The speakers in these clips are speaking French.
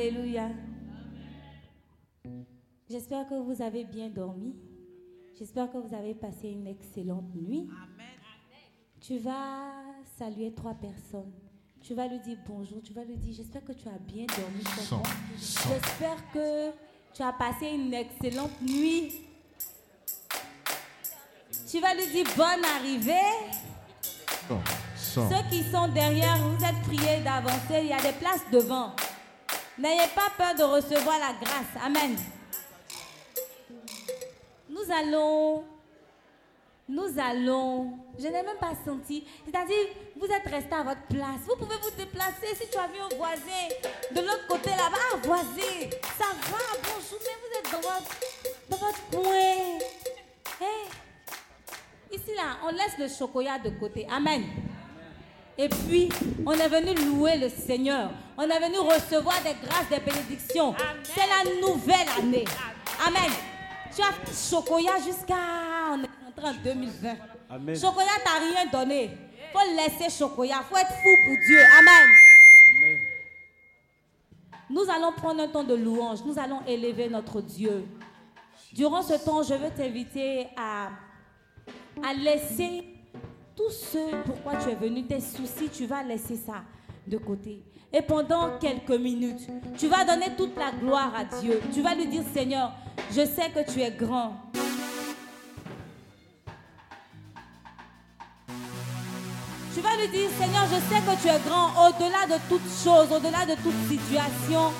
Alléluia. J'espère que vous avez bien dormi. J'espère que vous avez passé une excellente nuit. Tu vas saluer trois personnes. Tu vas lui dire bonjour. Tu vas lui dire j'espère que tu as bien dormi. J'espère que tu as passé une excellente nuit. Tu vas lui dire bonne arrivée. Ceux qui sont derrière, vous êtes priés d'avancer. Il y a des places devant. N'ayez pas peur de recevoir la grâce. Amen. Nous allons, nous allons, je n'ai même pas senti, c'est-à-dire, vous êtes resté à votre place. Vous pouvez vous déplacer si tu as vu un voisin de l'autre côté là-bas. Ah, voisin, ça va, bonjour, mais vous êtes dans votre, dans votre coin. Hey. Ici là, on laisse le chocolat de côté. Amen. Et puis, on est venu louer le Seigneur. On est venu recevoir des grâces, des bénédictions. C'est la nouvelle année. Amen. Tu as Chocoya jusqu'à. On est rentré en 2020. Amen. Chocoya t'a rien donné. faut laisser Chocoya. faut être fou pour Dieu. Amen. Amen. Nous allons prendre un temps de louange. Nous allons élever notre Dieu. Durant ce temps, je veux t'inviter à, à laisser tout ce pourquoi tu es venu, tes soucis, tu vas laisser ça de côté. Et pendant quelques minutes, tu vas donner toute la gloire à Dieu. Tu vas lui dire, Seigneur, je sais que tu es grand. Tu vas lui dire, Seigneur, je sais que tu es grand au-delà de toute chose, au-delà de toute situation.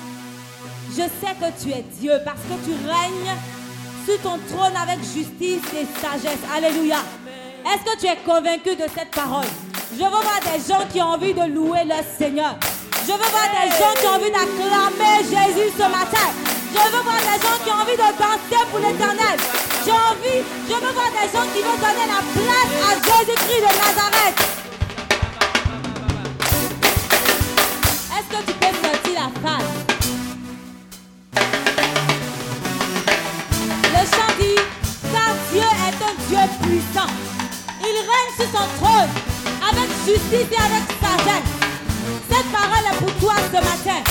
Je sais que tu es Dieu parce que tu règnes sur ton trône avec justice et sagesse. Alléluia. Est-ce que tu es convaincu de cette parole? Je veux voir des gens qui ont envie de louer le Seigneur. Je veux voir des gens qui ont envie d'acclamer Jésus ce matin. Je veux voir des gens qui ont envie de danser pour l'éternel. J'ai envie, je veux voir des gens qui veulent donner la place à Jésus-Christ de Nazareth. Est-ce que tu peux sortir la phrase sur son trône avec justice et avec sagesse. Cette parole est pour toi ce matin.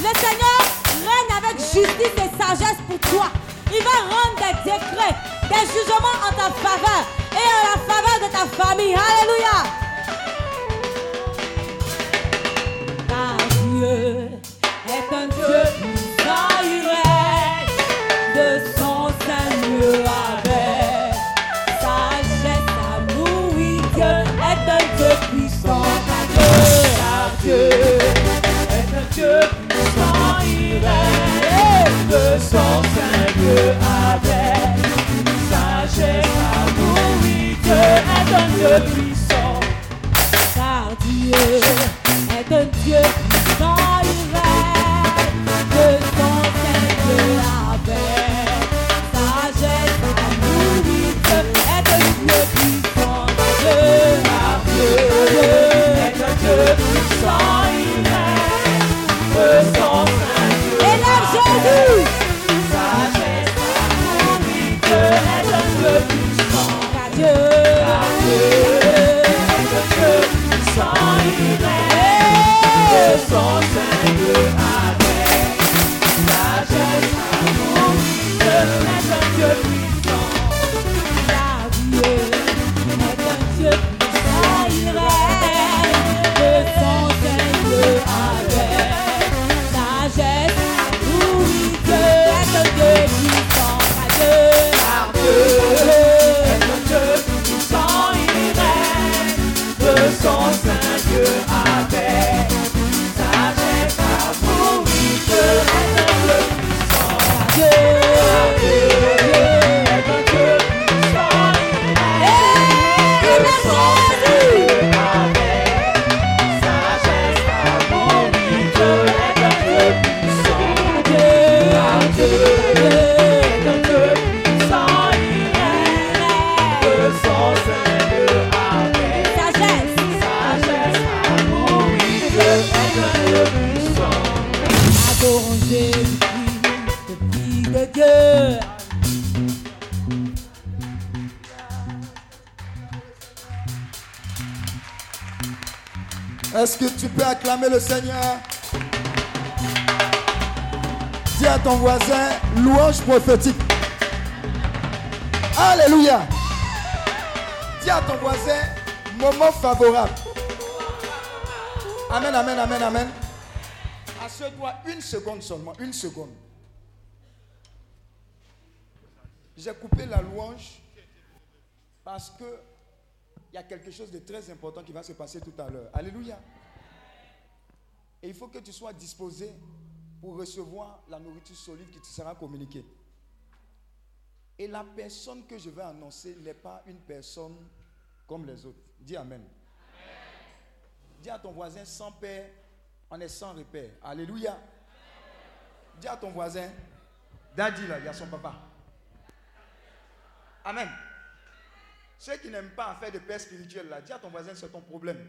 Le Seigneur règne avec justice et sagesse pour toi. Il va rendre des décrets, des jugements en ta faveur et en la faveur de ta famille. Alléluia. Dieu est un Dieu 205 lieux avec sagesse, amour, oui, Dieu est un Dieu puissant. Car Dieu est un Dieu puissant. sont simples avec amour, de le Seigneur Dis à ton voisin, louange prophétique. Alléluia. Dis à ton voisin, moment favorable. Amen, amen, amen, amen. Assieds-toi une seconde seulement, une seconde. J'ai coupé la louange parce que il y a quelque chose de très important qui va se passer tout à l'heure. Alléluia. Et il faut que tu sois disposé pour recevoir la nourriture solide qui te sera communiquée. Et la personne que je vais annoncer n'est pas une personne comme les autres. Dis Amen. Dis à ton voisin, sans père, on est sans repère. Alléluia. Dis à ton voisin, Daddy là, il y a son papa. Amen. Ceux qui n'aiment pas faire de père spirituel là, dis à ton voisin, c'est ton problème.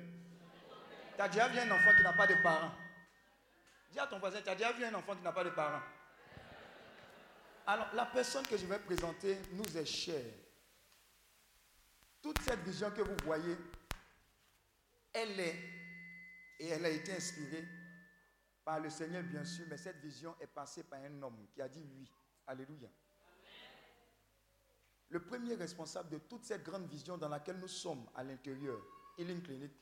Tu as déjà vu un enfant qui n'a pas de parents. Dis à ton voisin, tu as déjà vu un enfant qui n'a pas de parents. Alors, la personne que je vais présenter nous est chère. Toute cette vision que vous voyez, elle est, et elle a été inspirée par le Seigneur, bien sûr, mais cette vision est passée par un homme qui a dit oui. Alléluia. Le premier responsable de toute cette grande vision dans laquelle nous sommes à l'intérieur, Healing Clinic,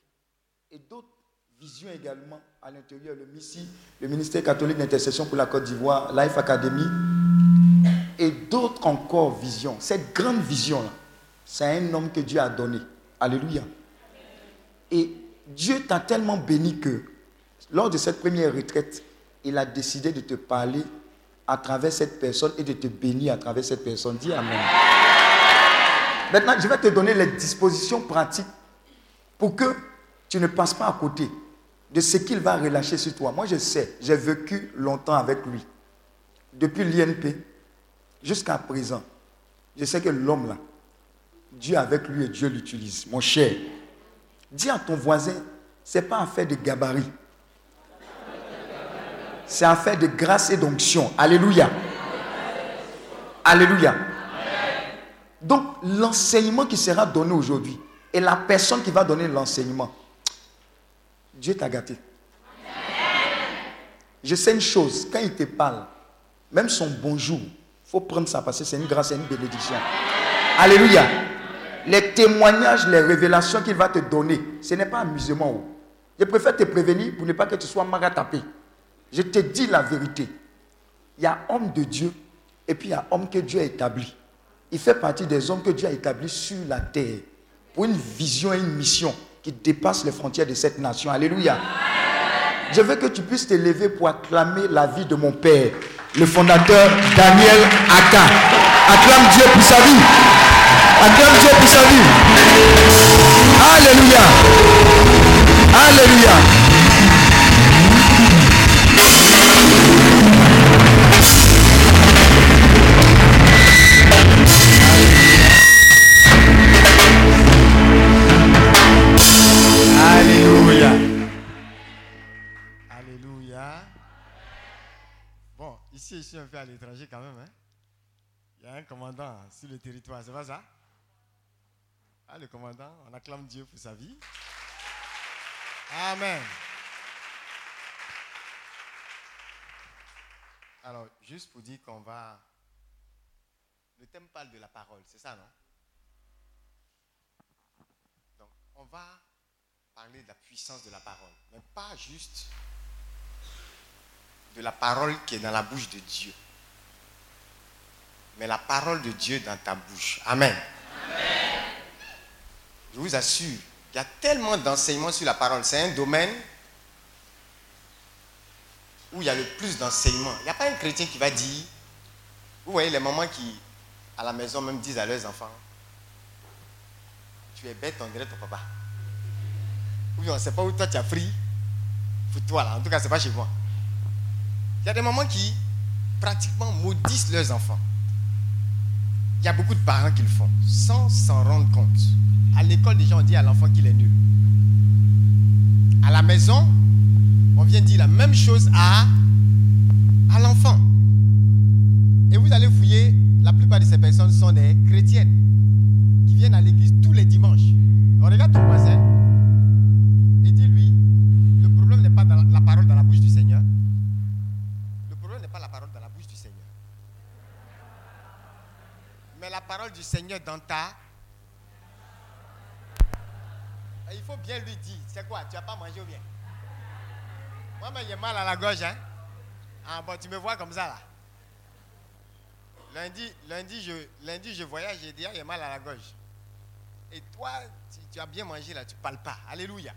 et d'autres visions également à l'intérieur, le MISI, le ministère catholique d'intercession pour la Côte d'Ivoire, Life Academy, et d'autres encore visions. Cette grande vision-là, c'est un homme que Dieu a donné. Alléluia. Et Dieu t'a tellement béni que lors de cette première retraite, il a décidé de te parler à travers cette personne et de te bénir à travers cette personne. Dis Amen. Maintenant, je vais te donner les dispositions pratiques pour que tu ne passes pas à côté de ce qu'il va relâcher sur toi. Moi, je sais, j'ai vécu longtemps avec lui. Depuis l'INP jusqu'à présent, je sais que l'homme là, Dieu avec lui et Dieu l'utilise. Mon cher, dis à ton voisin, ce n'est pas affaire de gabarit. C'est affaire de grâce et d'onction. Alléluia. Alléluia. Donc, l'enseignement qui sera donné aujourd'hui et la personne qui va donner l'enseignement, Dieu t'a gâté. Je sais une chose, quand il te parle, même son bonjour, il faut prendre ça parce que c'est une grâce et une bénédiction. Alléluia. Les témoignages, les révélations qu'il va te donner, ce n'est pas amusement. oh. Je préfère te prévenir pour ne pas que tu sois maratapé. Je te dis la vérité. Il y a homme de Dieu et puis il y a homme que Dieu a établi. Il fait partie des hommes que Dieu a établis sur la terre pour une vision et une mission qui dépasse les frontières de cette nation. Alléluia. Je veux que tu puisses te lever pour acclamer la vie de mon père, le fondateur Daniel Aka. Acclame Dieu pour sa vie. Acclame Dieu pour sa vie. Alléluia. Alléluia. Ici, un peu à l'étranger quand même. hein. Il y a un commandant sur le territoire, c'est pas ça? Ah, le commandant, on acclame Dieu pour sa vie. Amen. Alors, juste pour dire qu'on va... Le thème parle de la parole, c'est ça, non? Donc, on va parler de la puissance de la parole, mais pas juste de la parole qui est dans la bouche de Dieu, mais la parole de Dieu dans ta bouche. Amen. Je vous assure, il y a tellement d'enseignements sur la parole. C'est un domaine où il y a le plus d'enseignements. Il n'y a pas un chrétien qui va dire, vous voyez les mamans qui, à la maison, même disent à leurs enfants, tu es bête, on dirait ton papa. Ou bien on ne sait pas où toi tu as pris. Pour toi là. En tout cas, ce n'est pas chez moi. Il y a des mamans qui pratiquement maudissent leurs enfants. Il y a beaucoup de parents qui le font sans s'en rendre compte. À l'école, déjà, on dit à l'enfant qu'il est nul. À la maison, on vient dire la même chose à à l'enfant. Et vous allez fouiller, la plupart de ces personnes sont des chrétiennes qui viennent à l'église tous les dimanches. On regarde ton voisin et dis-lui, le problème n'est pas dans la parole dans la bouche du Seigneur. Le problème n'est pas la parole dans la bouche du Seigneur. Mais parole du Seigneur dans ta... Et il faut bien lui dire, c'est quoi, tu n'as pas mangé bien? Moi, j'ai mal à la gorge, hein? Ah bon, tu me vois comme ça là Lundi, lundi, je, lundi, je voyage, j'ai dit, j'ai mal à la gorge. Et toi, si tu as bien mangé là, tu ne parles pas. Alléluia.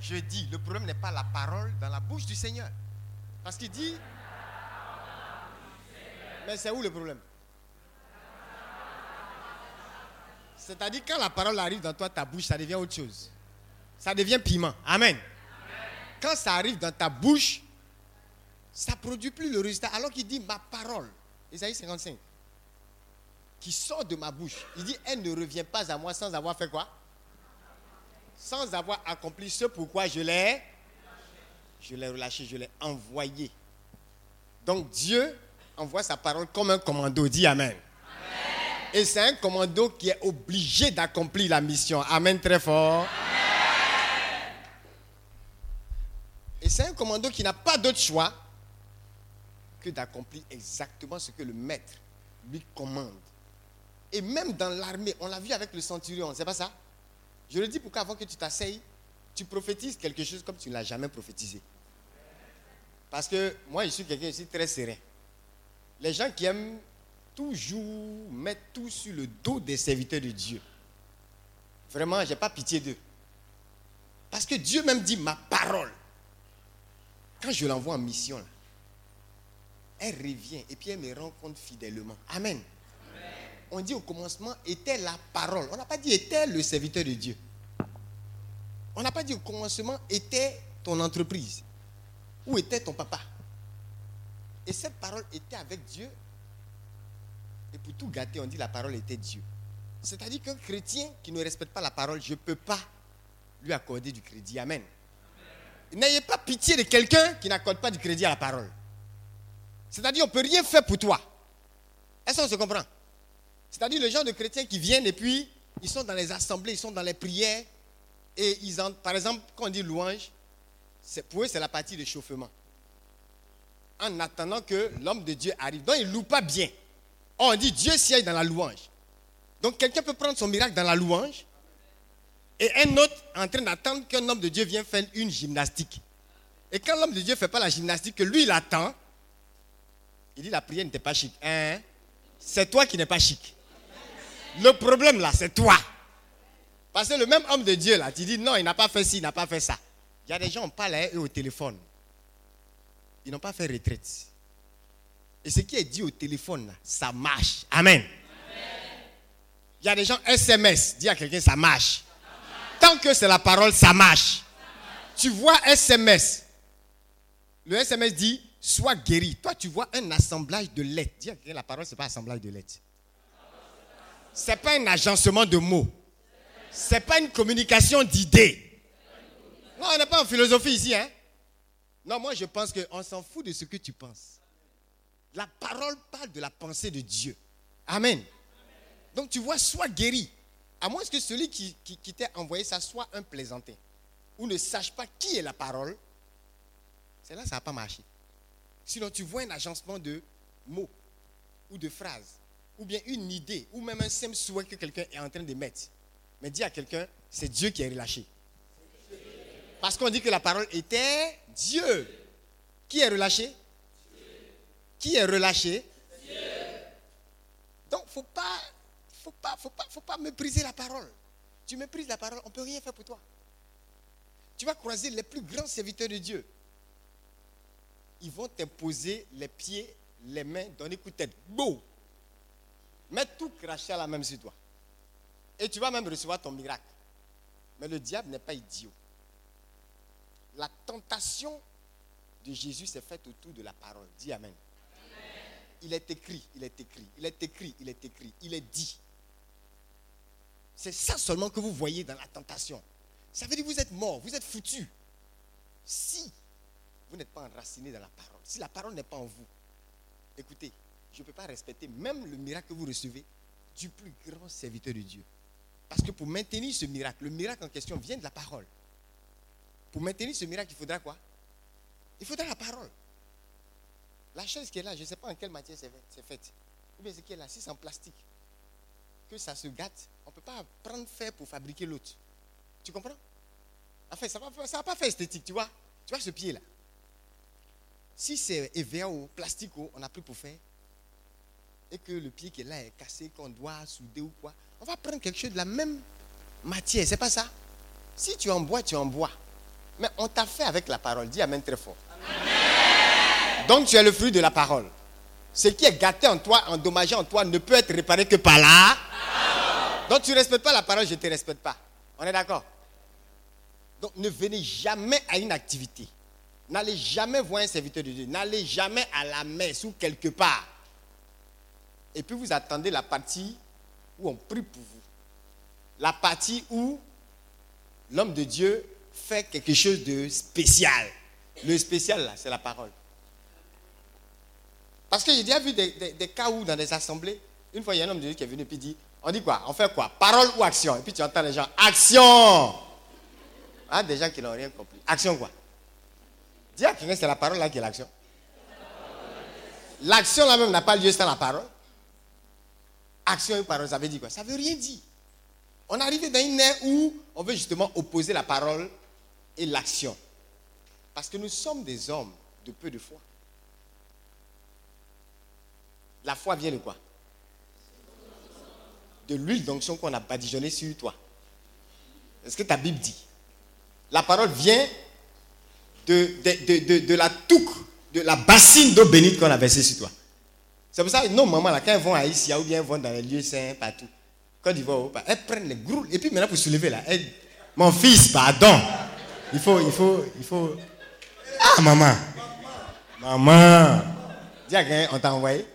Je dis, le problème n'est pas la parole dans la bouche du Seigneur. Parce qu'il dit. Mais c'est où le problème? C'est-à-dire, quand la parole arrive dans toi, ta bouche, ça devient autre chose. Ça devient piment. Amen. Quand ça arrive dans ta bouche, ça ne produit plus le résultat. Alors qu'il dit ma parole, Isaïe 55, qui sort de ma bouche, il dit elle ne revient pas à moi sans avoir fait quoi? Sans avoir accompli ce pourquoi je l'ai. Je l'ai relâché, je l'ai envoyé. Donc Dieu envoie sa parole comme un commando. Dit Amen. Et c'est un commando qui est obligé d'accomplir la mission. Amen très fort. Et c'est un commando qui n'a pas d'autre choix que d'accomplir exactement ce que le maître lui commande. Et même dans l'armée, on l'a vu avec le centurion, c'est pas ça? Je le dis pour qu'avant que tu t'asseyes, tu prophétises quelque chose comme tu ne l'as jamais prophétisé. Parce que moi, je suis quelqu'un ici très serein. Les gens qui aiment toujours mettre tout sur le dos des serviteurs de Dieu. Vraiment, je n'ai pas pitié d'eux. Parce que Dieu même dit ma parole. Quand je l'envoie en mission, là, elle revient et puis elle me rend compte fidèlement. Amen. On dit au commencement était la parole. On n'a pas dit était le serviteur de Dieu. On n'a pas dit au commencement était ton entreprise. Où était ton papa Et cette parole était avec Dieu. Et pour tout gâter, on dit la parole était Dieu. C'est-à-dire qu'un chrétien qui ne respecte pas la parole, je ne peux pas lui accorder du crédit. Amen. N'ayez pas pitié de quelqu'un qui n'accorde pas du crédit à la parole. C'est-à-dire, on ne peut rien faire pour toi. Est-ce qu'on se comprend? C'est-à-dire, les gens de chrétiens qui viennent et puis, ils sont dans les assemblées, ils sont dans les prières. Et ils ont, par exemple, quand on dit louange, pour eux, c'est la partie de chauffement. En attendant que l'homme de Dieu arrive. Donc, ils ne louent pas bien. On dit Dieu siège dans la louange. Donc, quelqu'un peut prendre son miracle dans la louange. Et un autre en train d'attendre qu'un homme de Dieu vienne faire une gymnastique. Et quand l'homme de Dieu ne fait pas la gymnastique, que lui, il attend, il dit la prière n'était pas chic. Hein? C'est toi qui n'es pas chic. Le problème là, c'est toi. Parce que le même homme de Dieu là, tu dis non, il n'a pas fait ci, il n'a pas fait ça. Il y a des gens, on parle à eux au téléphone. Ils n'ont pas fait retraite. Et ce qui est dit au téléphone là, ça marche. Amen. Il y a des gens SMS, dis à quelqu'un ça marche. Tant que c'est la parole, ça marche. Tu vois SMS. Le SMS dit sois guéri. Toi, tu vois un assemblage de lettres. Dis à quelqu'un la parole, ce n'est pas assemblage de lettres. Ce n'est pas un agencement de mots. Ce n'est pas une communication d'idées. Non, on n'est pas en philosophie ici. Hein? Non, moi je pense qu'on s'en fout de ce que tu penses. La parole parle de la pensée de Dieu. Amen. Donc tu vois, sois guéri. À moins que celui qui, qui, qui t'a envoyé ça soit un plaisantin. Ou ne sache pas qui est la parole. C'est là ça n'a pas marché. Sinon, tu vois un agencement de mots ou de phrases, ou bien une idée, ou même un simple souhait que quelqu'un est en train de mettre. Mais dis à quelqu'un, c'est Dieu qui est relâché. Parce qu'on dit que la parole était Dieu. Qui est relâché Qui est relâché Donc, faut pas, faut pas, faut pas, faut pas mépriser la parole. Tu méprises la parole, on ne peut rien faire pour toi. Tu vas croiser les plus grands serviteurs de Dieu. Ils vont t'imposer les pieds, les mains, donner coup de tête. Beau. Mettre tout cracher à la même sur toi. Et tu vas même recevoir ton miracle. Mais le diable n'est pas idiot. La tentation de Jésus s'est faite autour de la parole. Dis Amen. Il est écrit, il est écrit, il est écrit, il est écrit, il est dit. C'est ça seulement que vous voyez dans la tentation. Ça veut dire que vous êtes mort, vous êtes foutu. Si vous n'êtes pas enraciné dans la parole, si la parole n'est pas en vous, écoutez, je ne peux pas respecter même le miracle que vous recevez du plus grand serviteur de Dieu. Parce que pour maintenir ce miracle, le miracle en question vient de la parole. Pour maintenir ce miracle, il faudra quoi? Il faudra la parole. La chaise qui est là, je ne sais pas en quelle matière c'est fait. Ou bien ce qui est là, si c'est en plastique, que ça se gâte, on ne peut pas prendre fer pour fabriquer l'autre. Tu comprends? Enfin, ça ne va, pas faire esthétique, tu vois Tu vois ce pied-là Si c'est EVA ou plastique, on a pris pour faire, et que le pied qui est là est cassé, qu'on doit souder ou quoi, on va prendre quelque chose de la même matière, c'est pas ça? Si tu en bois, tu en bois. Mais on t'a fait avec la parole. Dis Amen très fort. Donc tu es le fruit de la parole. Ce qui est gâté en toi, endommagé en toi, ne peut être réparé que par là. Donc tu ne respectes pas la parole, je ne te respecte pas. On est d'accord? Donc ne venez jamais à une activité. N'allez jamais voir un serviteur de Dieu. N'allez jamais à la messe ou quelque part. Et puis vous attendez la partie où on prie pour vous. La partie où l'homme de Dieu fait quelque chose de spécial. Le spécial, là, c'est la parole. Parce que j'ai déjà vu des, cas où, dans des assemblées, une fois, il y a un homme de Dieu qui est venu et dit On dit quoi? On fait quoi? Parole ou action? Et puis tu entends les gens Action Ah, des gens qui n'ont rien compris. Action quoi? Dis à quelqu'un, c'est la parole là qui est l'action. L'action là même n'a pas lieu sans la parole. Action et parole, ça veut dire quoi? Ça veut rien dire. On est arrivé dans une ère où on veut justement opposer la parole et l'action. Parce que nous sommes des hommes de peu de foi. La foi vient de quoi? De l'huile d'onction qu'on a badigeonnée sur toi. C'est ce que ta Bible dit? La parole vient de, de, la touque, de la bassine d'eau bénite qu'on a versée sur toi. C'est pour ça que nos mamans, quand elles vont à Issia ou bien elles vont dans les lieux saints, partout, quand ils vont, elles prennent les gros. Et puis maintenant, pour se lever là, mon fils, pardon. Il faut, il faut, il faut. Ah, maman. Maman. Dis on t'a envoyé?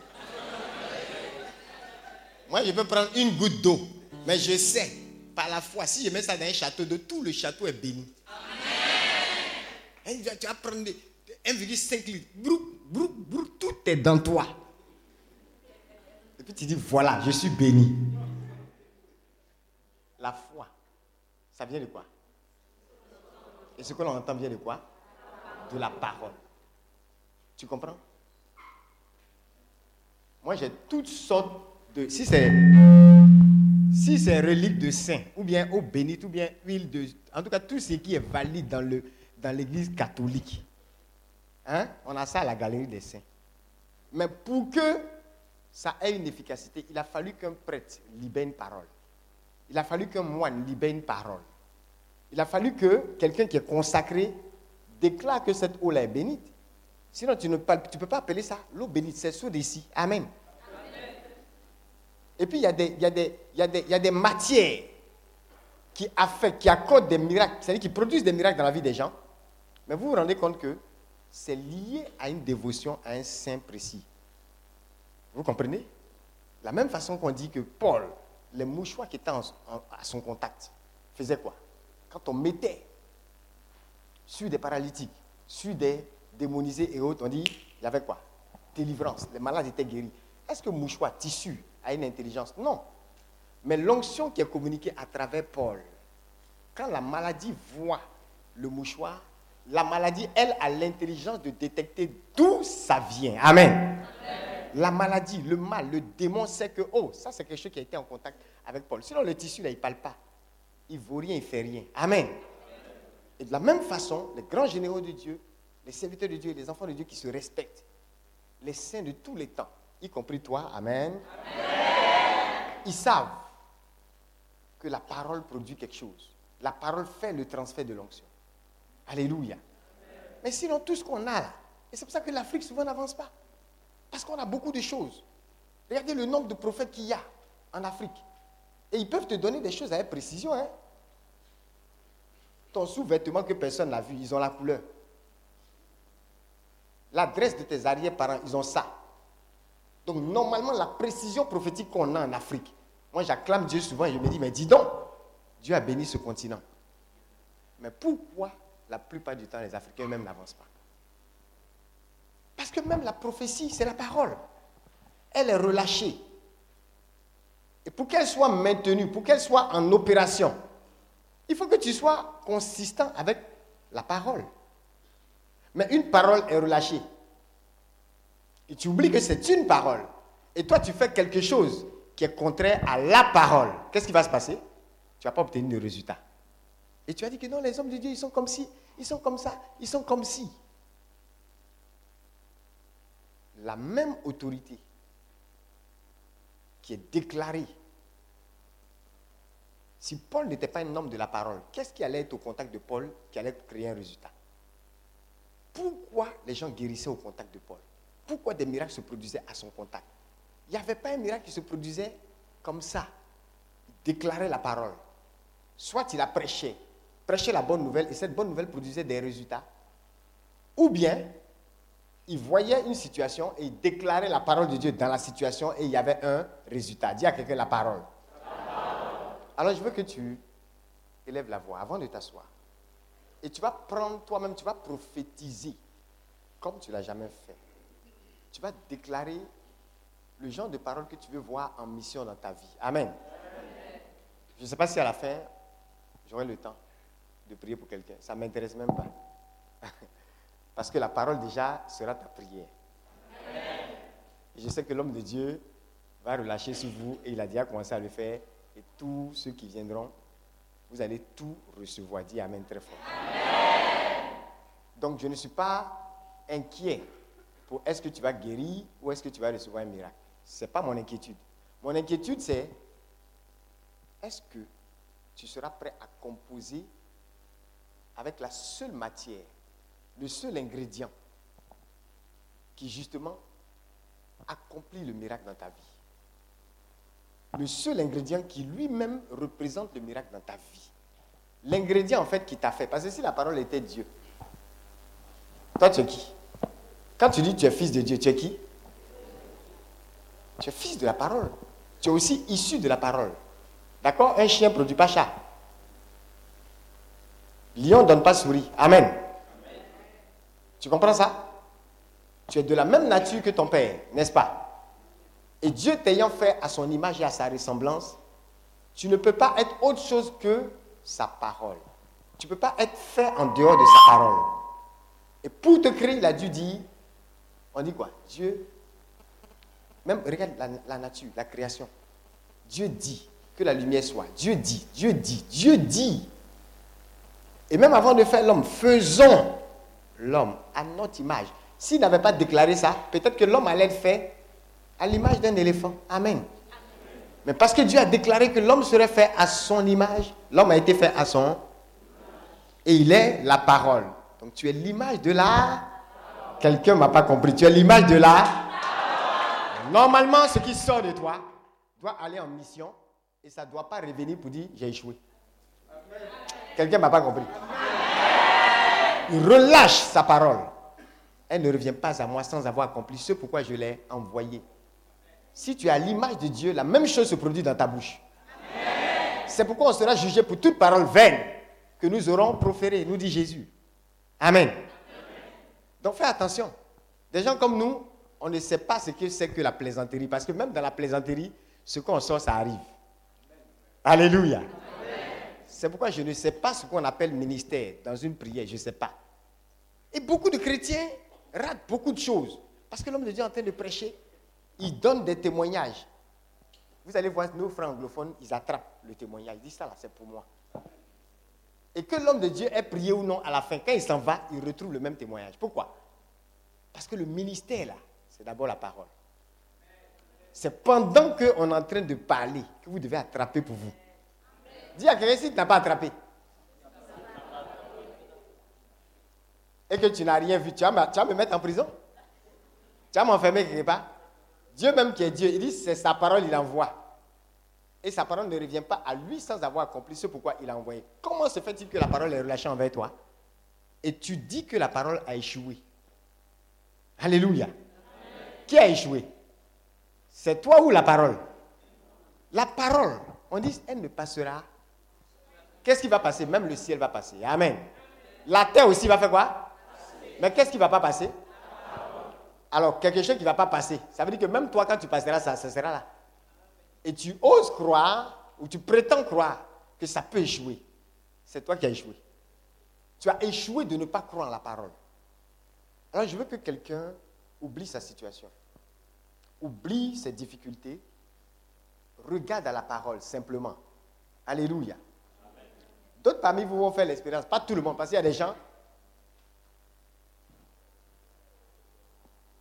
Moi, je peux prendre une goutte d'eau, mais je sais, par la foi, si je mets ça dans un château d'eau, tout le château est béni. Tu vas prendre 1,5 litres. Brou, brou, brou, tout est dans toi. Et puis tu dis, voilà, je suis béni. La foi, ça vient de quoi? Et ce que l'on entend vient de quoi? De la parole. Tu comprends? Moi, j'ai toutes sortes si c'est si c'est relique de saint, ou bien eau bénite, ou bien huile de... En tout cas, tout ce qui est valide dans, le, dans l'église catholique. Hein? On a ça à la galerie des saints. Mais pour que ça ait une efficacité, il a fallu qu'un prêtre libère une parole. Il a fallu qu'un moine libère une parole. Il a fallu que quelqu'un qui est consacré déclare que cette eau-là est bénite. Sinon, tu ne peux, pas appeler ça l'eau bénite. C'est sous d'ici. Amen. Et puis, il y a des, matières qui affectent, accordent des miracles, c'est-à-dire qui produisent des miracles dans la vie des gens. Mais vous vous rendez compte que c'est lié à une dévotion à un saint précis. Vous comprenez? La même façon qu'on dit que Paul, les mouchoirs qui étaient à son contact, faisaient quoi? Quand on mettait sur des paralytiques, sur des démonisés et autres, on dit, il y avait quoi? Délivrance. Les malades étaient guéris. Est-ce que mouchoir, tissu, a une intelligence. Non. Mais l'onction qui est communiquée à travers Paul, quand la maladie voit le mouchoir, la maladie, elle, a l'intelligence de détecter d'où ça vient. Amen. La maladie, le mal, le démon sait que, oh, ça c'est quelque chose qui a été en contact avec Paul. Sinon, le tissu, là, il ne parle pas. Il ne vaut rien, il ne fait rien. Amen. Et de la même façon, les grands généraux de Dieu, les serviteurs de Dieu, les enfants de Dieu qui se respectent, les saints de tous les temps, y compris toi, Amen. Ils savent que la parole produit quelque chose. La parole fait le transfert de l'onction. Alléluia. Mais sinon, tout ce qu'on a là, et c'est pour ça que l'Afrique souvent n'avance pas. Parce qu'on a beaucoup de choses. Regardez le nombre de prophètes qu'il y a en Afrique. Et ils peuvent te donner des choses avec précision. Hein? Ton sous-vêtement que personne n'a vu, ils ont la couleur. L'adresse de tes arrière-parents, ils ont ça. Donc normalement, la précision prophétique qu'on a en Afrique, moi j'acclame Dieu souvent et je me dis, mais dis donc, Dieu a béni ce continent. Mais pourquoi la plupart du temps les Africains eux-mêmes n'avancent pas? Que même la prophétie, c'est la parole. Elle est relâchée. Et pour qu'elle soit maintenue, pour qu'elle soit en opération, il faut que tu sois consistant avec la parole. Mais une parole est relâchée. Et tu oublies que c'est une parole. Et toi, tu fais quelque chose qui est contraire à la parole. Qu'est-ce qui va se passer? Tu ne vas pas obtenir de résultat. Et tu as dit que non, les hommes de Dieu, ils sont comme ci, ils sont comme ça, ils sont comme ci. La même autorité qui est déclarée. Si Paul n'était pas un homme de la parole, qu'est-ce qui allait être au contact de Paul qui allait créer un résultat? Pourquoi les gens guérissaient au contact de Paul? Pourquoi des miracles se produisaient à son contact? Il n'y avait pas un miracle qui se produisait comme ça. Il déclarait la parole. Soit il a prêché, prêché la bonne nouvelle et cette bonne nouvelle produisait des résultats. Ou bien il voyait une situation et il déclarait la parole de Dieu dans la situation et il y avait un résultat. Dis à quelqu'un la parole. Alors je veux que tu élèves la voix avant de t'asseoir. Et tu vas prendre toi-même, tu vas prophétiser comme tu l'as jamais fait. Tu vas déclarer le genre de parole que tu veux voir en mission dans ta vie. Amen. Je ne sais pas si à la fin, j'aurai le temps de prier pour quelqu'un. Ça ne m'intéresse même pas. Parce que la parole déjà sera ta prière. Je sais que l'homme de Dieu va relâcher sur vous et il a déjà commencé à le faire. Et tous ceux qui viendront, vous allez tout recevoir. Dis Amen très fort. Donc je ne suis pas inquiet pour est-ce que tu vas guérir ou est-ce que tu vas recevoir un miracle. Ce n'est pas mon inquiétude. Mon inquiétude, c'est est-ce que tu seras prêt à composer avec la seule matière le seul ingrédient qui justement accomplit le miracle dans ta vie? Le seul ingrédient qui lui-même représente le miracle dans ta vie. L'ingrédient en fait qui t'a fait. Parce que si la parole était Dieu, toi tu es qui? Quand tu dis tu es fils de Dieu, tu es qui? Tu es fils de la parole. Tu es aussi issu de la parole. D'accord? Un chien ne produit pas chat. Lion ne donne pas souris. Amen. Tu comprends ça? Tu es de la même nature que ton père, n'est-ce pas? Et Dieu t'ayant fait à son image et à sa ressemblance, tu ne peux pas être autre chose que sa parole. Tu ne peux pas être fait en dehors de sa parole. Et pour te créer, il a dû dire, on dit quoi? Dieu, même regarde la, nature, la création. Dieu dit que la lumière soit. Dieu dit, Dieu dit, Dieu dit. Et même avant de faire l'homme, faisons l'homme à notre image. S'il n'avait pas déclaré ça, peut-être que l'homme allait être fait à l'image d'un éléphant. Amen. Mais parce que Dieu a déclaré que l'homme serait fait à son image, l'homme a été fait à son. Et il est la parole. Donc tu es l'image de la. Quelqu'un m'a pas compris. Tu es l'image de la. Normalement, ce qui sort de toi doit aller en mission et ça ne doit pas revenir pour dire j'ai échoué. Quelqu'un m'a pas compris il relâche sa parole. Elle ne revient pas à moi sans avoir accompli ce pourquoi je l'ai envoyé. Si tu as l'image de Dieu, la même chose se produit dans ta bouche. C'est pourquoi on sera jugé pour toute parole vaine que nous aurons proférée, nous dit Jésus. Amen. Donc fais attention. Des gens comme nous, on ne sait pas ce que c'est que la plaisanterie, parce que même dans la plaisanterie, ce qu'on sort, ça arrive. Alléluia. C'est pourquoi je ne sais pas ce qu'on appelle ministère dans une prière, je ne sais pas. Et beaucoup de chrétiens ratent beaucoup de choses. Parce que l'homme de Dieu est en train de prêcher, il donne des témoignages. Vous allez voir nos frères anglophones, ils attrapent le témoignage. Ils disent ça là, c'est pour moi. Et que l'homme de Dieu ait prié ou non, à la fin, quand il s'en va, il retrouve le même témoignage. Pourquoi? Parce que le ministère là, c'est d'abord la parole. C'est pendant qu'on est en train de parler que vous devez attraper pour vous. Dis à quelqu'un si tu n'as pas attrapé. Et que tu n'as rien vu, tu vas, me, mettre en prison? Tu vas m'enfermer quelque part? Dieu même qui est Dieu, il dit c'est sa parole, il envoie. Et sa parole ne revient pas à lui sans avoir accompli ce pourquoi il a envoyé. Comment se fait-il que la parole est relâchée envers toi Et tu dis que la parole a échoué? Alléluia. Qui a échoué? C'est toi ou la parole? La parole. On dit, elle ne passera qu'est-ce qui va passer? Même le ciel va passer. Amen. La terre aussi va faire quoi? Mais qu'est-ce qui ne va pas passer? Alors quelque chose qui ne va pas passer. Ça veut dire que même toi, quand tu passeras, ça, ça sera là. Et tu oses croire, ou tu prétends croire, que ça peut échouer. C'est toi qui as échoué. Tu as échoué de ne pas croire en la parole. Alors je veux que quelqu'un oublie sa situation, oublie ses difficultés, regarde à la parole simplement. Alléluia. D'autres parmi vous vont faire l'expérience, pas tout le monde, parce qu'il y a des gens,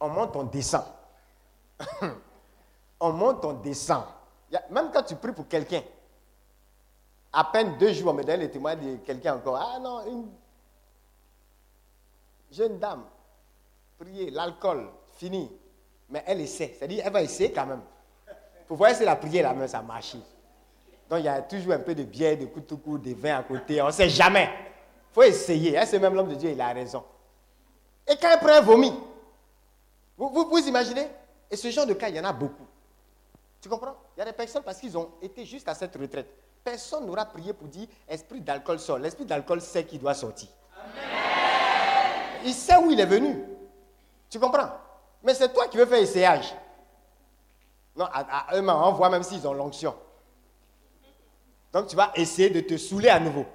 on monte, on descend. on monte, on descend. Même quand tu pries pour quelqu'un, à peine deux jours, on me donne le témoin de quelqu'un encore. Ah non, une jeune dame, prier, l'alcool, fini. Mais elle essaie. C'est-à-dire, elle va essayer quand même. Pour voir si la prière, la main, ça marche. Donc, il y a toujours un peu de bière, de couteau, de vin à côté. On ne sait jamais. Il faut essayer. C'est même l'homme de Dieu, il a raison. Et quand elle prend un vomi, vous, vous, vous imaginez? Et ce genre de cas, il y en a beaucoup. Tu comprends? Il y a des personnes parce qu'ils ont été juste à cette retraite. Personne n'aura prié pour dire esprit d'alcool sort. L'esprit d'alcool sait qu'il doit sortir. Il sait où il est venu. Tu comprends? Mais c'est toi qui veux faire essayage. Non, à, eux-mêmes, on voit même s'ils ont l'onction. Donc tu vas essayer de te saouler à nouveau.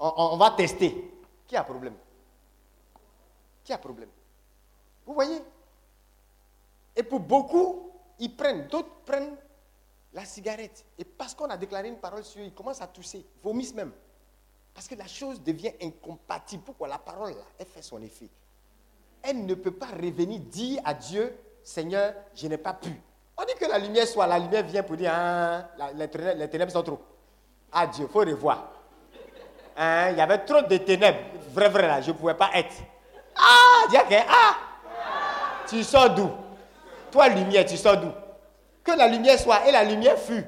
On, va tester. Qui a problème? Qui a problème? Vous voyez? Et pour beaucoup, ils prennent, d'autres prennent la cigarette. Et parce qu'on a déclaré une parole sur eux, ils commencent à tousser, vomissent même. Parce que la chose devient incompatible. Pourquoi la parole, là, elle fait son effet. Elle ne peut pas revenir dire à Dieu, Seigneur, je n'ai pas pu. On dit que la lumière soit, la lumière vient pour dire, hein, les, ténèbres, sont trop. Ah Dieu, il faut revoir. Hein, il y avait trop de ténèbres. Vrai, vrai, là, je ne pouvais pas être. Ah, Dieu, ah, tu sors d'où? Toi, lumière, tu sors d'où? Que la lumière soit, et la lumière fut,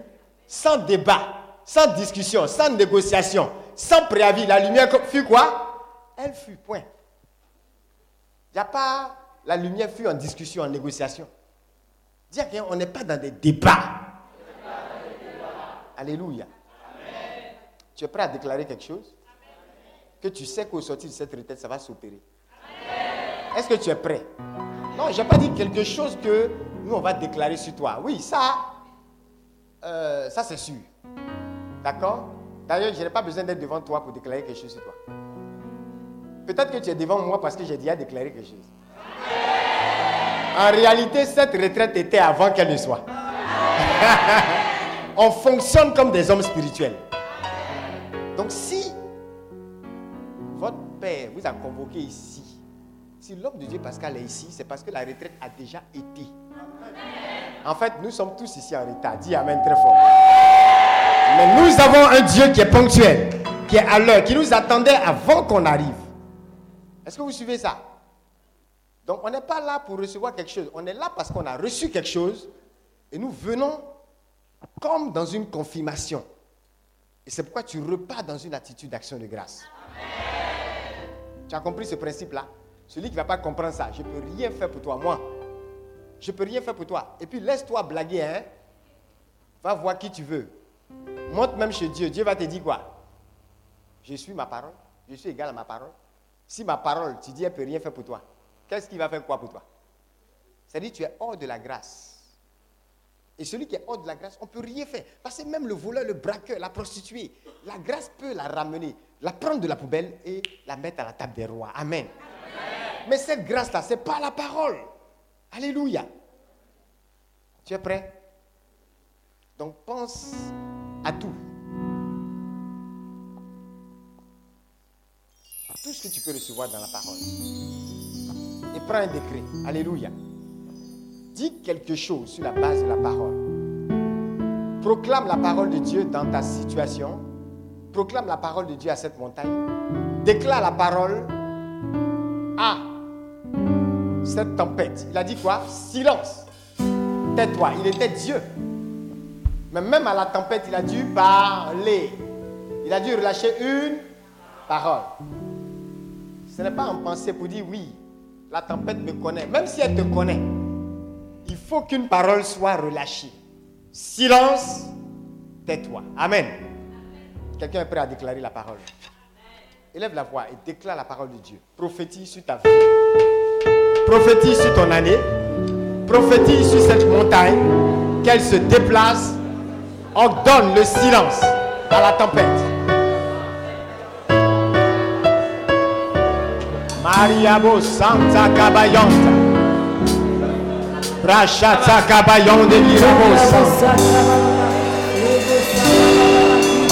sans débat, sans discussion, sans négociation, sans préavis, la lumière fut quoi? Elle fut, point. Il n'y a pas la lumière fut en discussion, en négociation. Dis à on n'est pas dans des débats. Alléluia. Tu es prêt à déclarer quelque chose? Que tu sais qu'au sortir de cette retraite, ça va s'opérer. Est-ce que tu es prêt? Non, je n'ai pas dit quelque chose que nous, on va déclarer sur toi. Oui, ça, euh, ça c'est sûr. D'accord? D'ailleurs, je n'ai pas besoin d'être devant toi pour déclarer quelque chose sur toi. Peut-être que tu es devant moi parce que j'ai déjà déclaré quelque chose. En réalité, cette retraite était avant qu'elle ne soit. On fonctionne comme des hommes spirituels. Donc si votre père vous a convoqué ici, si l'homme de Dieu Pascal est ici, c'est parce que la retraite a déjà été. En fait, nous sommes tous ici en retard. Dis Amen très fort. Mais nous avons un Dieu qui est ponctuel, qui est à l'heure, qui nous attendait avant qu'on arrive. Est-ce que vous suivez ça? Donc on n'est pas là pour recevoir quelque chose. On est là parce qu'on a reçu quelque chose et nous venons comme dans une confirmation. Et c'est pourquoi tu repars dans une attitude d'action de grâce. Tu as compris ce principe-là? Celui qui ne va pas comprendre ça, je ne peux rien faire pour toi, moi. Je ne peux rien faire pour toi. Et puis laisse-toi blaguer, hein. Va voir qui tu veux. Monte même chez Dieu. Dieu va te dire quoi? Je suis ma parole. Je suis égal à ma parole. Si ma parole, tu dis, elle ne peut rien faire pour toi, qu'est-ce qu'il va faire quoi pour toi? C'est-à-dire, tu es hors de la grâce. Et celui qui est hors de la grâce, on ne peut rien faire. Parce que même le voleur, le braqueur, la prostituée, la grâce peut la ramener, la prendre de la poubelle et la mettre à la table des rois. Amen. Mais cette grâce-là, ce n'est pas la parole. Alléluia. Tu es prêt? Donc pense à tout. Tout ce que tu peux recevoir dans la parole. Et prends un décret. Alléluia. Dis quelque chose sur la base de la parole. Proclame la parole de Dieu dans ta situation. Proclame la parole de Dieu à cette montagne. Déclare la parole à cette tempête. Il a dit quoi? Silence. Tais-toi. Il était Dieu. Mais même à la tempête, il a dû parler. Il a dû relâcher une parole. Ce n'est pas en pensée pour dire oui, la tempête me connaît. Même si elle te connaît, il faut qu'une parole soit relâchée. Silence, tais-toi. Amen. Quelqu'un est prêt à déclarer la parole? Élève la voix et déclare la parole de Dieu. Prophétise sur ta vie. prophétise sur ton année, prophétise sur cette montagne, qu'elle se déplace, ordonne le silence à la tempête. Mariabo Santa de Virabosa.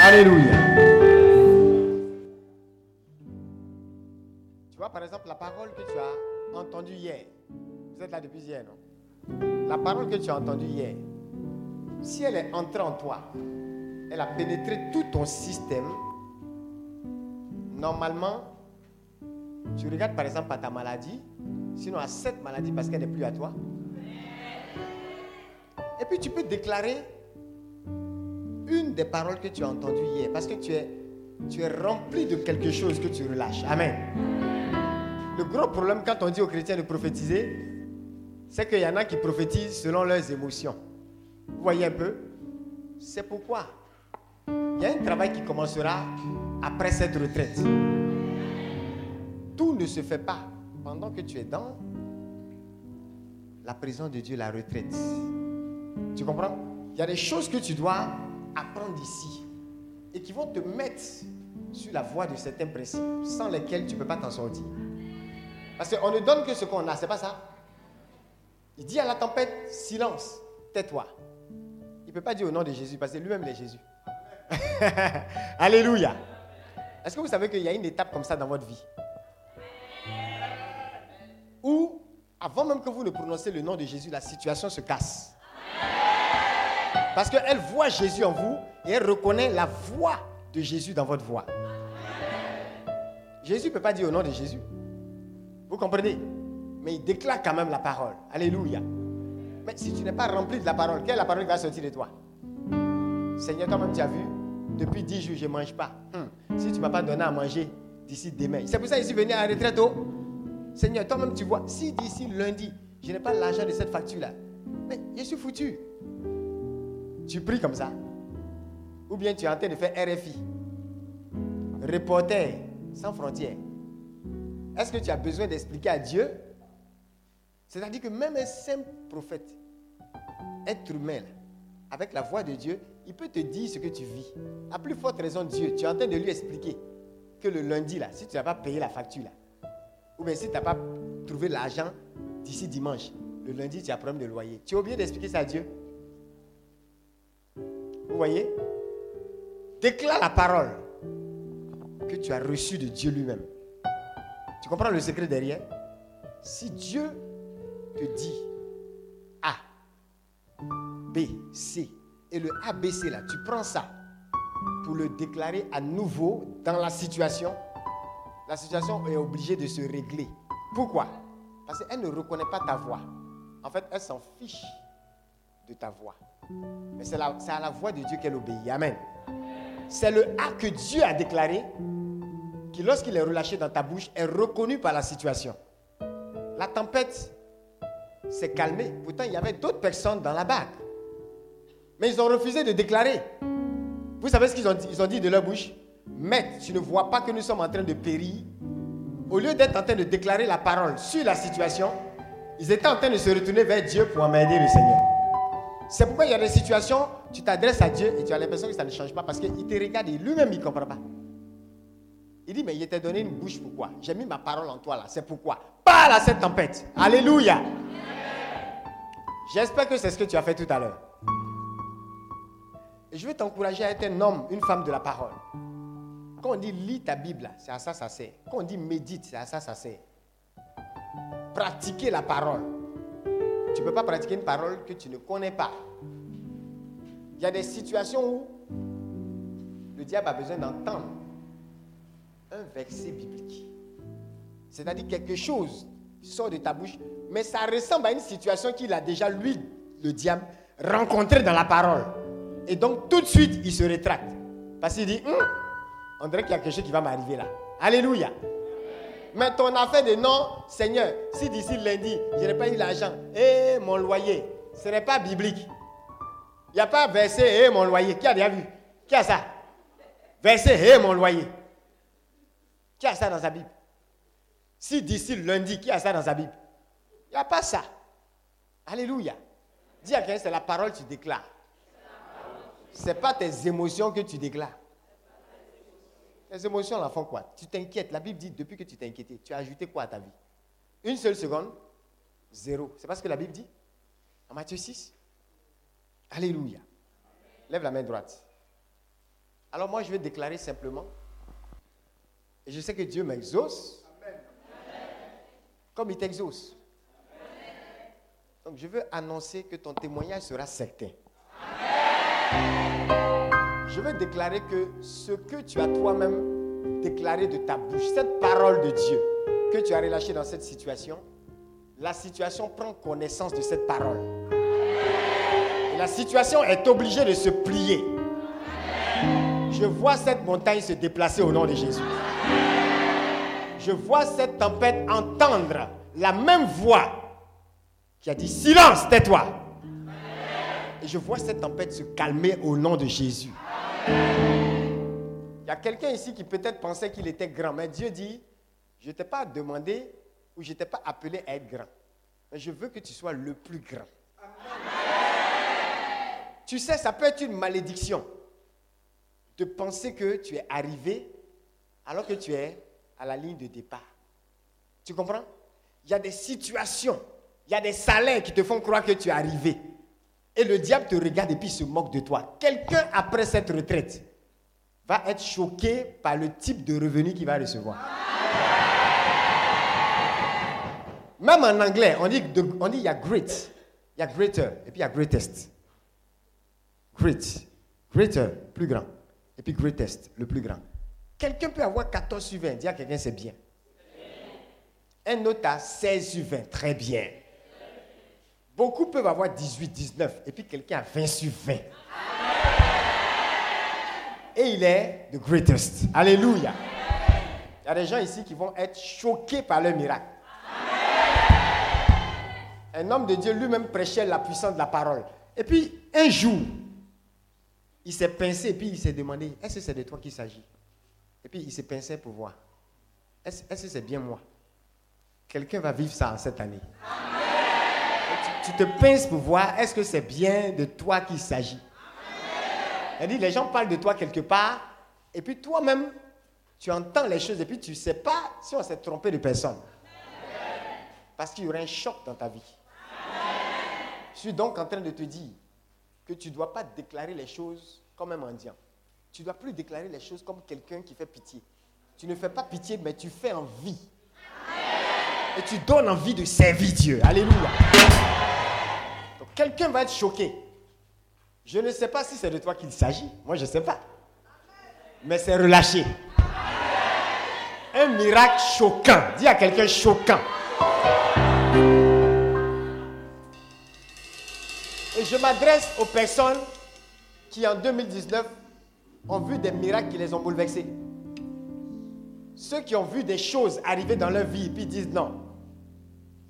Alléluia. Tu vois, par exemple, la parole que tu as entendue hier. Si elle est entrée en toi, elle a pénétré tout ton système, normalement, tu regardes par exemple à ta maladie, sinon à cette maladie parce qu'elle n'est plus à toi. Et puis tu peux déclarer une des paroles que tu as entendues hier parce que tu es, rempli de quelque chose que tu relâches. Amen. Le gros problème quand on dit aux chrétiens de prophétiser, c'est qu'il y en a qui prophétisent selon leurs émotions. Vous voyez un peu? C'est pourquoi il y a un travail qui commencera après cette retraite. Tout ne se fait pas pendant que tu es dans la présence de Dieu, la retraite. Tu comprends? Il y a des choses que tu dois apprendre ici et qui vont te mettre sur la voie de certains principes sans lesquels tu ne peux pas t'en sortir. Parce qu'on ne donne que ce qu'on a, c'est pas ça? Il dit à la tempête, silence, tais-toi. Peut pas dire au nom de Jésus parce que lui-même est Jésus. Alléluia. Est-ce que vous savez qu'il y a une étape comme ça dans votre vie? Où, avant même que vous ne prononcez le nom de Jésus, la situation se casse. Parce qu'elle voit Jésus en vous et elle reconnaît la voix de Jésus dans votre voix. Jésus ne peut pas dire au nom de Jésus. Vous comprenez? Mais il déclare quand même la parole. Alléluia. Mais si tu n'es pas rempli de la parole, quelle est la parole qui va sortir de toi? Seigneur, toi-même tu as vu, depuis 10 jours, je ne mange pas. Hum, Si tu ne m'as pas donné à manger d'ici demain. C'est pour ça que je suis venu à la retraite. oh. Seigneur, toi-même tu vois, si d'ici lundi, je n'ai pas l'argent de cette facture-là, mais je suis foutu. Tu pries comme ça. Ou bien tu es en train de faire RFI. Reporter sans frontières. Est-ce que tu as besoin d'expliquer à Dieu C'est-à-dire que même un simple prophète, être humain, avec la voix de Dieu, il peut te dire ce que tu vis. À plus forte raison, Dieu, tu es en train de lui expliquer que le lundi, là, si tu n'as pas payé la facture, là, ou bien si tu n'as pas trouvé l'argent d'ici dimanche, le lundi, tu as problème de loyer. Tu es obligé d'expliquer ça à Dieu. Vous voyez? Déclare la parole que tu as reçue de Dieu lui-même. Tu comprends le secret derrière? Si Dieu te dit A, B, C, et le ABC là, tu prends ça pour le déclarer à nouveau dans la situation, la situation est obligée de se régler. Pourquoi? Parce qu'elle ne reconnaît pas ta voix. En fait, elle s'en fiche de ta voix. Mais c'est à la voix de Dieu qu'elle obéit. Amen. C'est le A que Dieu a déclaré qui, lorsqu'il est relâché dans ta bouche, est reconnu par la situation. La tempête s'est calmée. Pourtant, il y avait d'autres personnes dans la barque. Mais ils ont refusé de déclarer. Vous savez ce qu'ils ont dit? Ils ont dit de leur bouche Maître, tu ne vois pas que nous sommes en train de périr. Au lieu d'être en train de déclarer la parole sur la situation, ils étaient en train de se retourner vers Dieu pour emmerder le Seigneur. C'est pourquoi il y a des situations, tu t'adresses à Dieu et tu as l'impression que ça ne change pas parce qu'il te regarde et lui-même il ne comprend pas. Il dit, mais il t'a donné une bouche pourquoi J'ai mis ma parole en toi là, c'est pourquoi? Parle à cette tempête. Alléluia. J'espère que c'est ce que tu as fait tout à l'heure. Je veux t'encourager à être un homme, une femme de la parole. Quand on dit lis ta Bible, c'est à ça ça sert. Quand on dit médite, c'est à ça ça sert. Pratiquer la parole. Tu ne peux pas pratiquer une parole que tu ne connais pas. Il y a des situations où le diable a besoin d'entendre un verset biblique. C'est-à-dire quelque chose sort de ta bouche, mais ça ressemble à une situation qu'il a déjà, lui, le diable, rencontrée dans la parole. Et donc, tout de suite, il se rétracte. Parce qu'il dit, Hum, on dirait qu'il y a quelque chose qui va m'arriver là. Alléluia. Mais ton affaire de non, Seigneur, si d'ici lundi, je n'ai pas eu l'argent, et mon loyer, ce n'est pas biblique. Il n'y a pas verset, et mon loyer. Qui a déjà vu? Qui a ça? Verset, et mon loyer. Qui a ça dans sa Bible? Si d'ici lundi, qui a ça dans sa Bible Il n'y a pas ça. Alléluia. Dis à quelqu'un, c'est la parole que tu déclares. Ce n'est pas tes émotions que tu déclares. Les émotions, la font quoi? Tu t'inquiètes. La Bible dit, depuis que tu t'es inquiété, tu as ajouté quoi à ta vie? Une seule seconde, zéro. C'est pas ce que la Bible dit? En Matthieu 6 Alléluia. Lève la main droite. Alors moi, je vais déclarer simplement, je sais que Dieu m'exauce, comme il t'exauce. Donc je veux annoncer que ton témoignage sera certain. Je veux déclarer que ce que tu as toi-même déclaré de ta bouche, cette parole de Dieu que tu as relâchée dans cette situation, la situation prend connaissance de cette parole. La situation est obligée de se plier. Je vois cette montagne se déplacer au nom de Jésus. Je vois cette tempête entendre la même voix qui a dit silence, tais-toi. Et je vois cette tempête se calmer au nom de Jésus. Il y a quelqu'un ici qui peut-être pensait qu'il était grand, mais Dieu dit, je ne t'ai pas demandé ou je ne t'ai pas appelé à être grand. Mais je veux que tu sois le plus grand. Tu sais, ça peut être une malédiction de penser que tu es arrivé alors que tu es à la ligne de départ. Tu comprends? Il y a des situations, il y a des salaires qui te font croire que tu es arrivé. Et le diable te regarde et puis se moque de toi. Quelqu'un après cette retraite va être choqué par le type de revenu qu'il va recevoir. Même en anglais, on dit, on dit il y a great, il y a greater, et puis il y a greatest. Great, greater, plus grand, et puis greatest, le plus grand. Quelqu'un peut avoir 14 sur 20, dire à quelqu'un c'est bien. Un autre a 16 sur 20, très bien. Beaucoup peuvent avoir 18, 19, et puis quelqu'un a 20 sur 20. Et il est the greatest. Alléluia. Il y a des gens ici qui vont être choqués par le miracle. Un homme de Dieu lui-même prêchait la puissance de la parole. Et puis, un jour, il s'est pincé et puis il s'est demandé, est-ce que c'est de toi qu'il s'agit? Et puis il s'est pincé pour voir. Est-ce que c'est bien moi? Quelqu'un va vivre ça en cette année. Tu, te pinces pour voir, est-ce que c'est bien de toi qu'il s'agit? Dit, les gens parlent de toi quelque part, et puis toi-même, tu entends les choses, et puis tu ne sais pas si on s'est trompé de personne. Parce qu'il y aura un choc dans ta vie. Je suis donc en train de te dire que tu ne dois pas déclarer les choses comme un mendiant. Tu ne dois plus déclarer les choses comme quelqu'un qui fait pitié. Tu ne fais pas pitié, mais tu fais envie. Et tu donnes envie de servir Dieu. Alléluia. Donc quelqu'un va être choqué. Je ne sais pas si c'est de toi qu'il s'agit. Moi, je ne sais pas. Mais c'est relâché. Un miracle choquant. Dis à quelqu'un choquant. Et je m'adresse aux personnes qui en 2019 ont vu des miracles qui les ont bouleversés. Ceux qui ont vu des choses arriver dans leur vie puis disent non.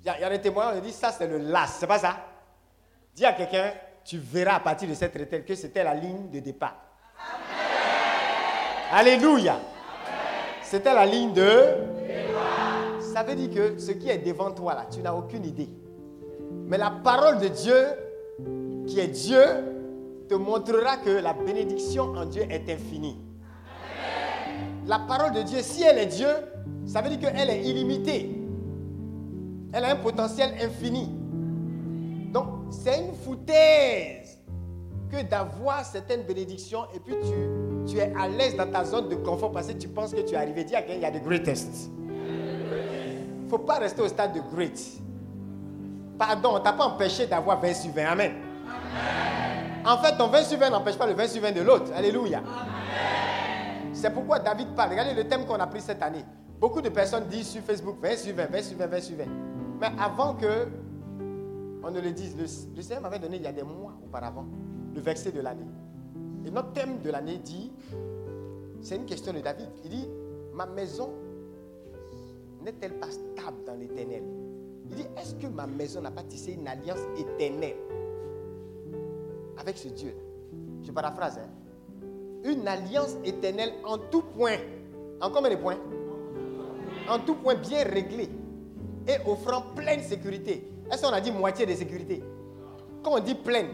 Il y, a- il y a des témoins, on dit ça c'est le las, c'est pas ça? Dis à quelqu'un, tu verras à partir de cette retraite que c'était la ligne de départ. Alléluia. C'était la ligne de... Ça veut dire que ce qui est devant toi là, tu n'as aucune idée. Mais la parole de Dieu, qui est Dieu, te montrera que la bénédiction en Dieu est infinie. La parole de Dieu, si elle est Dieu, ça veut dire qu'elle est illimitée. Elle a un potentiel infini. Donc, c'est une foutaise que d'avoir certaines bénédictions et puis tu tu es à l'aise dans ta zone de confort parce que tu penses que tu es arrivé. Dis à quelqu'un, il y a des greatest. Il ne faut pas rester au stade de great. Pardon, on t'a pas empêché d'avoir 20 sur 20. Amen. En fait, ton 20 sur 20 n'empêche pas le 20 sur 20 de l'autre. Alléluia. C'est pourquoi David parle. Regardez le thème qu'on a pris cette année. Beaucoup de personnes disent sur Facebook 20 sur 20, 20 sur 20, 20 sur 20. Mais avant que on ne le dise, le, le Seigneur m'avait donné il y a des mois auparavant le verset de l'année. Et notre thème de l'année dit, c'est une question de David. Il dit, ma maison n'est-elle pas stable dans l'éternel? Il dit, est-ce que ma maison n'a pas tissé une alliance éternelle? Avec ce Dieu Je paraphrase. Hein? Une alliance éternelle en tout point. En combien de points? En tout point bien réglé et offrant pleine sécurité. Est-ce qu'on a dit moitié de sécurité? Quand on dit pleine,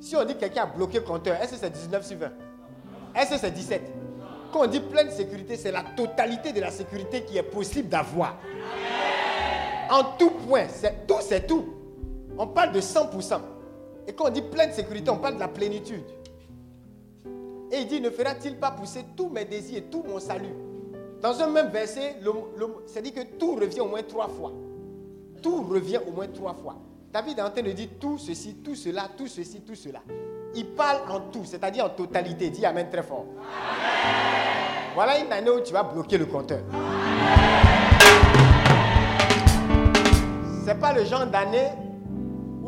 si on dit que quelqu'un a bloqué le compteur, est-ce que c'est 19 sur 20 Est-ce que c'est 17 Quand on dit pleine sécurité, c'est la totalité de la sécurité qui est possible d'avoir. En tout point, c'est tout, c'est tout. On parle de 100%. Et quand on dit pleine sécurité, on parle de la plénitude. Et il dit, ne fera-t-il pas pousser tous mes désirs et tout mon salut? Dans un même verset, c'est dit que tout revient au moins trois fois. Tout revient au moins trois fois. David est en train de dire tout ceci, tout cela, tout ceci, tout cela. Il parle en tout, c'est-à-dire en totalité. Dis Amen très fort. Voilà une année où tu vas bloquer le compteur. Ce n'est pas le genre d'année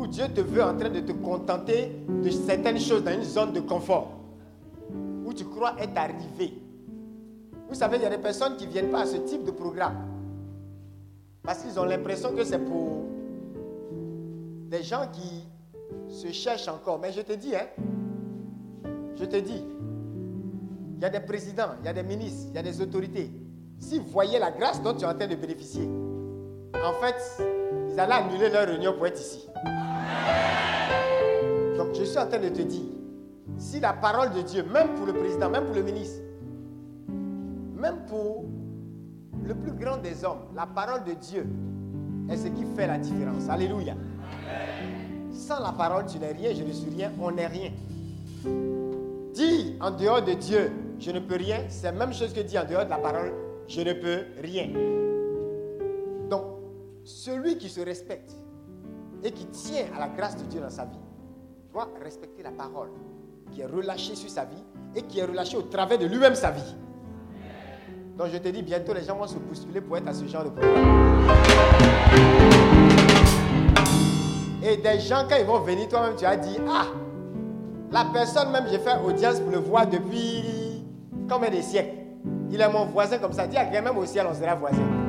Dieu te veut en train de te contenter de certaines choses dans une zone de confort où tu crois être arrivé. Vous savez, il y a des personnes qui ne viennent pas à ce type de programme parce qu'ils ont l'impression que c'est pour des gens qui se cherchent encore. Mais je te dis, hein, je te dis, il y a des présidents, il y a des ministres, il y a des autorités. S'ils voyaient la grâce dont tu es en train de bénéficier, en fait, ils allaient annuler leur réunion pour être ici. Donc je suis en train de te dire, si la parole de Dieu, même pour le président, même pour le ministre, même pour le plus grand des hommes, la parole de Dieu est ce qui fait la différence. Alléluia. Sans la parole, tu n'es rien, je ne suis rien, on n'est rien. Dis en dehors de Dieu, je ne peux rien, c'est la même chose que dire en dehors de la parole, je ne peux rien. Celui qui se respecte et qui tient à la grâce de Dieu dans sa vie doit respecter la parole qui est relâchée sur sa vie et qui est relâchée au travers de lui-même sa vie. Donc je te dis, bientôt les gens vont se bousculer pour être à ce genre de programme. Et des gens, quand ils vont venir, toi-même, tu as dit, ah, la personne même, j'ai fait audience pour le voir depuis combien de siècles? Il est mon voisin comme ça. Dis à même au ciel, on sera voisin.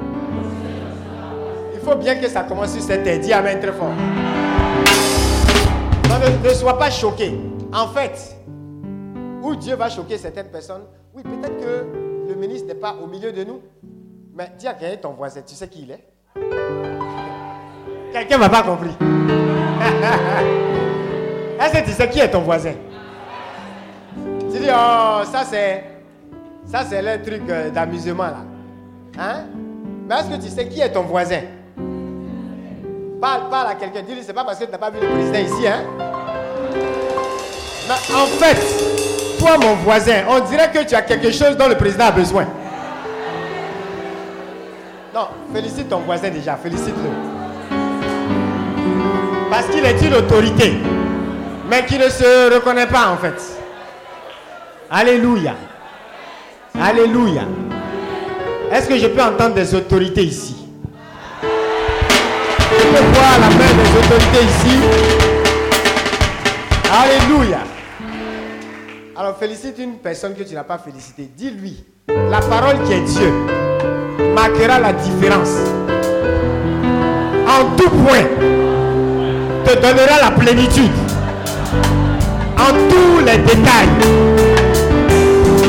Faut bien que ça commence sur cette terre. Dis Amen très fort. ne, ne sois pas choqué. En fait, où Dieu va choquer certaines personnes, oui, peut-être que le ministre n'est pas au milieu de nous, mais dis à quelqu'un, ton voisin, tu sais qui il est? Quelqu'un ne m'a pas compris. Est-ce que tu sais qui est ton voisin? Tu dis, oh, ça c'est, ça c'est le truc euh, d'amusement là. Hein? Mais est-ce que tu sais qui est ton voisin? Parle, parle à quelqu'un. Dis-lui, c'est pas parce que tu n'as pas vu le président ici, hein? Mais en fait, toi, mon voisin, on dirait que tu as quelque chose dont le président a besoin. Non, félicite ton voisin déjà, félicite-le. Parce qu'il est une autorité, mais qui ne se reconnaît pas en fait. Alléluia. Alléluia. Est-ce que je peux entendre des autorités ici? Peux voir la main des autorités ici. Alléluia. Alors félicite une personne que tu n'as pas félicitée. Dis-lui, la parole qui est Dieu marquera la différence. En tout point te donnera la plénitude en tous les détails.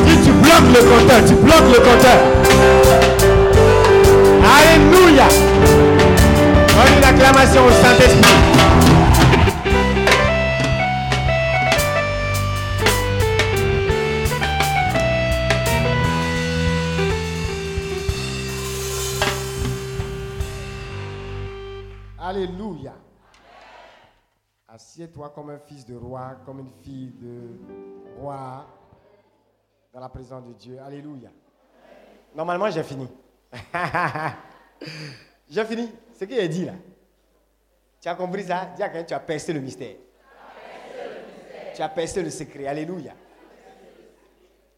Si tu bloques le compteur, tu bloques le compteur. Alléluia. Une acclamation au Saint-Esprit. toi comme un fils de roi, comme une fille de roi. dans la présence de Dieu. Alléluia. Normalement, j'ai fini. j'ai fini. Ce qu'il a dit là. Tu as compris ça? Dis à tu as percé le mystère. Tu as percé le secret. Alléluia.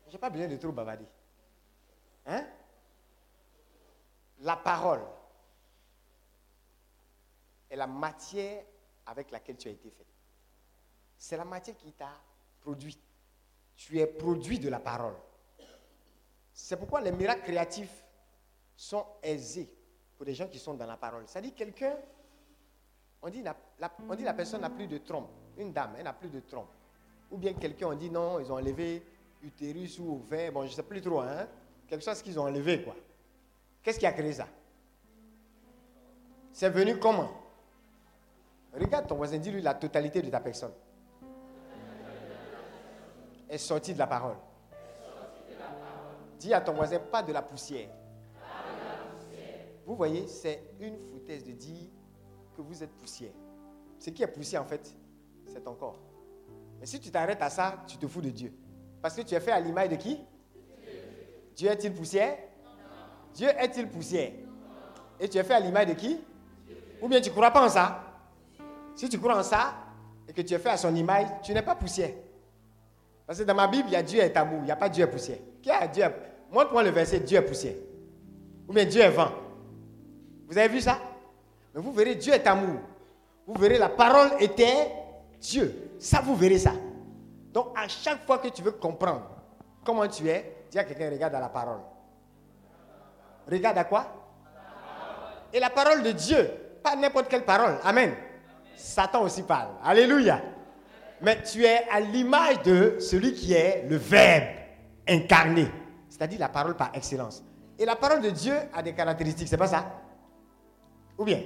Je n'ai pas besoin de trop bavarder. Hein? La parole est la matière avec laquelle tu as été fait. C'est la matière qui t'a produit. Tu es produit de la parole. C'est pourquoi les miracles créatifs sont aisés pour les gens qui sont dans la parole. Ça dit quelqu'un, on dit la, personne n'a plus de trompe. Une dame, elle n'a plus de trompe. Ou bien quelqu'un, on dit non, ils ont enlevé utérus ou ovaire, bon, je ne sais plus trop, hein. Quelque chose qu'ils ont enlevé, quoi. Qu'est-ce qui a créé ça? C'est venu comment? Regarde ton voisin, dis-lui la totalité de ta personne. Est sortie de la parole. Dis à ton voisin, pas de la poussière. Vous voyez, c'est une foutaise de dire que vous êtes poussière. Ce qui est poussière, en fait, c'est ton corps. Mais si tu t'arrêtes à ça, tu te fous de Dieu. Parce que tu es fait à l'image de qui? Dieu est-il poussière? Dieu est-il poussière? Et tu es fait à l'image de qui? Ou bien tu ne crois pas en ça? Si tu crois en ça et que tu es fait à son image, tu n'es pas poussière. Parce que dans ma Bible, il y a Dieu est amour, il n'y a pas Dieu est poussière. Qui a Dieu? Montre-moi le verset Dieu est poussière. Ou bien Dieu est vent. Vous avez vu ça? Mais vous verrez Dieu est amour. Vous verrez la parole était Dieu. Ça, vous verrez ça. Donc, à chaque fois que tu veux comprendre comment tu es, dis à quelqu'un, regarde à la parole. Regarde à quoi? Et la parole de Dieu, pas n'importe quelle parole. Amen. Satan aussi parle. Alléluia. Mais tu es à l'image de celui qui est le Verbe incarné, c'est-à-dire la parole par excellence. Et la parole de Dieu a des caractéristiques, c'est pas ça? Ou bien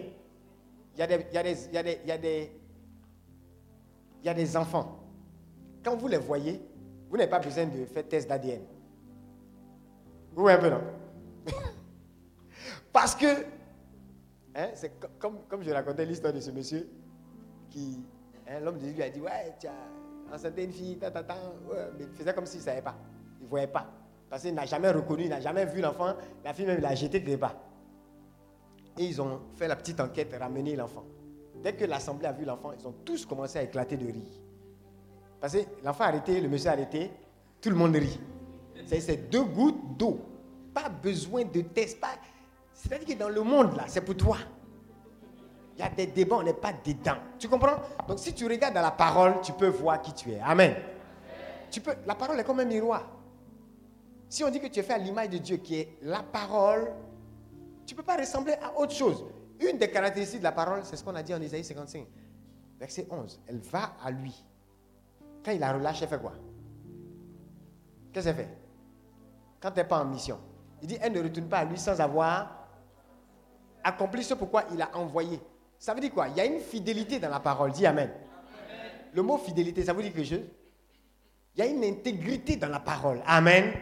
Il y a des, y enfants quand vous les voyez, vous n'avez pas besoin de faire test d'ADN. Vous un peu, non? Parce que, hein, c'est comme, je racontais l'histoire de ce monsieur qui, hein, l'homme de Dieu lui a dit, ouais, tu as enceinté une fille, mais il faisait comme s'il ne savait pas. Il ne voyait pas. Parce qu'il n'a jamais reconnu, il n'a jamais vu l'enfant. La fille même l'a jeté de bas. Et ils ont fait la petite enquête, ramener l'enfant. Dès que l'assemblée a vu l'enfant, ils ont tous commencé à éclater de rire. Parce que l'enfant arrêté, le monsieur arrêté, tout le monde rit. C'est deux gouttes d'eau. Pas besoin de test. C'est-à-dire que dans le monde, là, c'est pour toi. Il y a des débats, on n'est pas dedans. Tu comprends? Donc si tu regardes dans la parole, tu peux voir qui tu es. Amen. Tu peux, la parole est comme un miroir. Si on dit que tu es fait à l'image de Dieu, qui est la parole, tu ne peux pas ressembler à autre chose. Une des caractéristiques de la parole, c'est ce qu'on a dit en Isaïe 55, verset 11. Elle va à lui. Quand il a relâché, elle fait quoi? Qu'est-ce qu'elle fait? Quand elle n'est pas en mission. Il dit, elle ne retourne pas à lui sans avoir accompli ce pourquoi il a envoyé. Ça veut dire quoi? Il y a une fidélité dans la parole. Dis Amen. Le mot fidélité, ça veut dire que je... Il y a une intégrité dans la parole. Amen.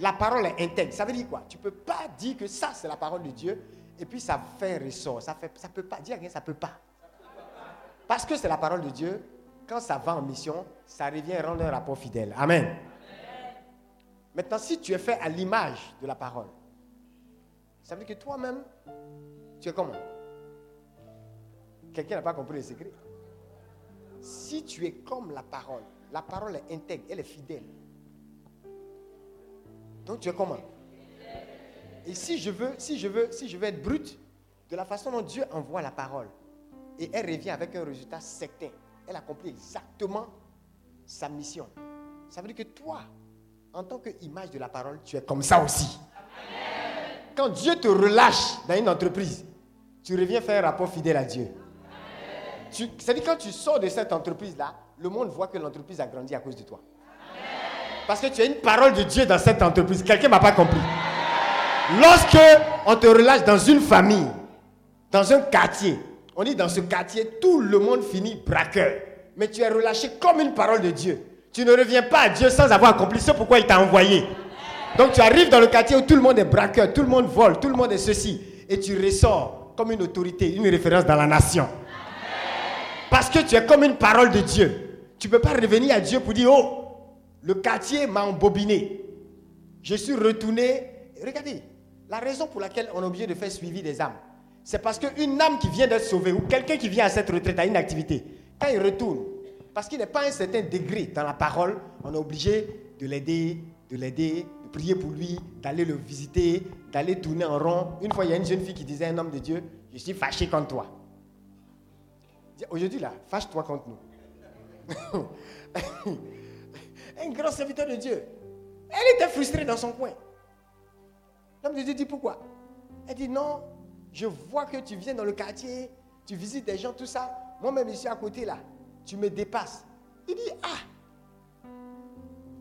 La parole est intègre. Ça veut dire quoi? Tu ne peux pas dire que ça, c'est la parole de Dieu, et puis ça fait ressort. Ça ne ça peut pas. Dire rien, ça ne peut pas. Parce que c'est la parole de Dieu, quand ça va en mission, ça revient rendre un rapport fidèle. Amen. Maintenant, si tu es fait à l'image de la parole, ça veut dire que toi-même, tu es comment? Quelqu'un n'a pas compris le secret. Si tu es comme la parole, la parole est intègre, elle est fidèle. Donc tu es comment? Et si je veux, si je veux, si je veux être brut, de la façon dont Dieu envoie la parole, et elle revient avec un résultat certain, elle accomplit exactement sa mission. Ça veut dire que toi, en tant qu'image de la parole, tu es comme ça aussi. Quand Dieu te relâche dans une entreprise, tu reviens faire un rapport fidèle à Dieu. C'est-à-dire quand tu sors de cette entreprise-là, le monde voit que l'entreprise a grandi à cause de toi. Parce que tu as une parole de Dieu dans cette entreprise. Quelqu'un m'a pas compris. Lorsque on te relâche dans une famille, dans un quartier, on dit dans ce quartier, tout le monde finit braqueur. Mais tu es relâché comme une parole de Dieu. Tu ne reviens pas à Dieu sans avoir accompli ce pourquoi il t'a envoyé. Donc tu arrives dans le quartier où tout le monde est braqueur, tout le monde vole, tout le monde est ceci. Et tu ressors comme une autorité, une référence dans la nation. Parce que tu es comme une parole de Dieu. Tu ne peux pas revenir à Dieu pour dire, oh, le quartier m'a embobiné. Je suis retourné. Regardez, la raison pour laquelle on est obligé de faire suivi des âmes, c'est parce qu'une âme qui vient d'être sauvée ou quelqu'un qui vient à cette retraite à une activité, quand il retourne, parce qu'il n'est pas à un certain degré dans la parole, on est obligé de l'aider, de l'aider, de prier pour lui, d'aller le visiter, d'aller tourner en rond. Une fois, il y a une jeune fille qui disait à un homme de Dieu, je suis fâché contre toi. Aujourd'hui, là, fâche-toi contre nous. un grand serviteur de Dieu. Elle était frustrée dans son coin. L'homme de Dieu dit pourquoi? Elle dit non, je vois que tu viens dans le quartier, tu visites des gens, tout ça. Moi-même, ici à côté là, tu me dépasses. Il dit ah,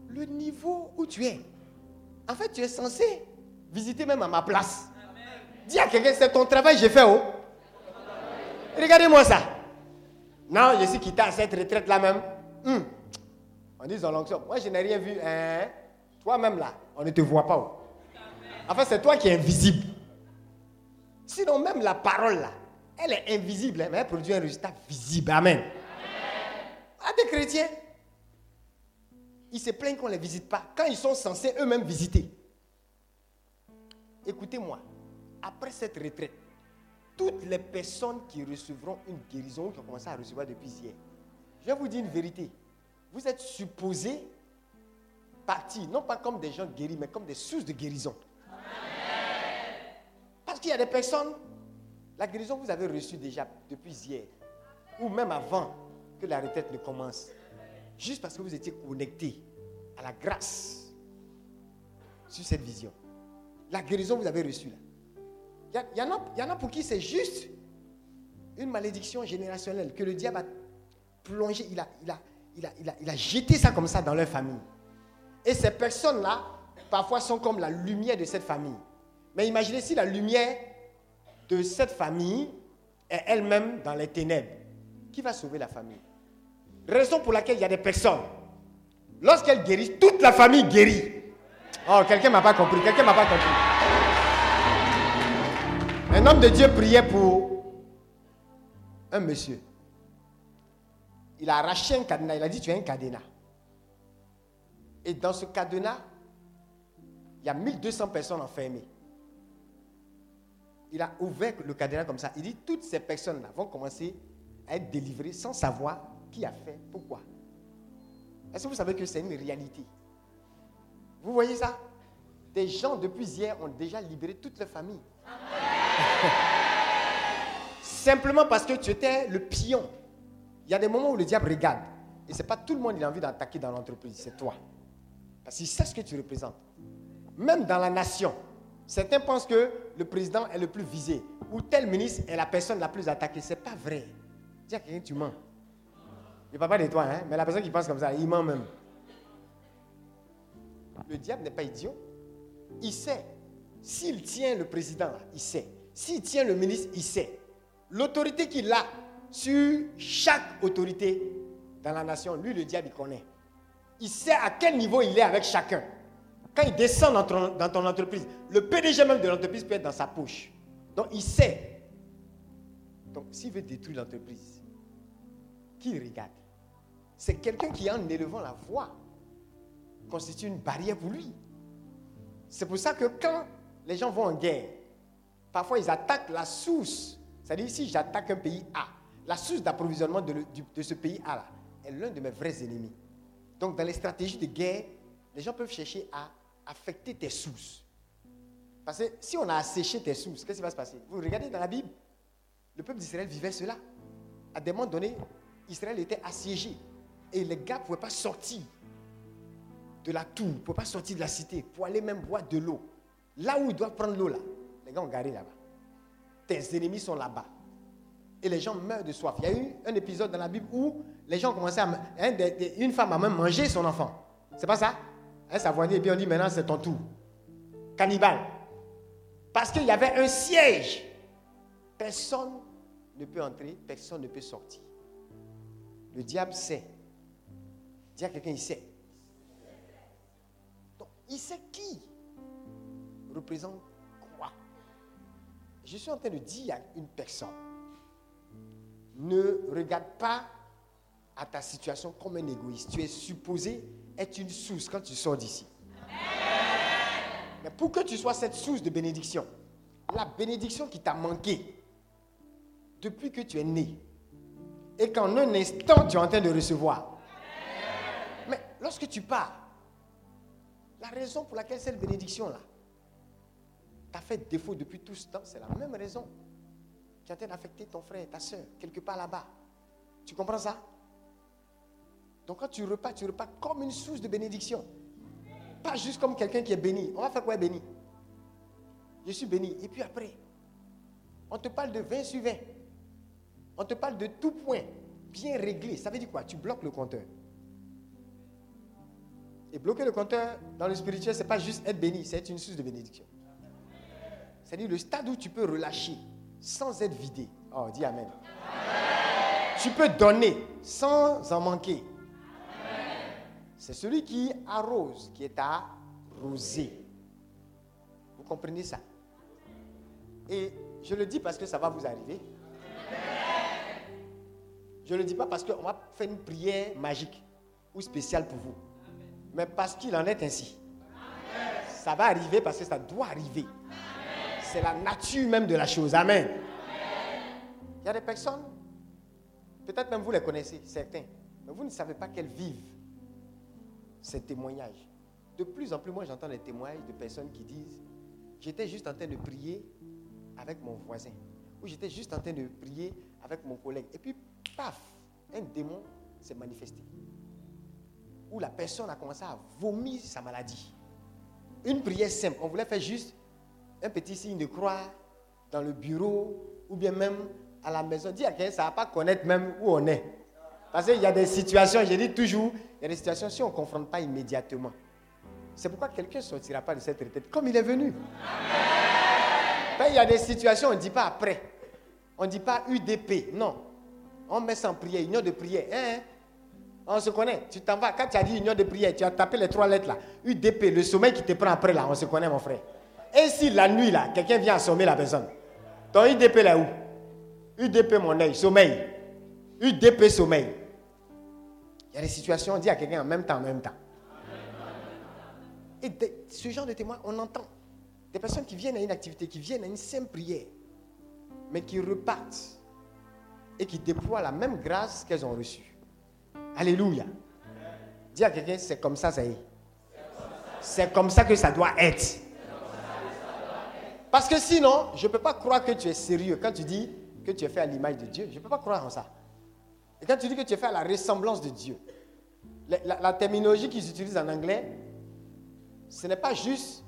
le niveau où tu es. En fait, tu es censé visiter même à ma place. Dis à quelqu'un, c'est ton travail, j'ai fait, oh. Regardez-moi ça. Non, je suis quitté à cette retraite là même. Hum. On dit dans l'onction. Moi, je n'ai rien vu. Hein? Toi-même là, on ne te voit pas. Oh. En fait, c'est toi qui es invisible. Sinon, même la parole là, elle est invisible, hein, mais elle produit un résultat visible. Amen. À des chrétiens, ils se plaignent qu'on ne les visite pas quand ils sont censés eux-mêmes visiter. Écoutez-moi, après cette retraite, toutes les personnes qui recevront une guérison, qui ont commencé à recevoir depuis hier, je vous dire une vérité. Vous êtes supposés partir, non pas comme des gens guéris, mais comme des sources de guérison. Parce qu'il y a des personnes, la guérison vous avez reçue déjà depuis hier, ou même avant que la retraite ne commence, juste parce que vous étiez connectés à la grâce sur cette vision. La guérison vous avez reçue là. Il y, en a, pour qui c'est juste une malédiction générationnelle que le diable a plongé, il a, il a, jeté ça comme ça dans leur famille. Et ces personnes-là, parfois, sont comme la lumière de cette famille. Mais imaginez si la lumière de cette famille est elle-même dans les ténèbres. Qui va sauver la famille? Raison pour laquelle il y a des personnes, lorsqu'elles guérissent, toute la famille guérit. Oh, quelqu'un m'a pas compris, quelqu'un m'a pas compris. Un homme de Dieu priait pour un monsieur. Il a arraché un cadenas, il a dit tu es un cadenas. Et dans ce cadenas, il y a 1200 personnes enfermées il a ouvert le cadenas comme ça. Il dit, toutes ces personnes-là vont commencer à être délivrées sans savoir qui a fait, pourquoi. Est-ce que vous savez que c'est une réalité? Vous voyez ça? Des gens depuis hier ont déjà libéré toute leur famille. Simplement parce que tu étais le pion. Il y a des moments où le diable regarde. Et ce n'est pas tout le monde qui a envie d'attaquer dans l'entreprise, c'est toi. Parce qu'il sait ce que tu représentes. Même dans la nation, Certains pensent que le président est le plus visé ou tel ministre est la personne la plus attaquée. Ce n'est pas vrai. Dis à quelqu'un, tu mens. Je ne parle pas de toi, hein, mais la personne qui pense comme ça, il ment même. Le diable n'est pas idiot. Il sait. S'il tient le président, il sait. S'il tient le ministre, il sait. L'autorité qu'il a sur chaque autorité dans la nation, lui, le diable, il connaît. Il sait à quel niveau il est avec chacun. Quand il descend dans ton, entreprise, le PDG même de l'entreprise peut être dans sa poche. Donc il sait. Donc s'il veut détruire l'entreprise, qui regarde? C'est quelqu'un qui, en élevant la voix, constitue une barrière pour lui. C'est pour ça que quand les gens vont en guerre, parfois ils attaquent la source. C'est-à-dire, si j'attaque un pays A, la source d'approvisionnement de, ce pays là, est l'un de mes vrais ennemis. Donc, dans les stratégies de guerre, les gens peuvent chercher à affecter tes sources. Parce que si on a asséché tes sources, qu'est-ce qui va se passer? Vous regardez dans la Bible, le peuple d'Israël vivait cela. À des moments donnés, Israël était assiégé. Et les gars ne pouvaient pas sortir de la tour, ne pouvaient pas sortir de la cité pour aller même boire de l'eau. Là où ils doivent prendre l'eau, là, les gars ont garé là-bas. Tes ennemis sont là-bas. Et les gens meurent de soif. Il y a eu un épisode dans la Bible où les gens commencé à. une femme a même mangé son enfant. C'est pas ça? Elle s'avoignait et puis on dit maintenant c'est ton tour. Cannibale. Parce qu'il y avait un siège. Personne ne peut entrer, personne ne peut sortir. Le diable sait. Dis à quelqu'un, il sait. Donc, il sait qui représente quoi? Je suis en train de dire à une personne, ne regarde pas à ta situation comme un égoïste. Tu es supposé est une source quand tu sors d'ici. Mais pour que tu sois cette source de bénédiction, la bénédiction qui t'a manqué depuis que tu es né, et qu'en un instant tu es en train de recevoir. Mais lorsque tu pars, la raison pour laquelle cette bénédiction-là t'a fait défaut depuis tout ce temps, c'est la même raison qui est en train d'affecter ton frère ta soeur, quelque part là-bas. Tu comprends ça? Donc quand tu repars, tu repars comme une source de bénédiction. Pas juste comme quelqu'un qui est béni. On va faire quoi béni? Je suis béni. Et puis après, on te parle de 20 sur 20. On te parle de tout point bien réglé. Ça veut dire quoi? Tu bloques le compteur. Et bloquer le compteur dans le spirituel, ce n'est pas juste être béni, c'est être une source de bénédiction. C'est-à-dire le stade où tu peux relâcher sans être vidé. Oh, dis Amen. Tu peux donner sans en manquer. C'est celui qui arrose qui est arrosé. Vous comprenez ça? Et je le dis parce que ça va vous arriver. Je ne le dis pas parce qu'on va faire une prière magique ou spéciale pour vous. Mais parce qu'il en est ainsi. Ça va arriver parce que ça doit arriver. C'est la nature même de la chose. Amen. Il y a des personnes, peut-être même vous les connaissez, certains, mais vous ne savez pas qu'elles vivent ces témoignages. De plus en plus, moi, j'entends des témoignages de personnes qui disent J'étais juste en train de prier avec mon voisin, ou j'étais juste en train de prier avec mon collègue. Et puis, paf, un démon s'est manifesté. Où la personne a commencé à vomir sa maladie. Une prière simple. On voulait faire juste un petit signe de croix dans le bureau ou bien même à la maison. Dis à quelqu'un, ça ne va pas connaître même où on est. Parce qu'il y a des situations, je dis toujours, il y a des situations, si on ne confronte pas immédiatement, c'est pourquoi quelqu'un ne sortira pas de cette retraite comme il est venu. il y a des situations, on ne dit pas après. On ne dit pas UDP. Non. On met ça en prière, union de prière. Hein? On se connaît. Tu t'en vas. Quand tu as dit union de prière, tu as tapé les trois lettres là. UDP, le sommeil qui te prend après là, on se connaît, mon frère. Et si la nuit là, quelqu'un vient assommer la personne, ton UDP là où? UDP mon œil, sommeil. UDP sommeil. Il y a des situations, on dit à quelqu'un en même temps, en même temps. Et ce genre de témoins, on entend. Des personnes qui viennent à une activité, qui viennent à une simple prière, mais qui repartent et qui déploient la même grâce qu'elles ont reçue. Alléluia. Dis à quelqu'un, c'est comme ça, ça y est. C'est comme ça que ça doit être. Parce que sinon, je ne peux pas croire que tu es sérieux quand tu dis que tu es fait à l'image de Dieu. Je ne peux pas croire en ça. Et quand tu dis que tu es fait à la ressemblance de Dieu, la, terminologie qu'ils utilisent en anglais, ce n'est pas juste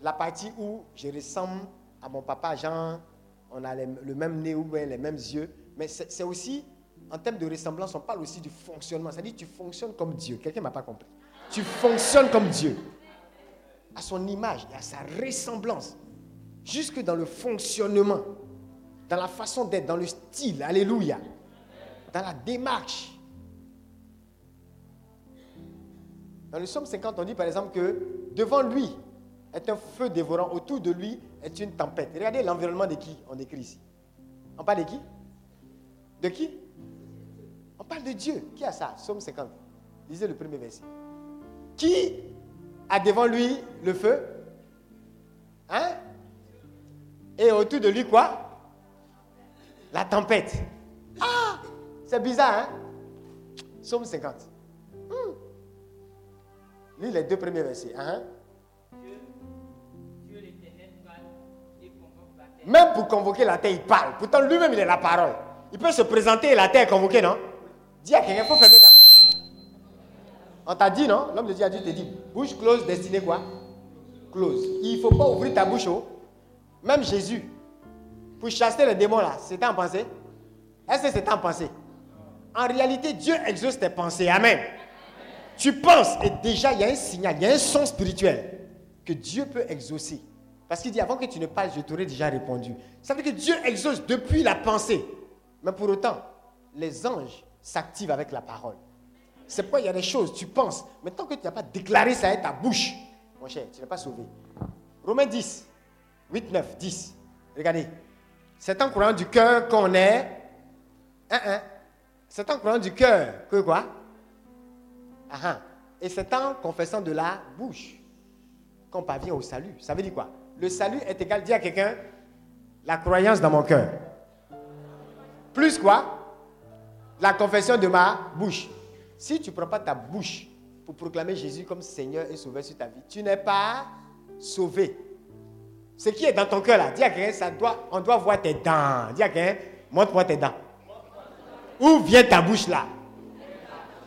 la partie où je ressemble à mon papa Jean, on a le même nez ou les mêmes yeux, mais c'est aussi, en termes de ressemblance, on parle aussi du fonctionnement. C'est-à-dire tu fonctionnes comme Dieu. Quelqu'un ne m'a pas compris. Tu fonctionnes comme Dieu. À son image et à sa ressemblance. Jusque dans le fonctionnement, dans la façon d'être, dans le style. Alléluia. Dans la démarche. Dans le psaume 50, on dit par exemple que devant lui, est un feu dévorant, autour de lui est une tempête. Regardez l'environnement de qui on écrit ici. On parle de qui? De qui? On parle de Dieu. Qui a ça? Somme 50. Lisez le premier verset. Qui a devant lui le feu Hein? Et autour de lui quoi? La tempête. Ah C'est bizarre, hein? Somme 50. Hmm. Lis les deux premiers versets. Hein? Même pour convoquer la terre, il parle. Pourtant, lui-même, il est la parole. Il peut se présenter et la terre est convoquée, non? Dis à quelqu'un, il faut fermer ta. On t'a dit, non? L'homme de Dieu a dit, te dit, bouche close, destinée quoi? Close. Il ne faut pas ouvrir ta bouche. Oh. Même Jésus, pour chasser les démons là, c'était en pensée? Est-ce que c'était en pensée? En réalité, Dieu exauce tes pensées. Amen. Tu penses et déjà il y a un signal, il y a un son spirituel que Dieu peut exaucer. Parce qu'il dit, avant que tu ne parles, je t'aurais déjà répondu. Ça veut dire que Dieu exauce depuis la pensée. Mais pour autant, les anges s'activent avec la parole. C'est pourquoi il y a des choses, tu penses, mais tant que tu n'as pas déclaré ça avec ta bouche, mon cher, tu n'es pas sauvé. Romains 10, 8, 9, 10. Regardez. C'est en courant du cœur qu'on est. Hein, hein. C'est en courant du cœur que quoi? Ah, ah. Et c'est en confessant de la bouche qu'on parvient au salut. Ça veut dire quoi? Le salut est égal, dis à quelqu'un, la croyance dans mon cœur. Plus quoi? La confession de ma bouche. Si tu ne prends pas ta bouche pour proclamer Jésus comme Seigneur et Sauveur sur ta vie, tu n'es pas sauvé. Ce qui est dans ton cœur là, dis à quelqu'un, on doit voir tes dents. Dis à quelqu'un, montre-moi tes dents. Où vient ta bouche là?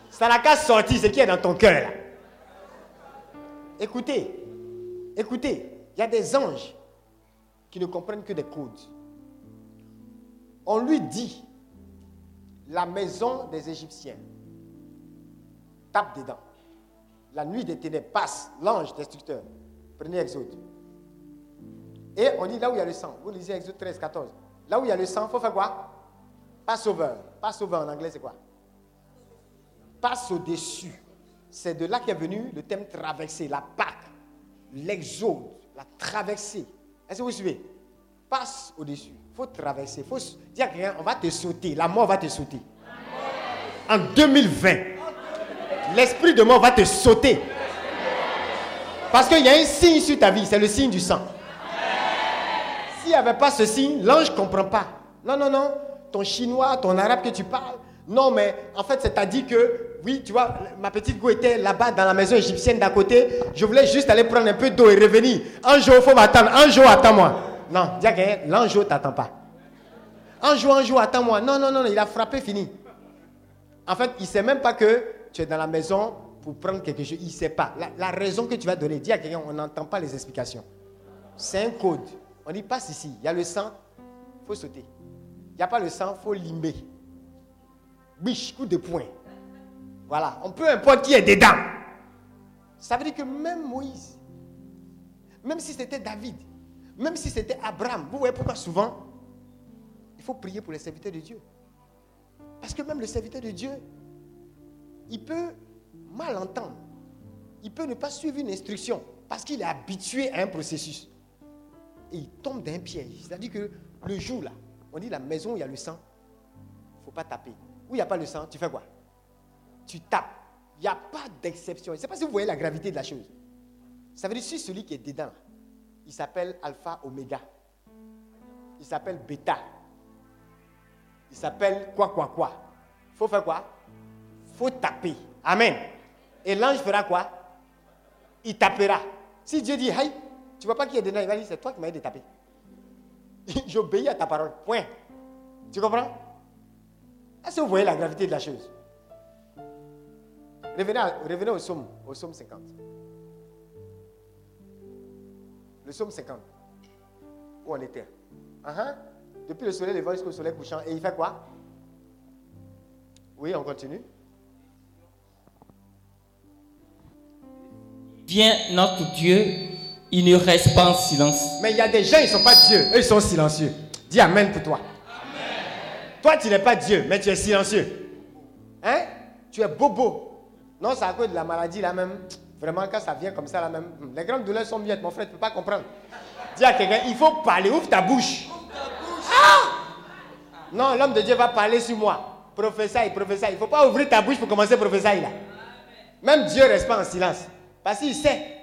Ça n'a qu'à sortir ce qui est dans ton cœur là. Écoutez, écoutez, il y a des anges qui ne comprennent que des codes. On lui dit, la maison des Égyptiens, tape dedans. La nuit des ténèbres passe, l'ange destructeur. Prenez Exode. Et on dit là où il y a le sang. Vous lisez Exode 13, 14. Là où il y a le sang, il faut faire quoi? Pas sauveur. Pas sauveur en anglais, c'est quoi? Passe au-dessus. C'est de là qu'est venu le thème traversée, la Pâque, l'exode, la traversée. Est-ce que vous suivez? Passe au-dessus. Il faut traverser. Faut dire quelqu'un, on va te sauter. La mort va te sauter. En 2020, l'esprit de mort va te sauter. Parce qu'il y a un signe sur ta vie, c'est le signe du sang. S'il n'y avait pas ce signe, l'ange ne comprend pas. Non, non, non. Ton chinois, ton arabe que tu parles. Non, mais en fait, c'est-à-dire que, oui, tu vois, ma petite go était là-bas dans la maison égyptienne d'à côté. Je voulais juste aller prendre un peu d'eau et revenir. Un jour, il faut m'attendre. Un jour, attends-moi. Non, dis à quelqu'un, l'ange ne t'attend pas. Un jour, un jour, attends-moi. Non, non, non, il a frappé, fini. En fait, il ne sait même pas que tu es dans la maison pour prendre quelque chose. Il ne sait pas. La, raison que tu vas donner, dis à quelqu'un, on n'entend pas les explications. C'est un code. On dit passe ici. Il y a le sang, il faut sauter. Il n'y a pas le sang, il faut limber. Biche, coup de poing. Voilà. On peut importe qui est dedans. Ça veut dire que même Moïse, même si c'était David, même si c'était Abraham, vous voyez pourquoi souvent il faut prier pour les serviteurs de Dieu. Parce que même le serviteur de Dieu, il peut mal entendre. Il peut ne pas suivre une instruction parce qu'il est habitué à un processus. Et il tombe d'un piège. C'est-à-dire que le jour là, on dit la maison où il y a le sang, il ne faut pas taper. Où il n'y a pas le sang, tu fais quoi? Tu tapes. Il n'y a pas d'exception. Je ne sais pas si vous voyez la gravité de la chose. Ça veut dire que celui qui est dedans, il s'appelle alpha, oméga. Il s'appelle bêta. Il s'appelle quoi, quoi, quoi? Il faut faire quoi? Faut taper. Amen. Et l'ange fera quoi? Il tapera. Si Dieu dit, hey, tu vois pas qui est dedans, il va dire, c'est toi qui m'as dit de taper. J'obéis à ta parole. Point. Tu comprends? Est-ce que vous voyez la gravité de la chose? Revenez, revenez au psaume, au psaume 50. Le psaume 50. Où on était uh-huh. Depuis le soleil levant jusqu'au soleil couchant. Et il fait quoi? Oui, on continue. Viens notre Dieu, il ne reste pas en silence. Mais il y a des gens, ils ne sont pas Dieu. Eux, ils sont silencieux. Dis Amen pour toi. Toi, tu n'es pas Dieu, mais tu es silencieux. Hein? Tu es bobo. Non, c'est à cause de la maladie là même. Vraiment, quand ça vient comme ça là même. Les grandes douleurs sont bien, mon frère, tu ne peux pas comprendre. Dis à quelqu'un, il faut parler, ouvre ta bouche. Ah! Non, l'homme de Dieu va parler sur moi. Professeur, professeur. Il ne faut pas ouvrir ta bouche pour commencer professeur là. Même Dieu reste pas en silence. Parce qu'il sait.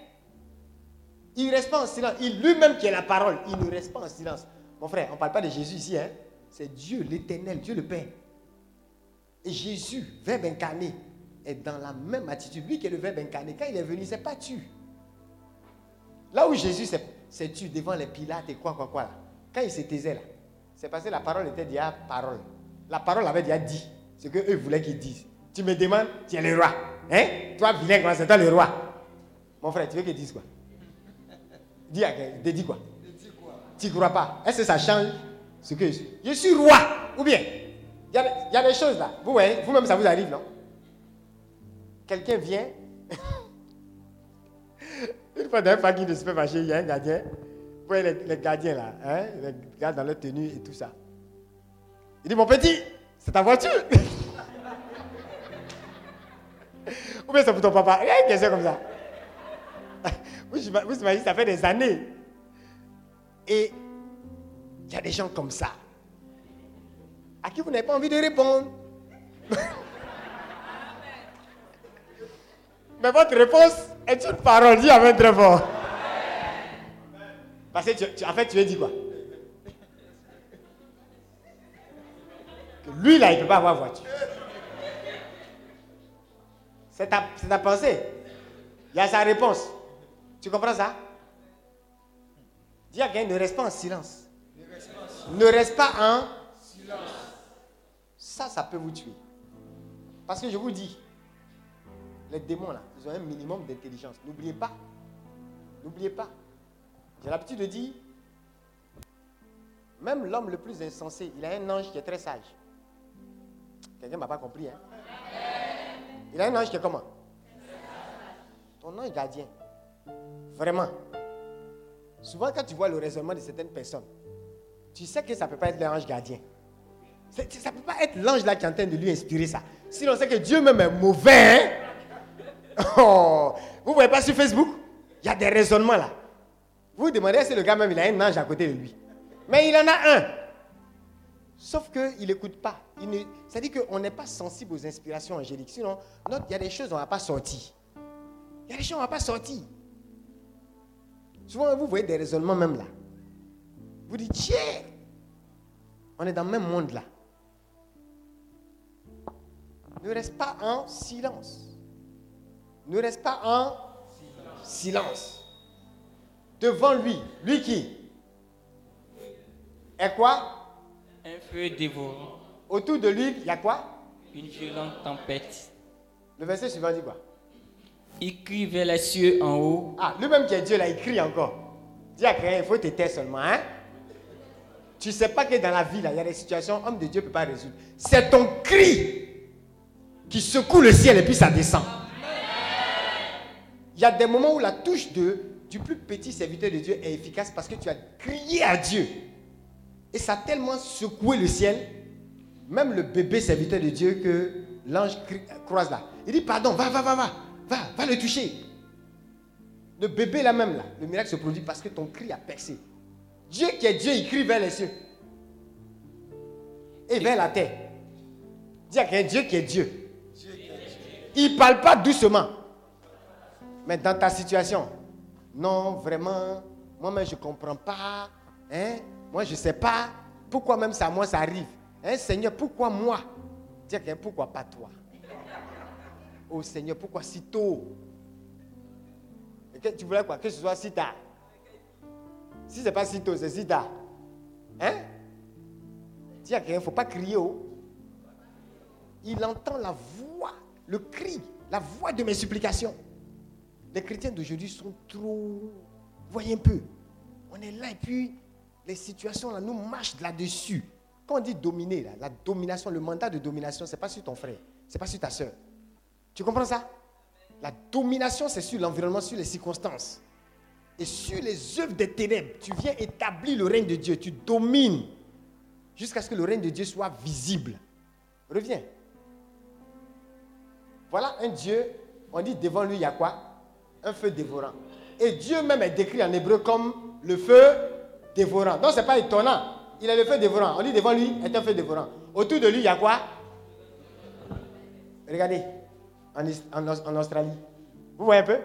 Il ne reste pas en silence. Il lui-même qui est la parole, il ne reste pas en silence. Mon frère, on ne parle pas de Jésus ici. Hein? C'est Dieu, l'éternel, Dieu le Père. Et Jésus, Verbe incarné, est dans la même attitude. Lui qui est le Verbe incarné, quand il est venu, c'est pas tu. Là où Jésus s'est tu devant les pilates et quoi, quoi, quoi, là. Quand il se taisait là, c'est parce que la parole était déjà parole. La parole avait déjà dit ce qu'eux voulaient qu'il dise. Tu me demandes, tu es le roi. Hein? Toi, vilain, c'est toi le roi? Mon frère, tu veux qu'il dise quoi? Dis à dis quoi? Tu ne crois pas Est-ce que ça change ce que je suis? Je suis roi. Ou bien, il y, a, y, a des choses là. Vous voyez, vous-même, ça vous arrive, non? Quelqu'un vient. Une fois dans un parking de supermarché, il y a un gardien. Vous voyez les, gardiens là, hein? les gars dans leur tenue et tout ça. Il dit Mon petit, c'est ta voiture. Ou bien c'est pour ton papa. Il y a comme ça. Vous imaginez, ça fait des années. Et il y a des gens comme ça. À qui vous n'avez pas envie de répondre. Mais votre réponse est une parole. Dis Amen très fort. Parce que tu- tu- en fait, tu lui dit quoi? Lui, là, il ne peut pas avoir voiture. C'est ta, c'est ta pensée. Il y a sa réponse. Tu comprends ça? Dis à quelqu'un, ne reste pas en silence. Ne reste pas en silence. Ça, ça peut vous tuer. Parce que je vous dis, les démons, là, ils ont un minimum d'intelligence. N'oubliez pas. N'oubliez pas. J'ai l'habitude de dire, même l'homme le plus insensé, il a un ange qui est très sage. Quelqu'un ne m'a pas compris, hein? Il a un ange qui est comment? Ton ange gardien. Vraiment. Souvent, quand tu vois le raisonnement de certaines personnes, tu sais que ça ne peut pas être l'ange gardien. Ça ne peut pas être l'ange là qui est en train de lui inspirer ça. Sinon, c'est que Dieu même est mauvais. hein? Oh, vous ne voyez pas sur Facebook? Il y a des raisonnements là. Vous vous demandez si le gars même il a un ange à côté de lui. Mais il en a un. Sauf qu'il n'écoute pas. Il ne... Dit qu'on n'est pas sensible aux inspirations angéliques. Sinon, il y a des choses on ne va pas sortir. Il y a des choses on ne va pas sortir. Souvent, vous voyez des raisonnements même là. Vous dites, tiens, on est dans le même monde là. Ne reste pas en silence. Ne reste pas en silence. Devant lui, lui qui? Est quoi? Un feu dévorant, Autour de lui, il y a quoi? Une violente tempête. Le verset suivant dit quoi? Il crie vers les cieux en haut. Ah, lui-même qui est Dieu là, il crie encore. Dis à quelqu'un, il faut te taire seulement, hein Tu ne sais pas que dans la vie, là, il y a des situations, homme de Dieu ne peut pas résoudre. C'est ton cri qui secoue le ciel et puis ça descend. Il y a des moments où la touche de, du plus petit serviteur de Dieu est efficace parce que tu as crié à Dieu. Et ça a tellement secoué le ciel, même le bébé serviteur de Dieu que l'ange croise là. Il dit, pardon, va, va, va, va, va, va le toucher. Le bébé là même là, le miracle se produit parce que ton cri a percé. Dieu qui est Dieu, il crie vers les cieux. Et vers la terre. Dis à Dieu qui est Dieu. Il ne parle pas doucement. Mais dans ta situation, non, vraiment, moi-même je ne comprends pas. Hein? Moi je ne sais pas. Pourquoi même ça, moi ça arrive? Hein, Seigneur, pourquoi moi? Dis à pourquoi pas toi? Oh Seigneur, pourquoi si tôt? Tu voulais quoi? Que ce soit si tard. Si ce n'est pas si tôt, c'est si tard. Hein? Dis à quelqu'un, il ne faut pas crier haut. Il entend la voix, le cri, la voix de mes supplications. Les chrétiens d'aujourd'hui sont trop. Voyez un peu. On est là et puis les situations là nous marchent là-dessus. Quand on dit dominer, la domination, le mandat de domination, ce n'est pas sur ton frère, ce n'est pas sur ta soeur. Tu comprends ça? La domination, c'est sur l'environnement, sur les circonstances. Et sur les œuvres des ténèbres, tu viens établir le règne de Dieu, tu domines jusqu'à ce que le règne de Dieu soit visible. Reviens. Voilà un Dieu, on dit devant lui, il y a quoi? Un feu dévorant. Et Dieu même est décrit en hébreu comme le feu dévorant. Donc ce n'est pas étonnant. Il est le feu dévorant. On dit devant lui est un feu dévorant. Autour de lui, il y a quoi? Regardez, en, Australie. Vous voyez un peu?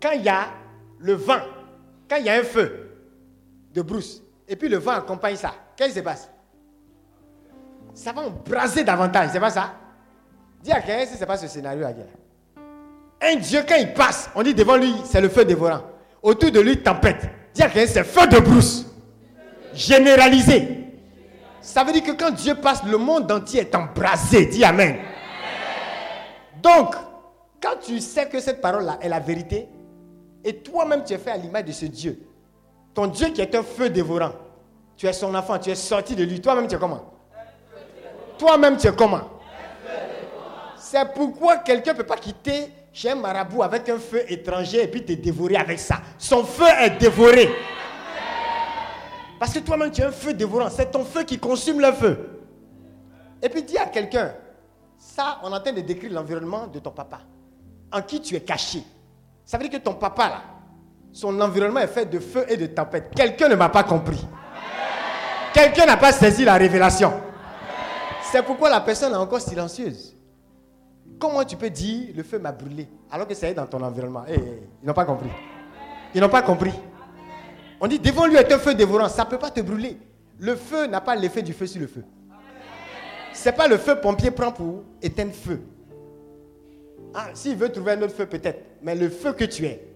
Quand il y a le vent, quand il y a un feu de brousse, et puis le vent accompagne ça, qu'est-ce qui se passe? Ça va embraser davantage, c'est pas ça? Dis à quelqu'un si ce n'est pas ce scénario là. Un Dieu, quand il passe, on dit devant lui, c'est le feu dévorant. Autour de lui, tempête. Dis à quelqu'un, c'est feu de brousse. Généralisé. Ça veut dire que quand Dieu passe, le monde entier est embrasé. Dis Amen. Donc, quand tu sais que cette parole-là est la vérité, et toi-même tu es fait à l'image de ce Dieu, ton Dieu qui est un feu dévorant, tu es son enfant, tu es sorti de lui, toi-même tu es comment? Toi-même tu es comment? C'est pourquoi quelqu'un ne peut pas quitter chez un marabout avec un feu étranger et puis te dévorer avec ça. Son feu est dévoré. Parce que toi-même tu es un feu dévorant, c'est ton feu qui consume le feu. Et puis dis à quelqu'un, ça, on est en train de décrire l'environnement de ton papa, en qui tu es caché. Ça veut dire que ton papa, là, son environnement est fait de feu et de tempête. Quelqu'un ne m'a pas compris. Quelqu'un n'a pas saisi la révélation. C'est pourquoi la personne est encore silencieuse. Comment tu peux dire le feu m'a brûlé alors que ça est dans ton environnement? Eh, eh, Ils n'ont pas compris. Ils n'ont pas compris. On dit devant lui est un feu dévorant. Ça ne peut pas te brûler. Le feu n'a pas l'effet du feu sur le feu. C'est pas le feu pompier prend pour éteindre feu. Ah, s'il veut trouver un autre feu, peut-être. Mais le feu que tu es,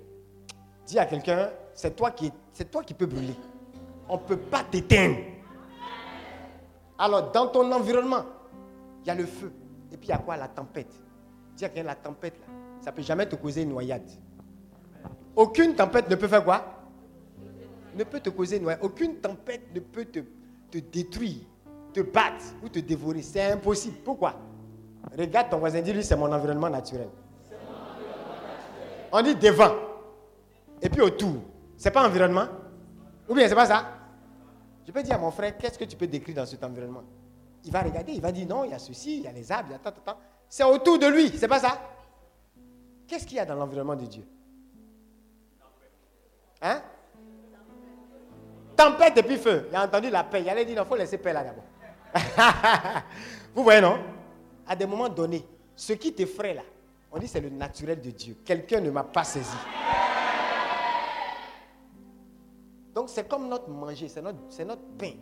dis à quelqu'un, c'est toi qui, c'est toi qui peux brûler. On ne peut pas t'éteindre. Alors, dans ton environnement, il y a le feu. Et puis, il y a quoi? La tempête. Dis à quelqu'un, la tempête, là, ça ne peut jamais te causer une noyade. Aucune tempête ne peut faire quoi? Ne peut te causer une noyade. Aucune tempête ne peut te, te détruire, te battre ou te dévorer. C'est impossible. Pourquoi? Regarde ton voisin, dis-lui, c'est mon environnement naturel. On dit devant. Et puis autour. C'est pas environnement? Ou bien c'est pas ça? Je peux dire à mon frère, qu'est-ce que tu peux décrire dans cet environnement? Il va regarder, il va dire non, il y a ceci, il y a les arbres, il y a tant, tant, tant. C'est autour de lui, c'est pas ça? Qu'est-ce qu'il y a dans l'environnement de Dieu? Hein? Tempête et puis feu. Il a entendu la paix. Il allait dire, non, il faut laisser paix là d'abord. Vous voyez, non? À des moments donnés, ce qui t'effraie là, on dit c'est le naturel de Dieu. Quelqu'un ne m'a pas saisi. Donc c'est comme notre manger, c'est notre, notre pain.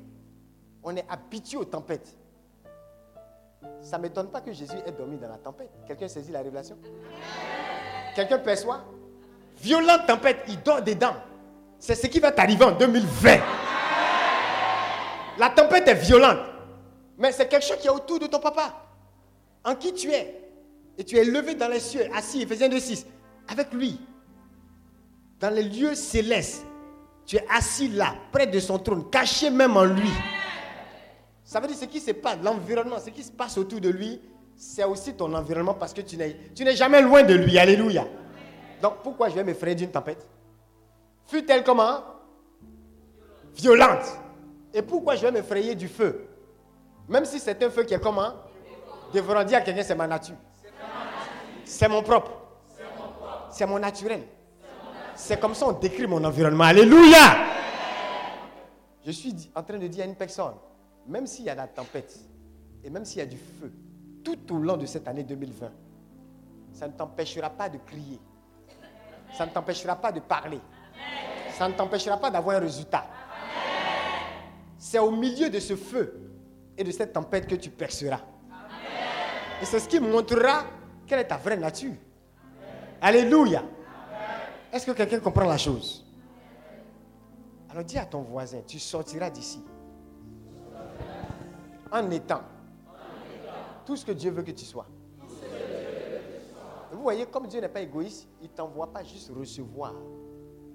On est habitué aux tempêtes. Ça ne m'étonne pas que Jésus ait dormi dans la tempête. Quelqu'un saisit la révélation? Quelqu'un perçoit? Violente tempête, il dort dedans. C'est ce qui va t'arriver en 2020. La tempête est violente. Mais c'est quelque chose qui est autour de ton papa. En qui tu es. Et tu es levé dans les cieux, assis, Ephésiens 2, 6, avec lui. Dans les lieux célestes. Tu es assis là, près de son trône, caché même en lui. Ça veut dire ce qui se passe, l'environnement, ce qui se passe autour de lui, c'est aussi ton environnement parce que tu n'es, jamais loin de lui. Alléluia. Donc pourquoi je vais m'effrayer d'une tempête? Fut-elle comment? Violente. Et pourquoi je vais m'effrayer du feu? Même si c'est un feu qui est comment Dévorant. Dire à quelqu'un, c'est ma nature. C'est mon propre. C'est mon naturel. C'est comme ça on décrit mon environnement. Alléluia. Je suis en train de dire à une personne, même s'il y a la tempête, et même s'il y a du feu, tout au long de cette année 2020, ça ne t'empêchera pas de crier. Ça ne t'empêchera pas de parler. Ça ne t'empêchera pas d'avoir un résultat. C'est au milieu de ce feu et de cette tempête que tu perceras. Et c'est ce qui montrera quelle est ta vraie nature. Alléluia. Est-ce que quelqu'un comprend la chose? Alors dis à ton voisin, tu sortiras d'ici en étant tout ce que Dieu veut que tu sois. Vous voyez, comme Dieu n'est pas égoïste, il ne t'envoie pas juste recevoir,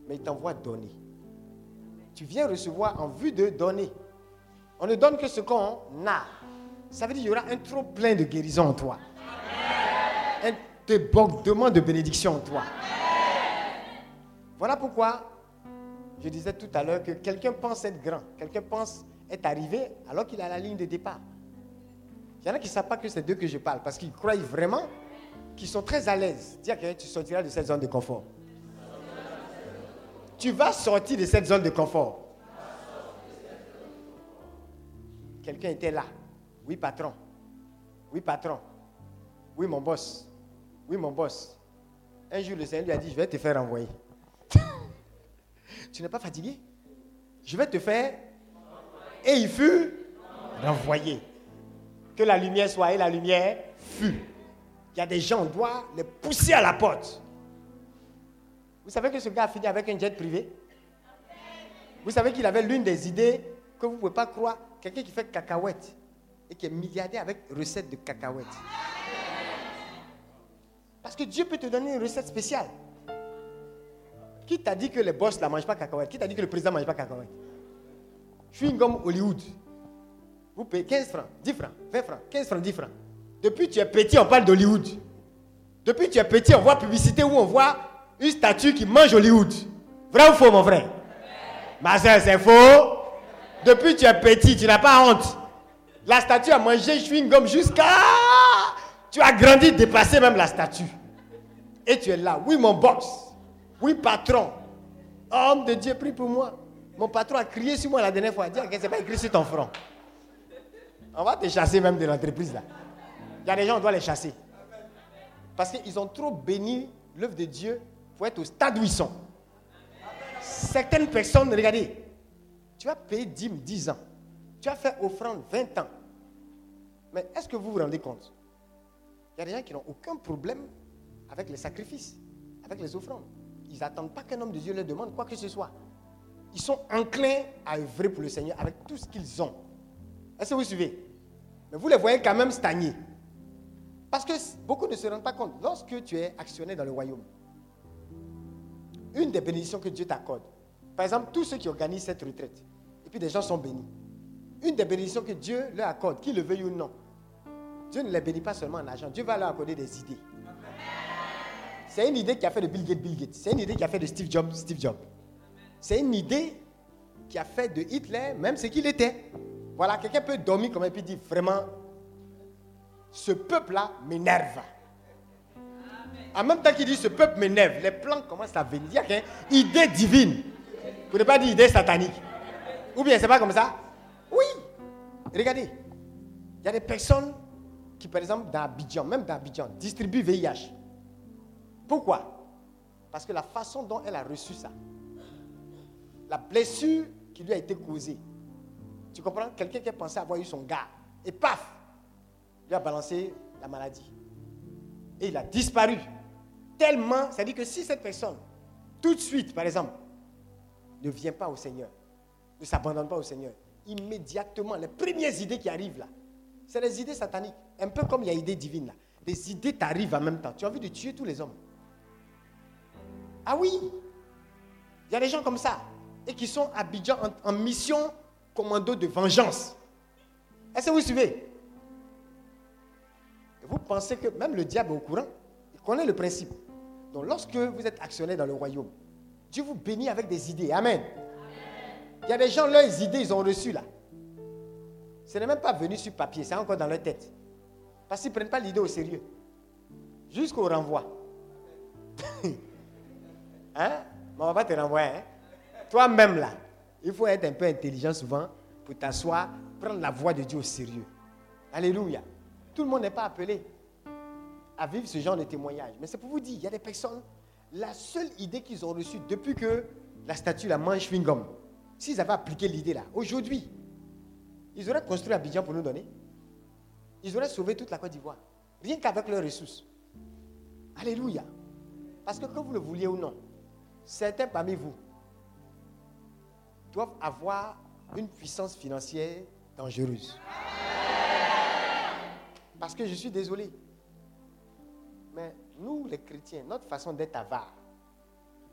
mais il t'envoie donner. Tu viens recevoir en vue de donner. On ne donne que ce qu'on a. Ça veut dire qu'il y aura un trop plein de guérison en toi. Un débordement de bénédiction en toi. Voilà pourquoi je disais tout à l'heure que quelqu'un pense être grand, quelqu'un pense être arrivé alors qu'il à la ligne de départ. Il y en a qui ne savent pas que c'est d'eux que je parle parce qu'ils croient vraiment qu'ils sont très à l'aise. À quelqu'un, tu sortiras de cette zone de confort. Tu vas sortir de cette zone de confort. Quelqu'un était là. Oui, patron. Oui, patron. Oui, mon boss. Oui, mon boss. Un jour, le Seigneur lui a dit, je vais te faire envoyer. tu n'es pas fatigué? Je vais te faire. Et il fut renvoyé. Que la lumière soit et la lumière fut. Il y a des gens, on doit les pousser à la porte. Vous savez que ce gars a fini avec un jet privé? Vous savez qu'il avait l'une des idées que vous ne pouvez pas croire? Quelqu'un qui fait cacahuète et qui est milliardaire avec recette de cacahuètes. Parce que Dieu peut te donner une recette spéciale. Qui t'a dit que les boss ne mangent pas cacahuètes Qui t'a dit que le président ne mange pas cacahuètes Je suis une gomme Hollywood. Vous payez 15 francs, 10 francs, 20 francs, 15 francs, 10 francs. Depuis que tu es petit, on parle d'Hollywood. Depuis que tu es petit, on voit publicité où on voit une statue qui mange Hollywood. Vrai ou faux, mon frère? Ma soeur, c'est faux. Depuis que tu es petit, tu n'as pas honte. La statue a mangé chewing-gum jusqu'à... Tu as grandi, dépassé même la statue. Et tu es là. Oui, mon boss. Oui, patron. Homme de Dieu, prie pour moi. Mon patron a crié sur moi la dernière fois. Il a dit, c'est pas écrit sur ton front? On va te chasser même de l'entreprise là. Il y a des gens, on doit les chasser. Parce qu'ils ont trop béni l'œuvre de Dieu pour être au stade où ils sont. certaines personnes, regardez, tu as payé dîme 10 ans. Tu as fait offrande 20 ans. Mais est-ce que vous vous rendez compte? Il y a des gens qui n'ont aucun problème avec les sacrifices, avec les offrandes. Ils n'attendent pas qu'un homme de Dieu leur demande quoi que ce soit. Ils sont enclins à œuvrer pour le Seigneur avec tout ce qu'ils ont. Est-ce que vous suivez? Mais vous les voyez quand même stagner. Parce que beaucoup ne se rendent pas compte. Lorsque tu es actionné dans le royaume, une des bénédictions que Dieu t'accorde, par exemple, tous ceux qui organisent cette retraite, et puis des gens sont bénis, une des bénédictions que Dieu leur accorde, qu'ils le veuillent ou non, Dieu ne les bénit pas seulement en argent, Dieu va leur accorder des idées. C'est une idée qui a fait de Bill Gates Bill Gates. C'est une idée qui a fait de Steve Jobs Steve Jobs. C'est une idée qui a fait de Hitler même ce qu'il était. Voilà, quelqu'un peut dormir comme et puis dire vraiment, ce peuple-là m'énerve. En même temps qu'il dit ce peuple m'énerve, les plans commencent à venir. Il y a une idée divine. Vous ne pas dire idée satanique. Ou bien c'est pas comme ça? Oui. Regardez. Il y a des personnes qui, par exemple, dans Abidjan, même dans Abidjan, distribuent VIH. Pourquoi? Parce que la façon dont elle a reçu ça, la blessure qui lui a été causée, tu comprends? Quelqu'un qui a pensé avoir eu son gars, et paf, lui a balancé la maladie. Et il a disparu. Tellement, c'est-à-dire que si cette personne, tout de suite, par exemple, ne vient pas au Seigneur, ne s'abandonne pas au Seigneur, immédiatement, les premières idées qui arrivent là, c'est les idées sataniques. Un peu comme il y a idées divines là. Les idées t'arrivent en même temps. Tu as envie de tuer tous les hommes. Ah oui, il y a des gens comme ça et qui sont à Abidjan en, en mission commando de vengeance. Est-ce que vous suivez? Et Vous pensez que même le diable est au courant? Il connaît le principe. Donc lorsque vous êtes actionné dans le royaume, Dieu vous bénit avec des idées. Amen. Il y a des gens, leurs idées, ils ont reçu là. Ce n'est même pas venu sur papier, c'est encore dans leur tête. Parce qu'ils ne prennent pas l'idée au sérieux. Jusqu'au renvoi. hein? Mais on va te renvoyer. Hein? Toi-même là, il faut être un peu intelligent souvent pour t'asseoir, prendre la voix de Dieu au sérieux. Alléluia. Tout le monde n'est pas appelé à vivre ce genre de témoignage. Mais c'est pour vous dire, il y a des personnes, la seule idée qu'ils ont reçue depuis que la statue la mange chewing-gum, s'ils avaient appliqué l'idée là, aujourd'hui, ils auraient construit Abidjan pour nous donner. Ils auraient sauvé toute la Côte d'Ivoire. Rien qu'avec leurs ressources. Alléluia. Parce que que vous le vouliez ou non, certains parmi vous doivent avoir une puissance financière dangereuse. Parce que je suis désolé. Mais nous, les chrétiens, notre façon d'être avare,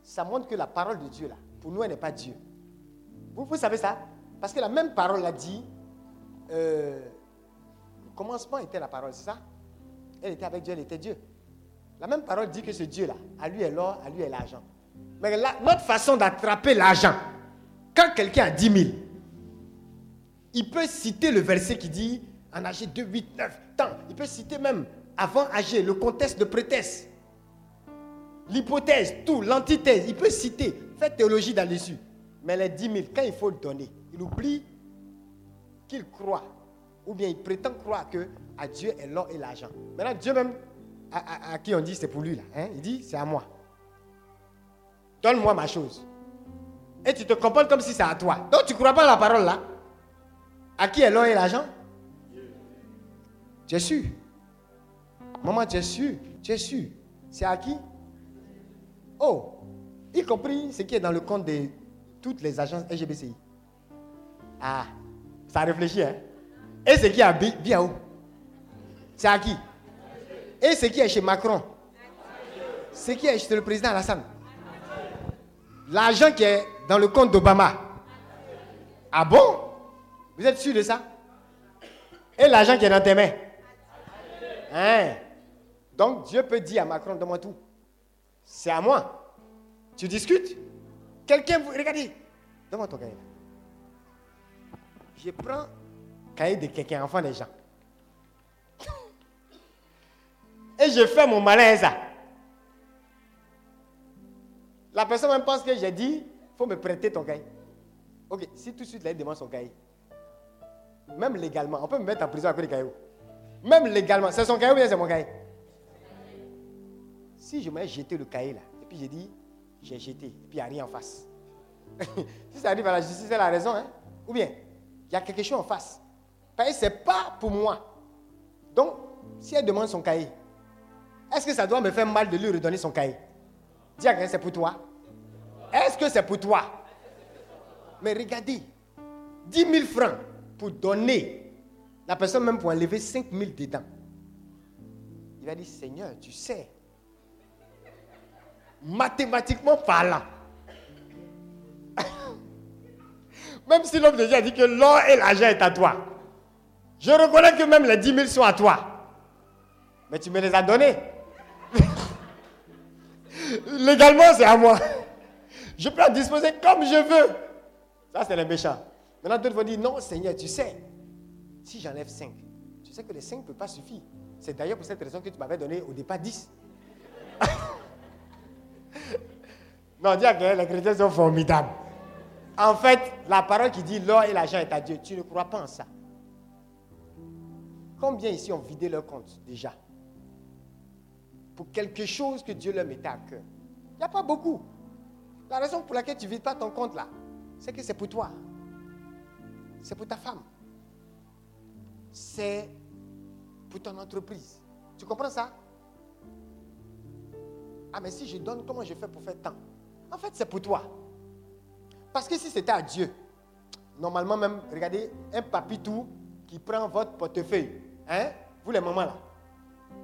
ça montre que la parole de Dieu, là, pour nous, elle n'est pas Dieu. Vous, savez ça? Parce que la même parole a dit, euh, le commencement était la parole, c'est ça? Elle était avec Dieu, elle était Dieu. La même parole dit que ce Dieu-là, à lui est l'or, à lui est l'argent. Mais là, notre façon d'attraper l'argent, quand quelqu'un a 10 000, il peut citer le verset qui dit en AG 2, 8, 9, tant. Il peut citer même avant AG, le contexte de prétexte, l'hypothèse, tout, l'antithèse. Il peut citer, faire théologie là-dessus. Mais les 10 000, quand il faut le donner, il oublie qu'il croit, ou bien il prétend croire que à Dieu est l'or et l'argent. Maintenant, Dieu même, à, qui on dit c'est pour lui, là, hein, il dit c'est à moi. Donne-moi ma chose. Et tu te comportes comme si c'est à toi. Donc tu ne crois pas la parole là? À qui est l'or et l'argent? Tu es sûr Maman, tu es C'est à qui? Oh Y compris ce qui est dans le compte de toutes les agences LGBCI. Ah, ça réfléchit, hein. Et ce qui est à Bi- Biao C'est à qui? Et ce qui est chez Macron? Ce qui est chez le président Alassane? L'argent qui est dans le compte d'Obama. Ah bon? Vous êtes sûr de ça? Et l'argent qui est dans tes mains? Hein? Donc Dieu peut dire à Macron, donne-moi tout. C'est à moi. Tu discutes? Quelqu'un, regardez, donne-moi ton cahier. Je prends le cahier de quelqu'un, enfant des gens. Et je fais mon ça. La personne même pense que j'ai dit, il faut me prêter ton cahier. Ok, si tout de suite là, il demande son cahier, même légalement, on peut me mettre en prison à cause du cahier. Même légalement, c'est son cahier ou bien c'est mon cahier? Si je m'ai jeté le cahier là, et puis j'ai dit, j'ai jeté, et puis il n'y a rien en face. si ça arrive à la justice, c'est la raison. Hein? Ou bien, il y a quelque chose en face. Parce ce n'est pas pour moi. Donc, si elle demande son cahier, est-ce que ça doit me faire mal de lui redonner son cahier? Dis à quelqu'un, c'est pour toi. Est-ce que c'est pour toi? Mais regardez, 10 000 francs pour donner, la personne même pour enlever 5 000 dedans. Il va dire, Seigneur, tu sais, mathématiquement parlant, même si l'homme déjà dit que l'or et l'argent est à toi, je reconnais que même les 10 000 sont à toi. Mais tu me les as donnés. Légalement, c'est à moi. Je peux en disposer comme je veux. Ça, c'est les méchants. Maintenant, d'autres vont dire, non, Seigneur, tu sais, si j'enlève 5, tu sais que les 5 ne peuvent pas suffire. C'est d'ailleurs pour cette raison que tu m'avais donné au départ 10. non, dis que les chrétiens sont formidables. En fait, la parole qui dit l'or et l'argent est à Dieu, tu ne crois pas en ça. Combien ici ont vidé leur compte déjà Pour quelque chose que Dieu leur mettait à cœur? Il n'y a pas beaucoup. La raison pour laquelle tu ne vides pas ton compte là, c'est que c'est pour toi. C'est pour ta femme. C'est pour ton entreprise. Tu comprends ça? Ah, mais si je donne, comment je fais pour faire tant? En fait, c'est pour toi. Parce que si c'était à Dieu, normalement même, regardez, un papitou qui prend votre portefeuille. Hein? Vous les mamans là.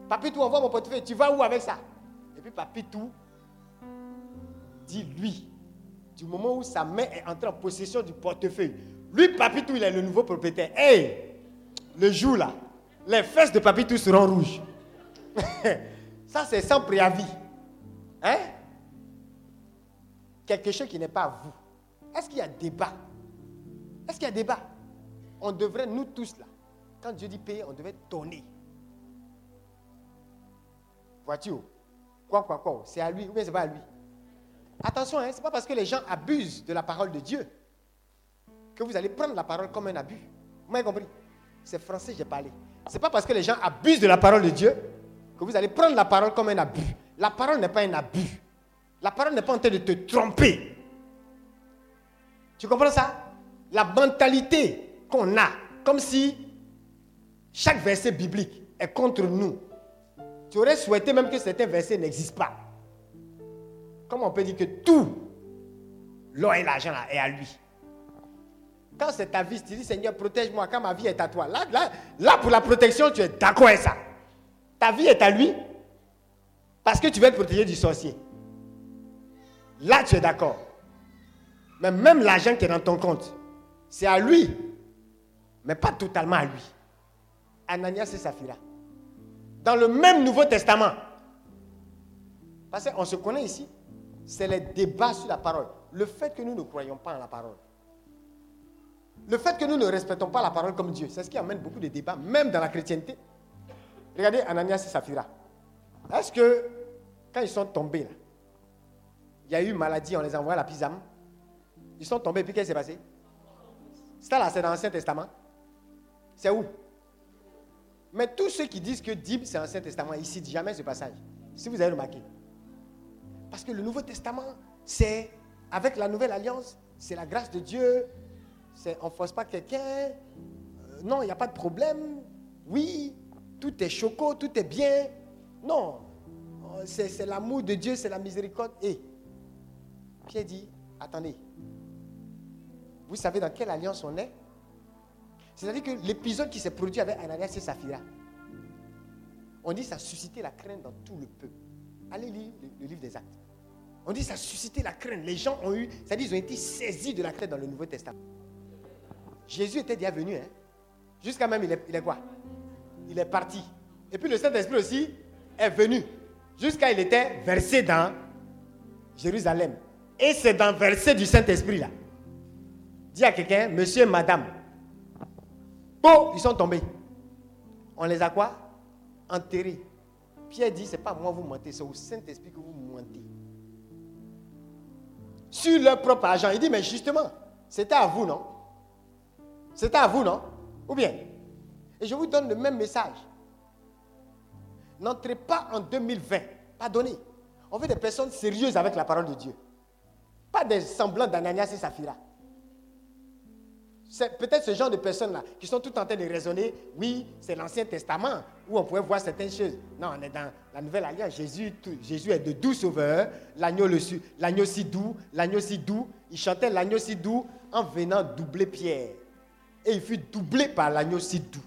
Papitou envoie mon portefeuille. Tu vas où avec ça? Et puis papitou dit lui. Du moment où sa main est entrée en possession du portefeuille. Lui, Papitou, il est le nouveau propriétaire. Hey, le jour là, les fesses de Papitou seront rouges. Ça, c'est sans préavis. Hein? Quelque chose qui n'est pas à vous. Est-ce qu'il y a débat? Est-ce qu'il y a débat? On devrait, nous tous là, quand Dieu dit payer, on devait donner. Vois-tu? Quoi, quoi, quoi? C'est à lui ou bien c'est pas à lui? Attention, hein, ce pas parce que les gens abusent de la parole de Dieu que vous allez prendre la parole comme un abus. Vous m'avez compris? C'est français, j'ai parlé. Ce n'est pas parce que les gens abusent de la parole de Dieu que vous allez prendre la parole comme un abus. La parole n'est pas un abus. La parole n'est pas en train de te tromper. Tu comprends ça? La mentalité qu'on a, comme si chaque verset biblique est contre nous. Tu aurais souhaité même que certains versets n'existent pas. Comment on peut dire que tout, l'or et l'argent est à lui Quand c'est ta vie, tu dis Seigneur, protège-moi quand ma vie est à toi. Là, là, là pour la protection, tu es d'accord avec ça. Ta vie est à lui parce que tu veux être protégé du sorcier. Là, tu es d'accord. Mais même l'argent qui est dans ton compte, c'est à lui, mais pas totalement à lui. Ananias et Saphira. Dans le même Nouveau Testament. Parce qu'on se connaît ici. C'est les débats sur la parole. Le fait que nous ne croyons pas en la parole. Le fait que nous ne respectons pas la parole comme Dieu. C'est ce qui amène beaucoup de débats, même dans la chrétienté. Regardez Ananias et Saphira. Est-ce que quand ils sont tombés, là, il y a eu maladie, on les a envoyés à la pisame? Ils sont tombés, puis qu'est-ce qui s'est passé? Ça là, c'est dans l'Ancien Testament. C'est où? Mais tous ceux qui disent que Dib, c'est l'Ancien Testament, ils citent jamais ce passage. Si vous avez remarqué. Parce que le Nouveau Testament, c'est avec la nouvelle alliance, c'est la grâce de Dieu. On ne force pas quelqu'un. Euh, non, il n'y a pas de problème. Oui, tout est choco, tout est bien. Non, euh, c'est l'amour de Dieu, c'est la miséricorde. Et Pierre dit, attendez, vous savez dans quelle alliance on est? C'est-à-dire que l'épisode qui s'est produit avec Ananias et Saphira, on dit ça a suscité la crainte dans tout le peuple. Allez lire le, livre des actes. On dit ça a suscité la crainte. Les gens ont eu, c'est-à-dire ils ont été saisis de la crainte dans le Nouveau Testament. Jésus était déjà venu, hein. Jusqu'à même, il est quoi? Il est parti. Et puis le Saint-Esprit aussi est venu. Jusqu'à il était versé dans Jérusalem. Et c'est dans le verset du Saint-Esprit là. Dis à quelqu'un, monsieur, madame. Oh, ils sont tombés. On les a quoi? Enterrés. Pierre dit, c'est pas moi vous mentez, c'est au Saint-Esprit que vous mentez. Sur leur propre argent. Il dit, mais justement, c'était à vous, non? C'était à vous, non? Ou bien? Et je vous donne le même message. N'entrez pas en 2020. Pardonnez. On veut des personnes sérieuses avec la parole de Dieu. Pas des semblants d'Ananias et Saphira. C'est peut-être ce genre de personnes-là qui sont tout en train de raisonner. Oui, c'est l'Ancien Testament où on pouvait voir certaines choses. Non, on est dans la Nouvelle Alliance. Jésus, est de doux sauveur. L'agneau l'agneau si doux, l'agneau si doux. Il chantait l'agneau si doux en venant doubler Pierre. Et il fut doublé par l'agneau si doux.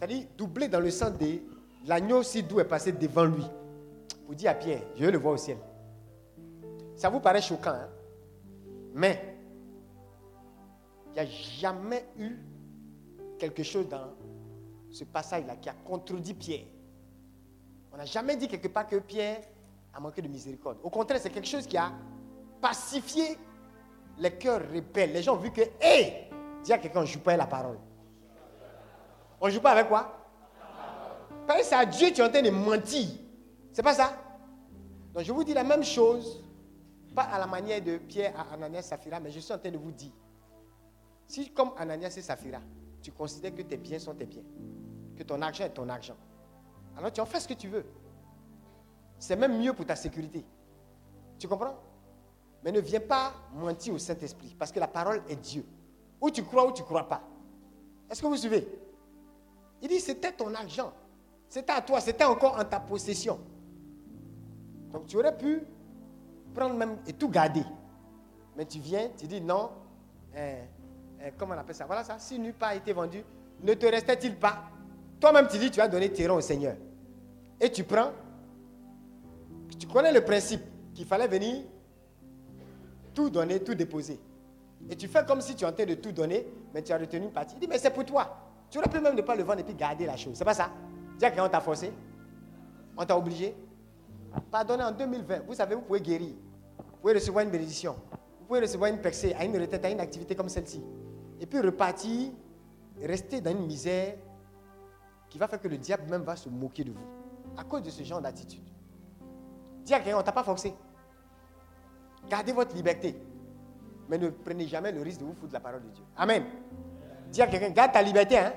C'est-à-dire doublé dans le sens de l'agneau si doux est passé devant lui. Pour dire à Pierre, je veux le voir au ciel. Ça vous paraît choquant, hein? mais il n'y a jamais eu quelque chose dans ce passage-là qui a contredit Pierre. On n'a jamais dit quelque part que Pierre a manqué de miséricorde. Au contraire, c'est quelque chose qui a pacifié les cœurs rebelles. Les gens ont vu que, hé, dis à quelqu'un, ne joue pas la parole. On ne joue pas avec quoi? Parce que c'est à Dieu tu es en train de mentir. C'est pas ça? Donc je vous dis la même chose, pas à la manière de Pierre à Ananias Saphira, mais je suis en train de vous dire, si comme Ananias et Saphira, tu considères que tes biens sont tes biens, que ton argent est ton argent, alors tu en fais ce que tu veux. C'est même mieux pour ta sécurité. Tu comprends? Mais ne viens pas mentir au Saint-Esprit, parce que la parole est Dieu. Ou tu crois ou tu ne crois pas. Est-ce que vous suivez? Il dit, c'était ton argent. C'était à toi, c'était encore en ta possession. Donc tu aurais pu prendre même et tout garder. Mais tu viens, tu dis non, euh, euh, comment on appelle ça? Voilà ça, si nu pas été vendu, ne te restait-il pas? Toi-même tu dis, tu as donné tes reins au Seigneur. Et tu prends, tu connais le principe qu'il fallait venir tout donner, tout déposer. Et tu fais comme si tu train de tout donner, mais tu as retenu une partie. Il dit, mais c'est pour toi. Tu aurais pu même ne pas le vendre et puis garder la chose. C'est pas ça? Dire qu'on t'a forcé On t'a obligé Pardonnez en 2020. Vous savez, vous pouvez guérir. Vous pouvez recevoir une bénédiction. Vous pouvez recevoir une percée à une retraite, à une activité comme celle-ci. Et puis repartir, rester dans une misère qui va faire que le diable même va se moquer de vous. À cause de ce genre d'attitude. Dis à quelqu'un, on t'a pas forcé. Gardez votre liberté. Mais ne prenez jamais le risque de vous foutre la parole de Dieu. Amen. Dis à quelqu'un, garde ta liberté. Hein?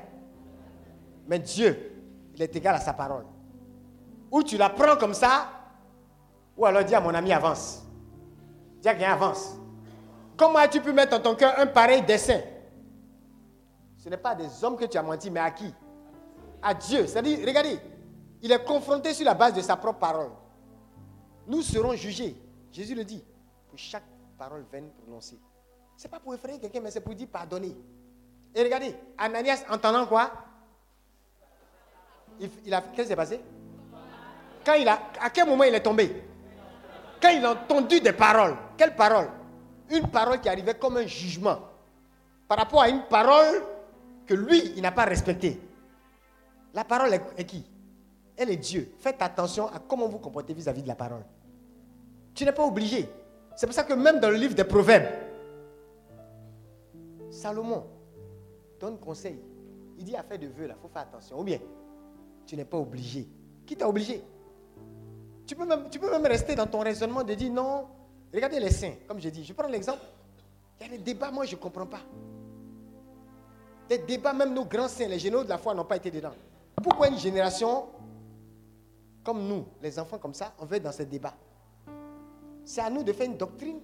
Mais Dieu, il est égal à sa parole. Ou tu la prends comme ça, ou alors dis à mon ami, avance. Dis à quelqu'un, avance. Comment as-tu pu mettre dans ton cœur un pareil dessein? Ce n'est pas à des hommes que tu as menti, mais à qui? À Dieu. C'est-à-dire, regardez, il est confronté sur la base de sa propre parole. Nous serons jugés. Jésus le dit, pour chaque parole vaine prononcée. Ce n'est pas pour effrayer quelqu'un, mais c'est pour dire pardonner. Et regardez, Ananias, entendant quoi? Il, a, Qu'est-ce qui s'est passé? Quand il a, À quel moment il est tombé? Quand il a entendu des paroles. Quelles paroles? Une parole qui arrivait comme un jugement. Par rapport à une parole que lui, il n'a pas respectée. La parole est qui? Elle est Dieu. Faites attention à comment vous comportez vis-à-vis de la parole. Tu n'es pas obligé. C'est pour ça que même dans le livre des Proverbes, Salomon donne conseil. Il dit à faire de vœux, là, il faut faire attention. Ou bien, tu n'es pas obligé. Qui t'a obligé? Tu peux, même, tu peux même rester dans ton raisonnement de dire non. Regardez les saints, comme je dis. Je prends l'exemple. Il y a des débats, moi, je ne comprends pas. Des débats, même nos grands saints, les généraux de la foi n'ont pas été dedans. Pourquoi une génération comme nous, les enfants comme ça, on veut être dans ces débats? C'est à nous de faire une doctrine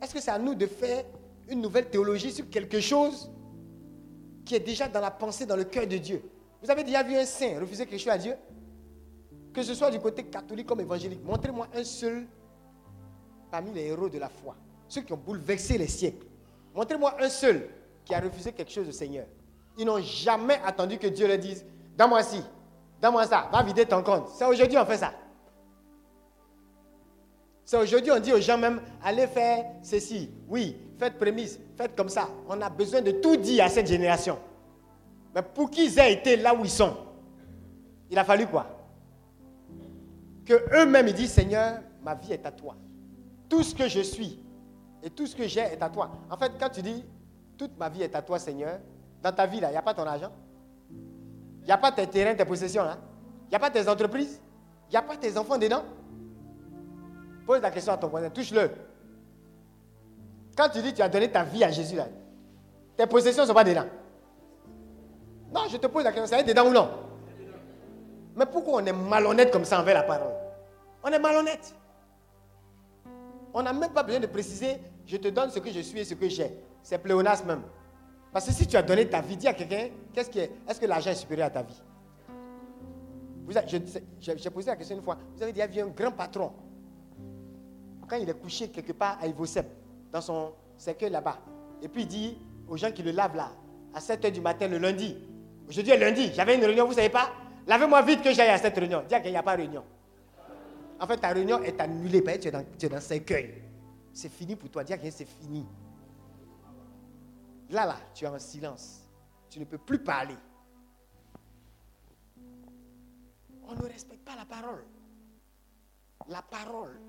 Est-ce que c'est à nous de faire une nouvelle théologie sur quelque chose? Qui est déjà dans la pensée, dans le cœur de Dieu Vous avez déjà vu un saint refuser quelque chose à Dieu? Que ce soit du côté catholique comme évangélique, montrez-moi un seul parmi les héros de la foi, ceux qui ont bouleversé les siècles. Montrez-moi un seul qui a refusé quelque chose au Seigneur. Ils n'ont jamais attendu que Dieu leur dise Donne-moi ci, donne-moi ça, va vider ton compte. C'est aujourd'hui on fait ça. C'est aujourd'hui on dit aux gens même Allez faire ceci. Oui, faites prémisse, faites comme ça. On a besoin de tout dire à cette génération. Mais pour qu'ils aient été là où ils sont, il a fallu quoi? Que eux-mêmes disent Seigneur, ma vie est à toi. Tout ce que je suis et tout ce que j'ai est à toi. En fait, quand tu dis toute ma vie est à toi, Seigneur, dans ta vie là, il n'y a pas ton argent. Il n'y a pas tes terrains, tes possessions. Il n'y a pas tes entreprises. Il n'y a pas tes enfants dedans. Pose la question à ton voisin, touche-le. Quand tu dis tu as donné ta vie à Jésus, tes possessions ne sont pas dedans. Non, je te pose la question, ça est dedans ou non? Mais pourquoi on est malhonnête comme ça envers la parole? On est malhonnête. On n'a même pas besoin de préciser, je te donne ce que je suis et ce que j'ai. C'est pléonasme même. Parce que si tu as donné ta vie, dis à quelqu'un, qu'est-ce qui est, est-ce que l'argent est supérieur à ta vie? J'ai posé la question une fois. Vous avez dit, il y avait un grand patron. Quand il est couché quelque part à Ivosep, dans son cercueil là-bas, et puis il dit aux gens qui le lavent là, à 7 h du matin le lundi, aujourd'hui est lundi, j'avais une réunion, vous savez pas? Lavez-moi vite que j'aille à cette réunion. Dis qu'il n'y a pas de réunion. En fait, ta réunion est annulée que tu es dans, tu es dans cercueil. C'est fini pour toi. Dis quelqu'un, c'est fini. Là, là, tu es en silence. Tu ne peux plus parler. On ne respecte pas la parole. La parole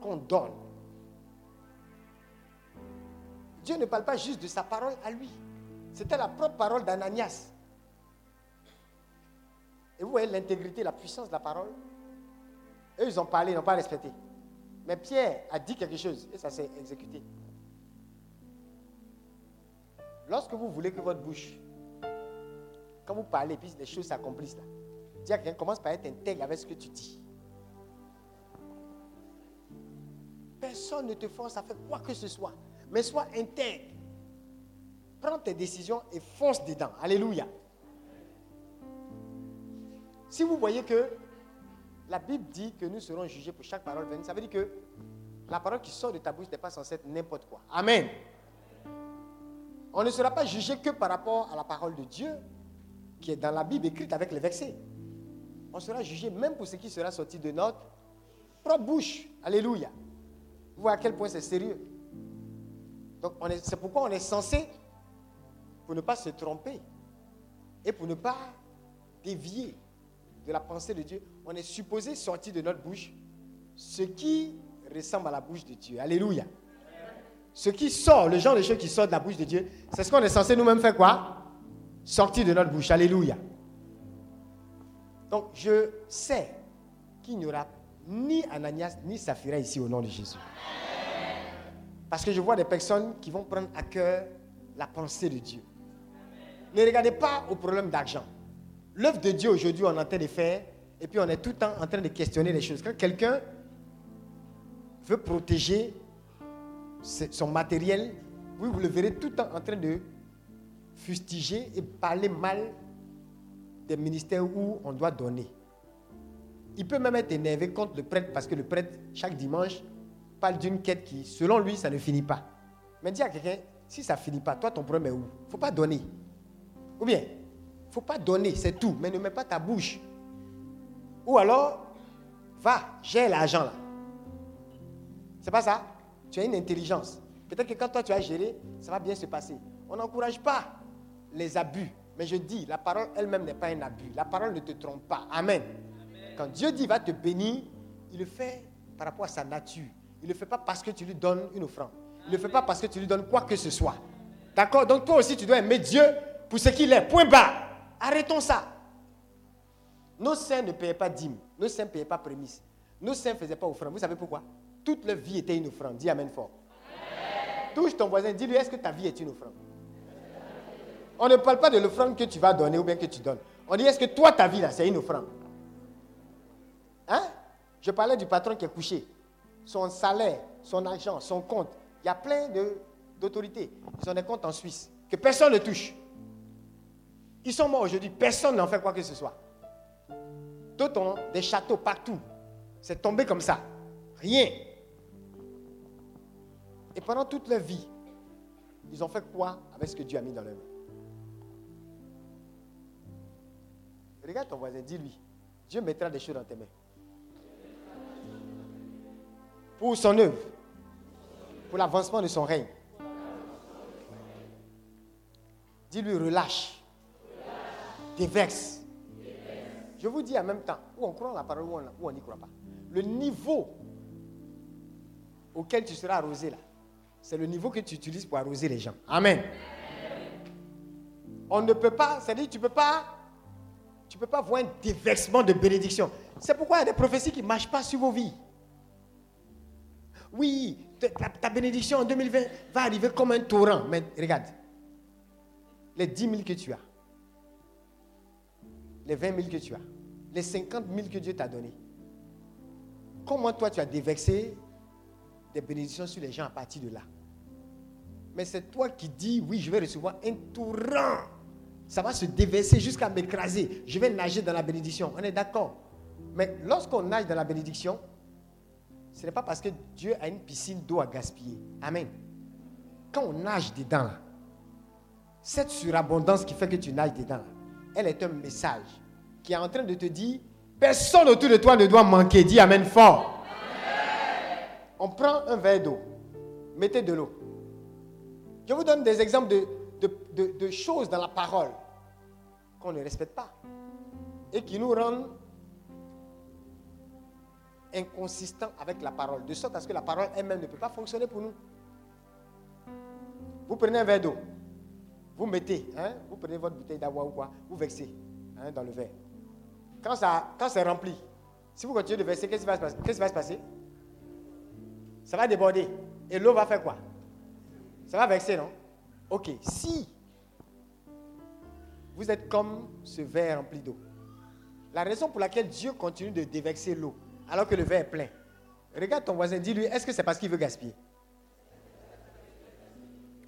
qu'on donne. Dieu ne parle pas juste de sa parole à lui. C'était la propre parole d'Ananias. Et vous voyez l'intégrité, la puissance de la parole. Eux, ils ont parlé, ils n'ont pas respecté. Mais Pierre a dit quelque chose et ça s'est exécuté. Lorsque vous voulez que votre bouche, quand vous parlez, puis les choses s'accomplissent là, dis quelqu'un, commence par être intègre avec ce que tu dis. Personne ne te force à faire quoi que ce soit, mais sois intègre. Prends tes décisions et fonce dedans. Alléluia. Si vous voyez que la Bible dit que nous serons jugés pour chaque parole venue, ça veut dire que la parole qui sort de ta bouche n'est pas censée être n'importe quoi. Amen. On ne sera pas jugé que par rapport à la parole de Dieu qui est dans la Bible écrite avec les versets. On sera jugé même pour ce qui sera sorti de notre propre bouche. Alléluia. Vous voyez à quel point c'est sérieux. Donc on est- c'est pourquoi on est censé, pour ne pas se tromper et pour ne pas dévier de la pensée de Dieu, on est supposé sortir de notre bouche ce qui ressemble à la bouche de Dieu. Alléluia. Ce qui sort, le genre de choses qui sort de la bouche de Dieu, c'est ce qu'on est censé nous-mêmes faire quoi? Sortir de notre bouche. Alléluia. Donc je sais qu'il n'y aura ni Ananias ni Saphira ici au nom de Jésus. Parce que je vois des personnes qui vont prendre à cœur la pensée de Dieu. Ne regardez pas au problème d'argent. L'œuvre de Dieu aujourd'hui, on est en train de faire, et puis on est tout le temps en train de questionner les choses. Quand quelqu'un veut protéger son matériel, vous le verrez tout le temps en train de fustiger et parler mal des ministères où on doit donner. Il peut même être énervé contre le prêtre parce que le prêtre, chaque dimanche, parle d'une quête qui, selon lui, ça ne finit pas. Mais dis à quelqu'un, si ça ne finit pas, toi, ton problème est où? Il ne faut pas donner. Ou bien, il ne faut pas donner, c'est tout, mais ne mets pas ta bouche. Ou alors, va, gère l'argent là. C'est pas ça? Tu as une intelligence. Peut-être que quand toi tu as géré, ça va bien se passer. On n'encourage pas les abus. Mais je dis, la parole elle-même n'est pas un abus. La parole ne te trompe pas. Amen. Quand Dieu dit va te bénir, il le fait par rapport à sa nature. Il ne le fait pas parce que tu lui donnes une offrande. Il ne le fait pas parce que tu lui donnes quoi que ce soit. D'accord? Donc toi aussi, tu dois aimer Dieu pour ce qu'il est. Point barre. Arrêtons ça. Nos saints ne payaient pas dîmes. Nos saints ne payaient pas prémices. Nos saints ne faisaient pas offrande. Vous savez pourquoi? Toute leur vie était une offrande. Dis Amen fort. Touche ton voisin, dis-lui, est-ce que ta vie est une offrande? On ne parle pas de l'offrande que tu vas donner ou bien que tu donnes. On dit, est-ce que toi, ta vie, là, c'est une offrande? Hein? Je parlais du patron qui est couché. Son salaire, son argent, son compte. Il y a plein d'autorités. Ils ont des comptes en Suisse que personne ne touche. Ils sont morts aujourd'hui. Personne n'en fait quoi que ce soit. D'autres ont des châteaux partout. C'est tombé comme ça. Rien. Et pendant toute leur vie, ils ont fait quoi avec ce que Dieu a mis dans leur main Regarde ton voisin, dis-lui, Dieu mettra des choses dans tes mains. Pour son œuvre, pour l'avancement de son règne. Dis-lui, relâche, déverse. Je vous dis en même temps, où on croit la parole, ou on- ou n'y croit pas. Le niveau auquel tu seras arrosé là, c'est le niveau que tu utilises pour arroser les gens. Amen. On ne peut pas, c'est-à-dire tu peux pas, tu peux pas voir un déversement de bénédiction. C'est pourquoi il y a des prophéties qui ne marchent pas sur vos vies. Oui, ta, bénédiction en 2020 va arriver comme un torrent. Mais regarde, les 10 000 que tu as, les 20 000 que tu as, les 50 000 que Dieu t'a donné, comment toi tu as déversé des bénédictions sur les gens à partir de là? Mais c'est toi qui dis, oui, je vais recevoir un torrent. Ça va se déverser jusqu'à m'écraser. Je vais nager dans la bénédiction. On est d'accord. Mais lorsqu'on nage dans la bénédiction, ce n'est pas parce que Dieu a une piscine d'eau à gaspiller. Amen. Quand on nage dedans, cette surabondance qui fait que tu nages dedans, elle est un message qui est en train de te dire, personne autour de toi ne doit manquer. Dis Amen fort. On prend un verre d'eau, mettez de l'eau. Je vous donne des exemples de choses dans la parole qu'on ne respecte pas et qui nous rendent inconsistants avec la parole, de sorte à ce que la parole elle-même ne peut pas fonctionner pour nous. Vous prenez un verre d'eau, vous mettez, hein, vous prenez votre bouteille d'avoir ou quoi, vous versez hein, dans le verre. Quand, ça, quand c'est rempli, si vous continuez de verser, qu'est-ce qui va se passer? Qu'est-ce qui va se passer? Ça va déborder. Et l'eau va faire quoi? Ça va verser, non? Ok, si vous êtes comme ce verre rempli d'eau, la raison pour laquelle Dieu continue de déverser l'eau alors que le verre est plein, regarde ton voisin, dis-lui, est-ce que c'est parce qu'il veut gaspiller?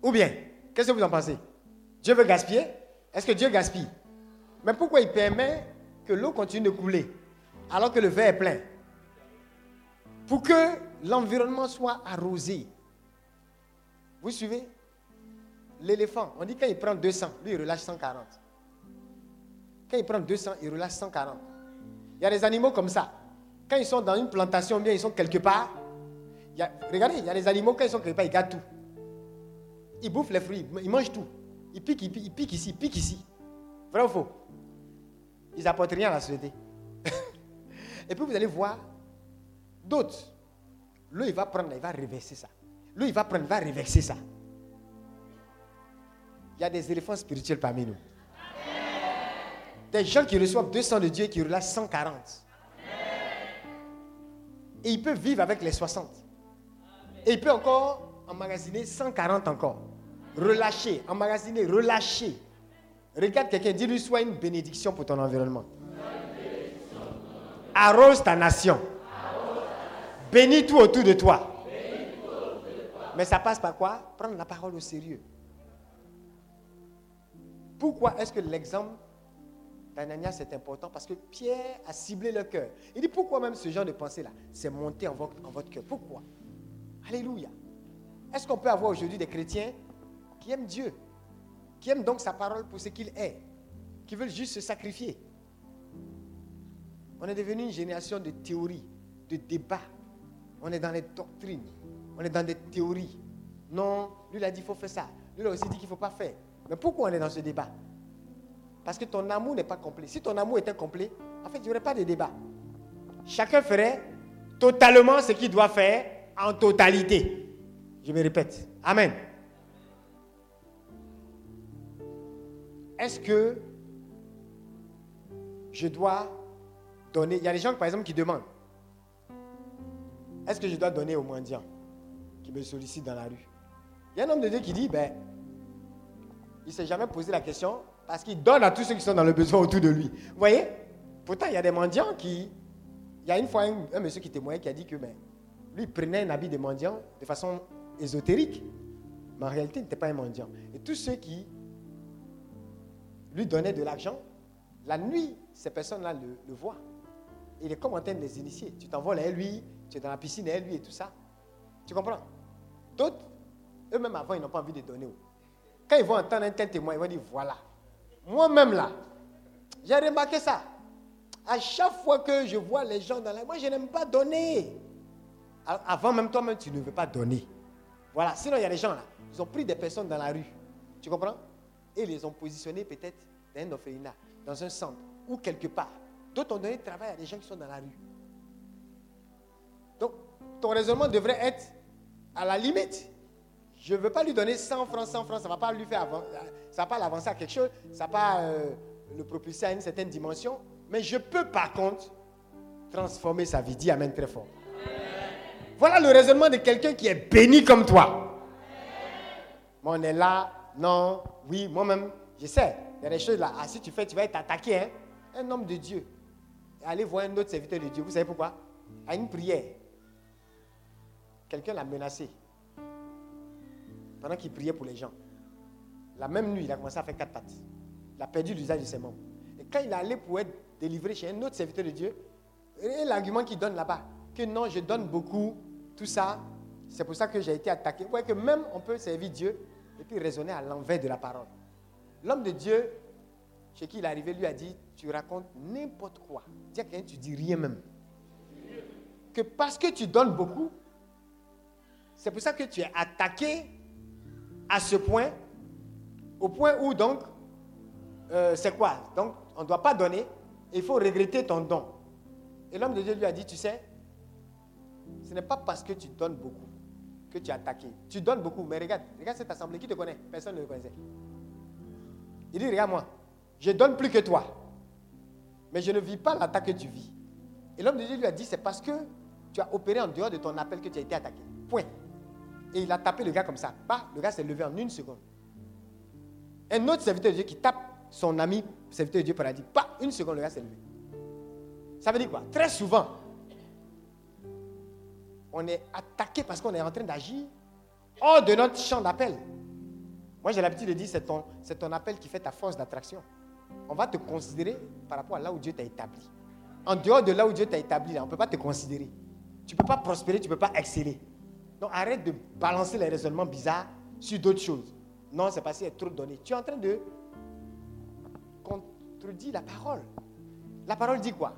Ou bien, qu'est-ce que vous en pensez? Dieu veut gaspiller? Est-ce que Dieu gaspille? Mais pourquoi il permet que l'eau continue de couler alors que le verre est plein? Pour que l'environnement soit arrosé. Vous suivez? L'éléphant, on dit quand il prend 200, lui il relâche 140. Quand il prend 200, il relâche 140. Il y a des animaux comme ça. Quand ils sont dans une plantation, bien ils sont quelque part. regardez, il y a des animaux, quand ils sont quelque part, ils gardent tout. Ils bouffent les fruits, ils mangent tout. Ils piquent, ils piquent, ils piquent ici, ils piquent ici. Vrai ou faux? Ils n'apportent rien à la société. Et puis vous allez voir d'autres. L'eau, il va prendre, il va reverser ça. L'eau, il va prendre, il va reverser ça. Il y a des éléphants spirituels parmi nous. Des gens qui reçoivent 200 de Dieu et qui relâchent 140. Et ils peuvent vivre avec les 60. Et ils peuvent encore emmagasiner 140 encore. Relâcher, emmagasiner, relâcher. Regarde quelqu'un, dis-lui, sois une bénédiction pour ton environnement. Arrose ta nation. Bénis tout autour de toi. Mais ça passe par quoi? Prendre la parole au sérieux. Pourquoi est-ce que l'exemple d'Ananias est important Parce que Pierre a ciblé le cœur. Il dit pourquoi même ce genre de pensée-là C'est monté en votre, en votre cœur? Pourquoi? Alléluia. Est-ce qu'on peut avoir aujourd'hui des chrétiens qui aiment Dieu, qui aiment donc sa parole pour ce qu'il est, qui veulent juste se sacrifier? On est devenu une génération de théories, de débats. On est dans les doctrines, on est dans des théories. Non, lui il a dit qu'il faut faire ça. Lui il a aussi dit qu'il ne faut pas faire. Mais pourquoi on est dans ce débat? Parce que ton amour n'est pas complet. Si ton amour était complet, en fait, il n'y aurait pas de débat. Chacun ferait totalement ce qu'il doit faire en totalité. Je me répète. Amen. Est-ce que je dois donner Il y a des gens, par exemple, qui demandent Est-ce que je dois donner aux mendiants qui me sollicitent dans la rue? Il y a un homme de Dieu qui dit Ben, il ne s'est jamais posé la question parce qu'il donne à tous ceux qui sont dans le besoin autour de lui. Vous voyez? Pourtant, il y a des mendiants qui. Il y a une fois un, monsieur qui témoignait qui a dit que ben, lui prenait un habit de mendiant de façon ésotérique, mais en réalité, il n'était pas un mendiant. Et tous ceux qui lui donnaient de l'argent, la nuit, ces personnes-là le, le voient. Il est comme en train de les initier. Tu t'envoles à lui, tu es dans la piscine à lui et tout ça. Tu comprends? D'autres, eux-mêmes avant, ils n'ont pas envie de donner. Quand ils vont entendre un tel témoin, ils vont dire voilà. Moi-même là, j'ai remarqué ça. À chaque fois que je vois les gens dans la. Moi, je n'aime pas donner. Avant même toi-même, tu ne veux pas donner. Voilà. Sinon, il y a des gens là. Ils ont pris des personnes dans la rue. Tu comprends? Et ils les ont positionnées peut-être dans un orphelinat, dans un centre ou quelque part. D'autres ont donné travail à des gens qui sont dans la rue. Donc, ton raisonnement devrait être à la limite. Je ne veux pas lui donner 100 francs, 100 francs, ça ne va pas lui faire avan- ça va pas l'avancer à quelque chose, ça ne va pas euh, le propulser à une certaine dimension. Mais je peux par contre transformer sa vie. Dis Amen très fort. Voilà le raisonnement de quelqu'un qui est béni comme toi. Mais on est là, non, oui, moi-même, je sais. Il y a des choses là. Ah, si tu fais, tu vas être attaqué. hein. Un homme de Dieu. Allez voir un autre serviteur de Dieu. Vous savez pourquoi? À une prière. quelqu'un l'a menacé pendant qu'il priait pour les gens. La même nuit, il a commencé à faire quatre pattes. Il a perdu l'usage de ses membres. Et quand il est allé pour être délivré chez un autre serviteur de Dieu, et l'argument qu'il donne là-bas, que non, je donne beaucoup, tout ça, c'est pour ça que j'ai été attaqué. Vous voyez que même on peut servir Dieu et puis raisonner à l'envers de la parole. L'homme de Dieu, chez qui il est arrivé, lui a dit, tu racontes n'importe quoi. Dis à quelqu'un, tu dis rien même. Que parce que tu donnes beaucoup, c'est pour ça que tu es attaqué à ce point, au point où donc, euh, c'est quoi? Donc, on ne doit pas donner, il faut regretter ton don. Et l'homme de Dieu lui a dit, tu sais, ce n'est pas parce que tu donnes beaucoup que tu es attaqué. Tu donnes beaucoup, mais regarde, regarde cette assemblée, qui te connaît? Personne ne le connaissait. Il dit, regarde-moi, je donne plus que toi, mais je ne vis pas l'attaque que tu vis. Et l'homme de Dieu lui a dit, c'est parce que tu as opéré en dehors de ton appel que tu as été attaqué. Point. Et il a tapé le gars comme ça. Bah, le gars s'est levé en une seconde. Un autre serviteur de Dieu qui tape son ami serviteur de Dieu paradis. Pas une seconde, le gars s'est levé. Ça veut dire quoi? Très souvent, on est attaqué parce qu'on est en train d'agir hors de notre champ d'appel. Moi, j'ai l'habitude de dire c'est ton, c'est ton appel qui fait ta force d'attraction. On va te considérer par rapport à là où Dieu t'a établi. En dehors de là où Dieu t'a établi, on ne peut pas te considérer. Tu ne peux pas prospérer, tu ne peux pas exceller. Donc arrête de balancer les raisonnements bizarres sur d'autres choses. Non, c'est parce qu'il y a trop donné. Tu es en train de contredire la parole. La parole dit quoi?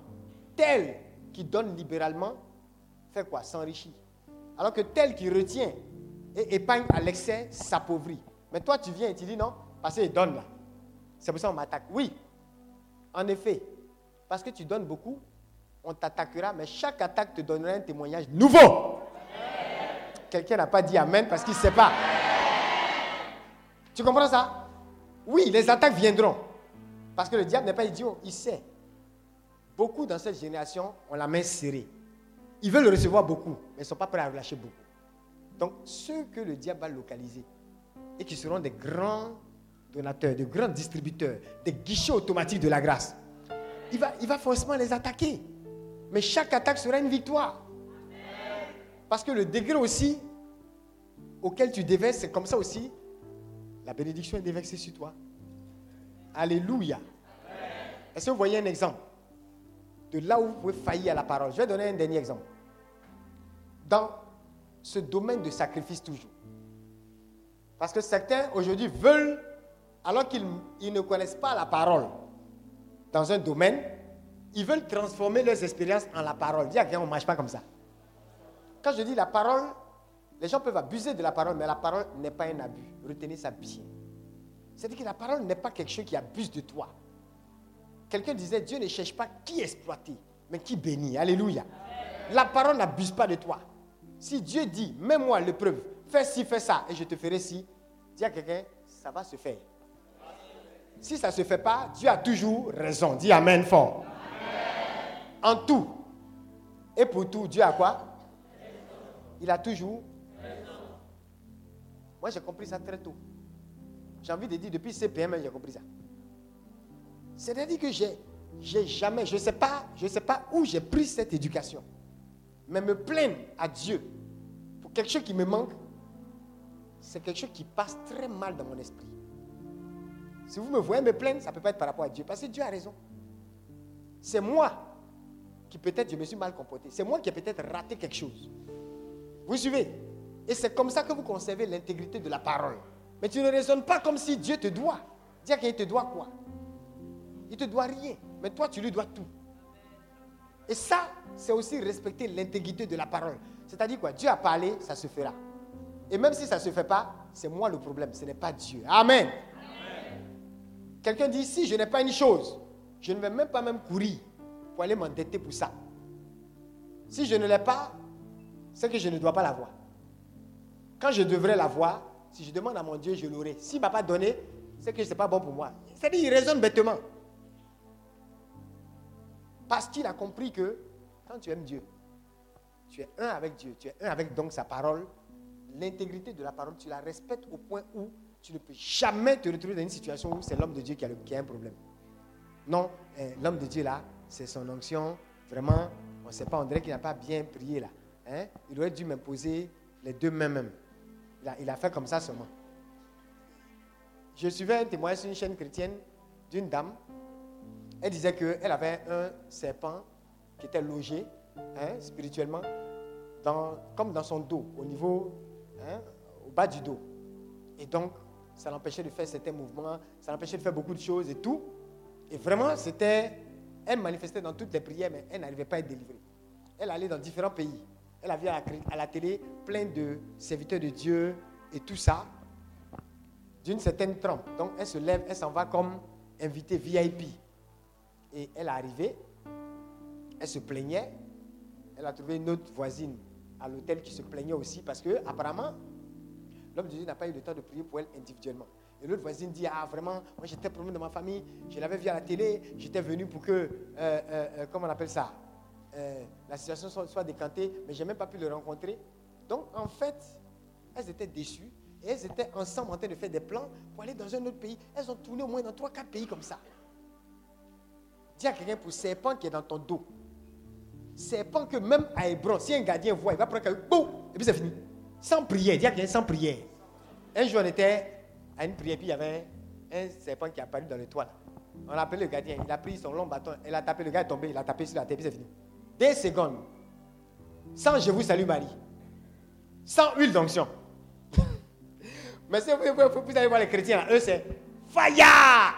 Tel qui donne libéralement fait quoi? S'enrichit. Alors que tel qui retient et épargne à l'excès s'appauvrit. Mais toi, tu viens et tu dis non, parce qu'il donne là. C'est pour ça qu'on m'attaque. Oui, en effet, parce que tu donnes beaucoup, on t'attaquera, mais chaque attaque te donnera un témoignage nouveau. Quelqu'un n'a pas dit Amen parce qu'il ne sait pas. Tu comprends ça? Oui, les attaques viendront. Parce que le diable n'est pas idiot, il sait. Beaucoup dans cette génération ont la main serrée. Ils veulent recevoir beaucoup, mais ils ne sont pas prêts à relâcher beaucoup. Donc, ceux que le diable va localiser et qui seront des grands donateurs, de grands distributeurs, des guichets automatiques de la grâce, il va, il va forcément les attaquer. Mais chaque attaque sera une victoire. Parce que le degré aussi auquel tu déverses, c'est comme ça aussi. La bénédiction est déversée sur toi. Alléluia. Est-ce que vous voyez un exemple de là où vous pouvez faillir à la parole? Je vais donner un dernier exemple. Dans ce domaine de sacrifice toujours. Parce que certains aujourd'hui veulent, alors qu'ils ne connaissent pas la parole dans un domaine, ils veulent transformer leurs expériences en la parole. Dis à quelqu'un, on ne marche pas comme ça. Quand je dis la parole, les gens peuvent abuser de la parole, mais la parole n'est pas un abus. Retenez ça bien. C'est-à-dire que la parole n'est pas quelque chose qui abuse de toi. Quelqu'un disait, Dieu ne cherche pas qui exploiter, mais qui bénit. Alléluia. La parole n'abuse pas de toi. Si Dieu dit, mets-moi l'épreuve, fais ci, fais ça, et je te ferai ci, dis à quelqu'un, ça va se faire. Si ça ne se fait pas, Dieu a toujours raison. Dis Amen fort. En tout. Et pour tout, Dieu a quoi? Il a toujours. Moi, j'ai compris ça très tôt. J'ai envie de dire, depuis CPM, j'ai compris ça. C'est-à-dire que j'ai, j'ai jamais, je ne sais pas, je sais pas où j'ai pris cette éducation. Mais me plaindre à Dieu pour quelque chose qui me manque, c'est quelque chose qui passe très mal dans mon esprit. Si vous me voyez me plaindre, ça ne peut pas être par rapport à Dieu, parce que Dieu a raison. C'est moi qui peut-être je me suis mal comporté. C'est moi qui ai peut-être raté quelque chose. Vous suivez? Et c'est comme ça que vous conservez l'intégrité de la parole. Mais tu ne raisonnes pas comme si Dieu te doit. Dire qu'il te doit quoi? Il te doit rien. Mais toi, tu lui dois tout. Et ça, c'est aussi respecter l'intégrité de la parole. C'est-à-dire quoi? Dieu a parlé, ça se fera. Et même si ça ne se fait pas, c'est moi le problème, ce n'est pas Dieu. Amen. Quelqu'un dit, si je n'ai pas une chose, je ne vais même pas même courir pour aller m'endetter pour ça. Si je ne l'ai pas, c'est que je ne dois pas l'avoir. Quand je devrais l'avoir, si je demande à mon Dieu, je l'aurai. S'il ne m'a pas donné, c'est que ce n'est pas bon pour moi. C'est-à-dire qu'il raisonne bêtement. Parce qu'il a compris que quand tu aimes Dieu, tu es un avec Dieu, tu es un avec donc sa parole, l'intégrité de la parole, tu la respectes au point où tu ne peux jamais te retrouver dans une situation où c'est l'homme de Dieu qui a, qui a un problème. Non, eh, l'homme de Dieu là, c'est son onction. Vraiment, on ne sait pas, on dirait qu'il n'a pas bien prié là. Hein? Il aurait dû m'imposer Les deux mains même. Il a, fait comme ça seulement. Je suivais un témoignage sur une chaîne chrétienne d'une dame. Elle disait qu'elle avait un serpent qui était logé hein, spirituellement, comme dans son dos, au niveau, hein, au bas du dos. Et donc, ça l'empêchait de faire certains mouvements, ça l'empêchait de faire beaucoup de choses et tout. Et vraiment, c'était. Elle manifestait dans toutes les prières, mais elle n'arrivait pas à être délivrée. Elle allait dans différents pays. Elle à la, à la télé plein de serviteurs de Dieu et tout ça, d'une certaine trempe. Donc, elle se lève, elle s'en va comme invitée VIP. Et elle est arrivée, elle se plaignait. Elle a trouvé une autre voisine à l'hôtel qui se plaignait aussi parce que, apparemment, l'homme de Dieu n'a pas eu le temps de prier pour elle individuellement. Et l'autre voisine dit Ah, vraiment, moi j'étais problème dans ma famille, je l'avais vu à la télé, j'étais venu pour que, euh, euh, euh, comment on appelle ça, Euh, la situation soit, soit décantée, mais je n'ai même pas pu le rencontrer. Donc, en fait, elles étaient déçues et elles étaient ensemble en train de faire des plans pour aller dans un autre pays. Elles ont tourné au moins dans 3-4 pays comme ça. Dis à quelqu'un pour serpent qui est dans ton dos. Serpent que même à Hébron, si un gardien voit, il va prendre quelqu'un, boum, et puis c'est fini. Sans prière, dis à quelqu'un sans prière. Un jour, on était à une prière, puis il y avait un serpent qui est apparu dans le toit. On a appelé le gardien, il a pris son long bâton, il a tapé, le gars est tombé, il a tapé sur la tête, puis c'est fini. Deux secondes. Sans je vous salue Marie. Sans huile d'onction. Mais si vous, vous- vous allez voir les chrétiens, là, eux c'est Faya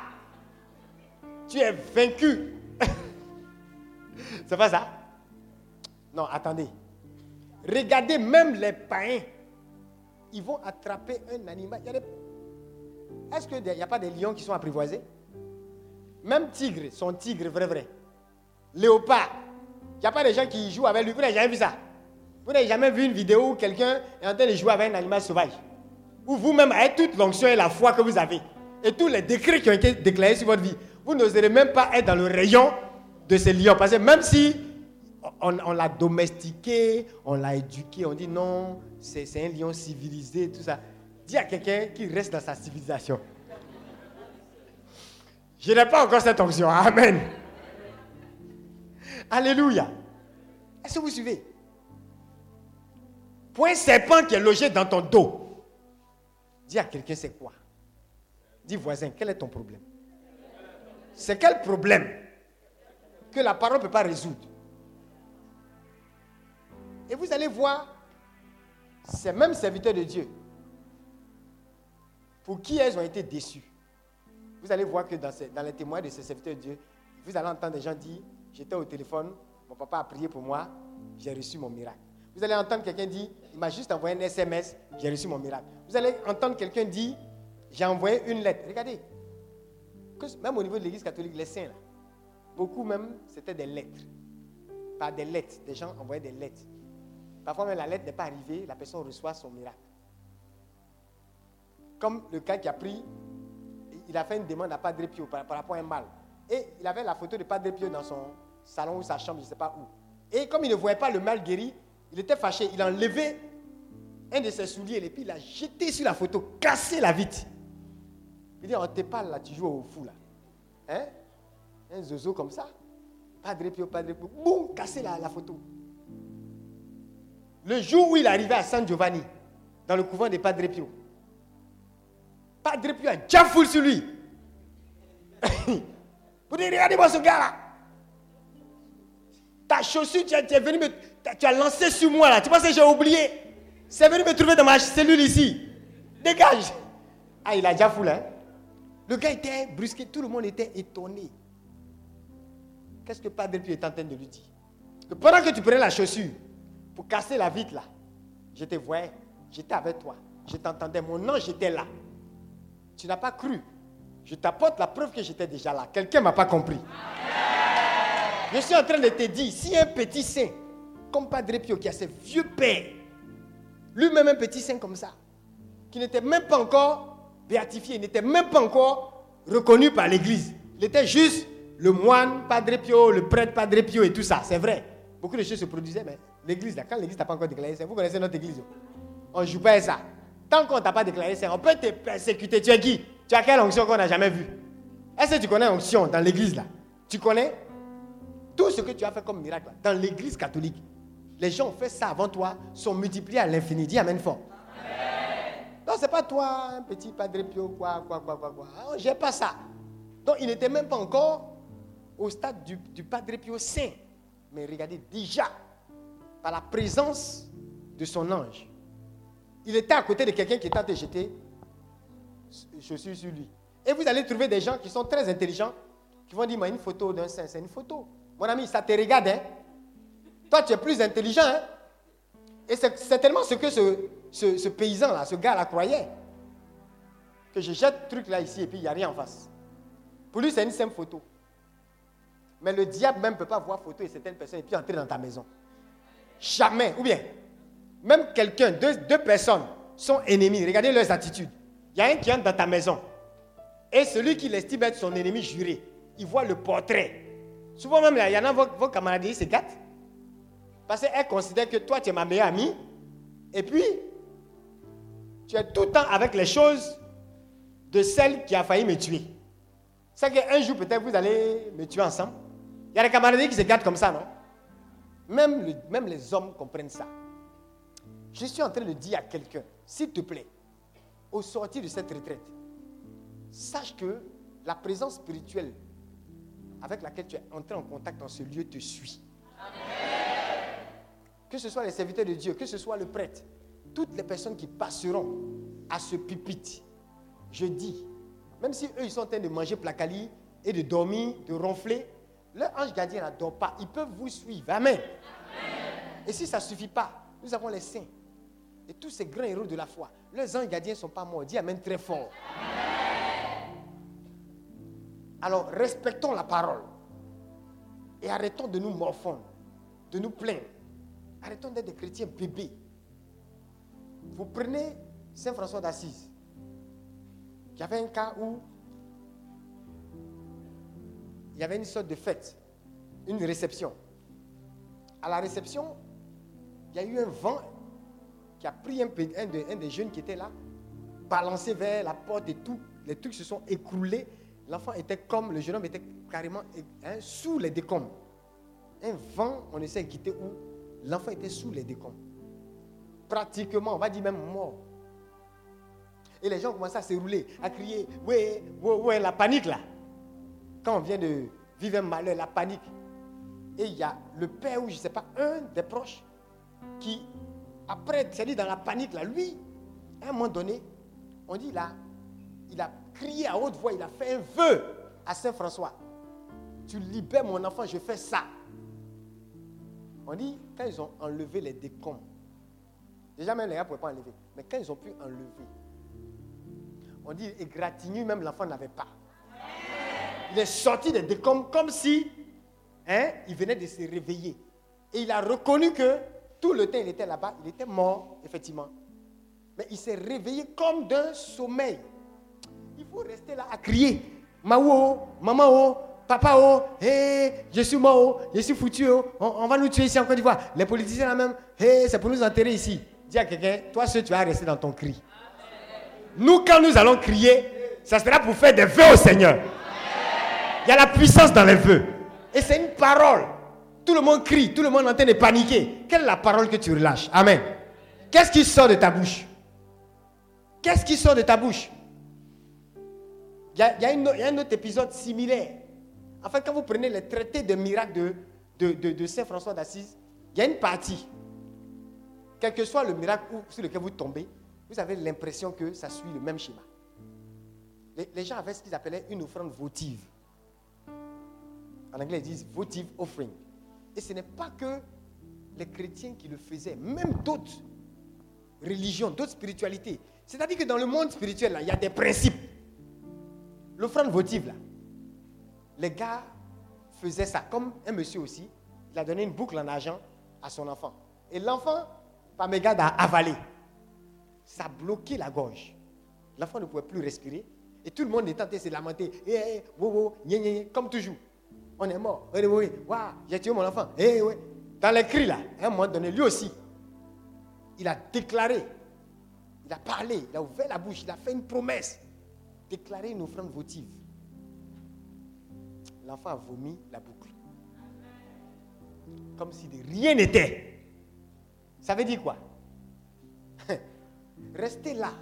Tu es vaincu. c'est pas ça? Non, attendez. Regardez même les païens. Ils vont attraper un animal. Des- Est-ce qu'il n'y a pas des lions qui sont apprivoisés? Même tigre, son tigre, vrai, vrai. Léopard. N'y a pas des gens qui jouent avec lui. Vous n'avez jamais vu ça? Vous n'avez jamais vu une vidéo où quelqu'un est en train de jouer avec un animal sauvage? Où vous-même, avec toute l'onction et la foi que vous avez, et tous les décrets qui ont été déclarés sur votre vie, vous n'oserez même pas être dans le rayon de ces lions. Parce que même si on, on l'a domestiqué, on l'a éduqué, on dit non, c'est un lion civilisé, tout ça. Dis à quelqu'un qui reste dans sa civilisation. Je n'ai pas encore cette onction. Amen. Alléluia. Est-ce que vous suivez? Pour un serpent qui est logé dans ton dos, dis à quelqu'un c'est quoi? Dis voisin, quel est ton problème? C'est quel problème que la parole ne peut pas résoudre? Et vous allez voir ces mêmes serviteurs de Dieu pour qui elles ont été déçues. Vous allez voir que dans, dans les témoignages de ces serviteurs de Dieu, vous allez entendre des gens dire J'étais au téléphone, mon papa a prié pour moi, j'ai reçu mon miracle. Vous allez entendre quelqu'un dire Il m'a juste envoyé un SMS, j'ai reçu mon miracle. Vous allez entendre quelqu'un dire J'ai envoyé une lettre. Regardez, même au niveau de l'église catholique, les saints, là, beaucoup même, c'était des lettres. Pas des lettres, des gens envoyaient des lettres. Parfois même la lettre n'est pas arrivée, la personne reçoit son miracle. Comme le cas qui a pris, il a fait une demande à Padre Pio par, par rapport à un mal. Et il avait la photo de Padre Pio dans son salon ou sa chambre, je ne sais pas où. Et comme il ne voyait pas le mal guéri, il était fâché. Il a enlevé un de ses souliers et puis il l'a jeté sur la photo, cassé la vitre. Il dit, on te parle là, tu joues au fou là. Hein? Un zozo comme ça. Padre Pio, Padre Pio, boum, cassé la, la photo. Le jour où il arrivait à San Giovanni, dans le couvent de Padre Pio, Padre Pio a déjà foule sur lui. Vous dites, regardez-moi ce gars-là. Ta chaussure, tu, as- es venu me, tu as lancé sur moi là. Tu penses que j'ai oublié? C'est venu me trouver dans ma cellule ici. Dégage. Ah, il a déjà foule, hein Le gars était brusqué, tout le monde était étonné. Qu'est-ce que Padre Pio est en train de lui dire? Pendant que tu prenais la chaussure pour casser la vitre là, je te voyais, j'étais avec toi, je t'entendais, mon ange était là. Tu n'as pas cru. Je t'apporte la preuve que j'étais déjà là. Quelqu'un ne m'a pas compris. Je suis en train de te dire, si un petit saint, comme Padre Pio, qui a ses vieux pères, lui-même un petit saint comme ça, qui n'était même pas encore béatifié, n'était même pas encore reconnu par l'Église. Il était juste le moine, Padre Pio, le prêtre Padre Pio et tout ça. C'est vrai. Beaucoup de choses se produisaient, mais l'Église, quand l'Église n'a pas encore déclaré ça, vous connaissez notre Église. On ne joue pas à ça. Tant qu'on t'a pas déclaré ça, on peut te persécuter. Tu es qui? Tu as quelle onction qu'on n'a jamais vue? Est-ce que tu connais l'onction dans l'Église là? Tu connais? Tout ce que tu as fait comme miracle dans l'Église catholique les gens ont fait ça avant toi, sont multipliés à l'infini. Dis Amen fort. Non, c'est pas toi, un petit Padre Pio, quoi, quoi, quoi, quoi, quoi. Ah, J'ai pas ça. Donc, il n'était même pas encore au stade du, du Padre Pio saint. Mais regardez, déjà, par la présence de son ange, il était à côté de quelqu'un qui train de jeter chaussures sur lui. Et vous allez trouver des gens qui sont très intelligents, qui vont dire, mais une photo d'un saint, c'est une photo. Mon ami, ça te regarde, hein. Toi, tu es plus intelligent, hein. Et c'est tellement ce que ce, paysan-là, ce gars-là croyait, que je jette le truc là ici et puis il n'y a rien en face. Pour lui, c'est une simple photo. Mais le diable même ne peut pas voir photo et certaines personnes et puis entrer dans ta maison. Jamais. Ou bien, même quelqu'un, deux, deux personnes sont ennemis. Regardez leurs attitudes. Il y a un qui entre dans ta maison. Et celui qui l'estime être son ennemi juré, il voit le portrait. Souvent même, il y en a vos, camarades, ils se gâtent. Parce qu'elle considère que toi, tu es ma meilleure amie. Et puis, tu es tout le temps avec les choses de celle qui a failli me tuer. C'est qu'un jour, peut-être, vous allez me tuer ensemble. Il y a des camarades qui se gâtent comme ça, non? Même, même les hommes comprennent ça. Je suis en train de dire à quelqu'un, s'il te plaît, au sortir de cette retraite, sache que la présence spirituelle avec laquelle tu es entré en contact dans ce lieu te suit. Que ce soit les serviteurs de Dieu, que ce soit le prêtre, toutes les personnes qui passeront à ce pupitre, je dis, même si eux ils sont en train de manger placali et de dormir, de ronfler, leur ange gardien n'adore pas. Ils peuvent vous suivre. Amen. Et si ça ne suffit pas, nous avons les saints. Et tous ces grands héros de la foi, leurs anges gardiens ne sont pas morts. Dis Amen très fort. Alors respectons la parole. Et arrêtons de nous morfondre, de nous plaindre. Arrêtons d'être des chrétiens bébés. Vous prenez Saint François d'Assise. Il y avait un cas où il y avait une sorte de fête, une réception. À la réception, il y a eu un vent qui a pris un, un des jeunes qui était là, balancé vers la porte et tout. Les trucs se sont écroulés. L'enfant était comme, le jeune homme était carrément hein, sous les décombres. Un vent, on essaie de quitter où l'enfant était sous les décombres. Pratiquement, on va dire même mort. Et les gens commençaient à se rouler, à crier, ouais, ouais, ouais, la panique là. Quand on vient de vivre un malheur, la panique. Et il y a le père ou je ne sais pas, un des proches qui, après, c'est-à-dire dans la panique là, lui, à un moment donné, on dit là, il a crié à haute voix, il a fait un vœu à Saint-François. Tu libères mon enfant, je fais ça. On dit, quand ils ont enlevé les décombres, déjà même les gars ne pouvaient pas enlever, mais quand ils ont pu enlever, on dit, égratignure, même l'enfant n'avait pas. Il est sorti des décombres comme si hein, il venait de se réveiller. Et il a reconnu que tout le temps il était là-bas, il était mort, effectivement. Mais il s'est réveillé comme d'un sommeil. Faut rester là à crier. Maou, maman, oh, papa, oh, hé, je suis mort, je suis foutu, on, va nous tuer ici en Côte d'Ivoire. Les politiciens là même, hé, c'est pour nous enterrer ici. Dis à quelqu'un, toi seul, tu vas rester dans ton cri. Nous, quand nous allons crier, ça sera pour faire des vœux au Seigneur. Il y a la puissance dans les vœux. Et c'est une parole. Tout le monde crie, tout le monde est en train de paniquer. Quelle est la parole que tu relâches? Amen. Qu'est-ce qui sort de ta bouche? Qu'est-ce qui sort de ta bouche? Il y, a, un autre épisode similaire. En fait, quand vous prenez les traités de miracles de, Saint François d'Assise, il y a une partie. Quel que soit le miracle sur lequel vous tombez, vous avez l'impression que ça suit le même schéma. Les, gens avaient ce qu'ils appelaient une offrande votive. En anglais, ils disent votive offering. Et ce n'est pas que les chrétiens qui le faisaient, même d'autres religions, d'autres spiritualités. C'est-à-dire que dans le monde spirituel, il y a des principes. L'offrande votive, là, les gars faisaient ça. Comme un monsieur aussi, il a donné une boucle en argent à son enfant. Et l'enfant, par mégarde, a avalé. Ça a bloqué la gorge. L'enfant ne pouvait plus respirer. Et tout le monde en train de se lamenter. Eh, eh, wo, wo, nye, nye, comme toujours. On est mort. Eh, oui, waouh, j'ai tué mon enfant. Eh, ouais. Dans les cris, là, à un moment donné, lui aussi, il a déclaré, il a parlé, il a ouvert la bouche, il a fait une promesse. Déclarer une offrande votive. L'enfant a vomi la boucle. Comme si de rien n'était. Ça veut dire quoi? Restez là,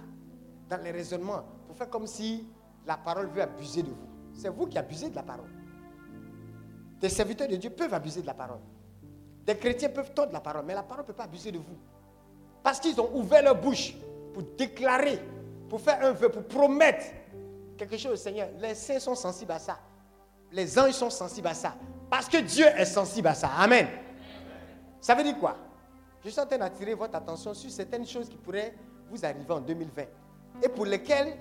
dans les raisonnements, pour faire comme si la parole veut abuser de vous. C'est vous qui abusez de la parole. Des serviteurs de Dieu peuvent abuser de la parole. Des chrétiens peuvent tordre la parole, mais la parole ne peut pas abuser de vous. Parce qu'ils ont ouvert leur bouche pour déclarer, pour faire un vœu, pour promettre quelque chose Seigneur. Les saints sont sensibles à ça. Les anges sont sensibles à ça. Parce que Dieu est sensible à ça. Amen. Ça veut dire quoi? Je suis en train d'attirer votre attention sur certaines choses qui pourraient vous arriver en 2020 et pour lesquelles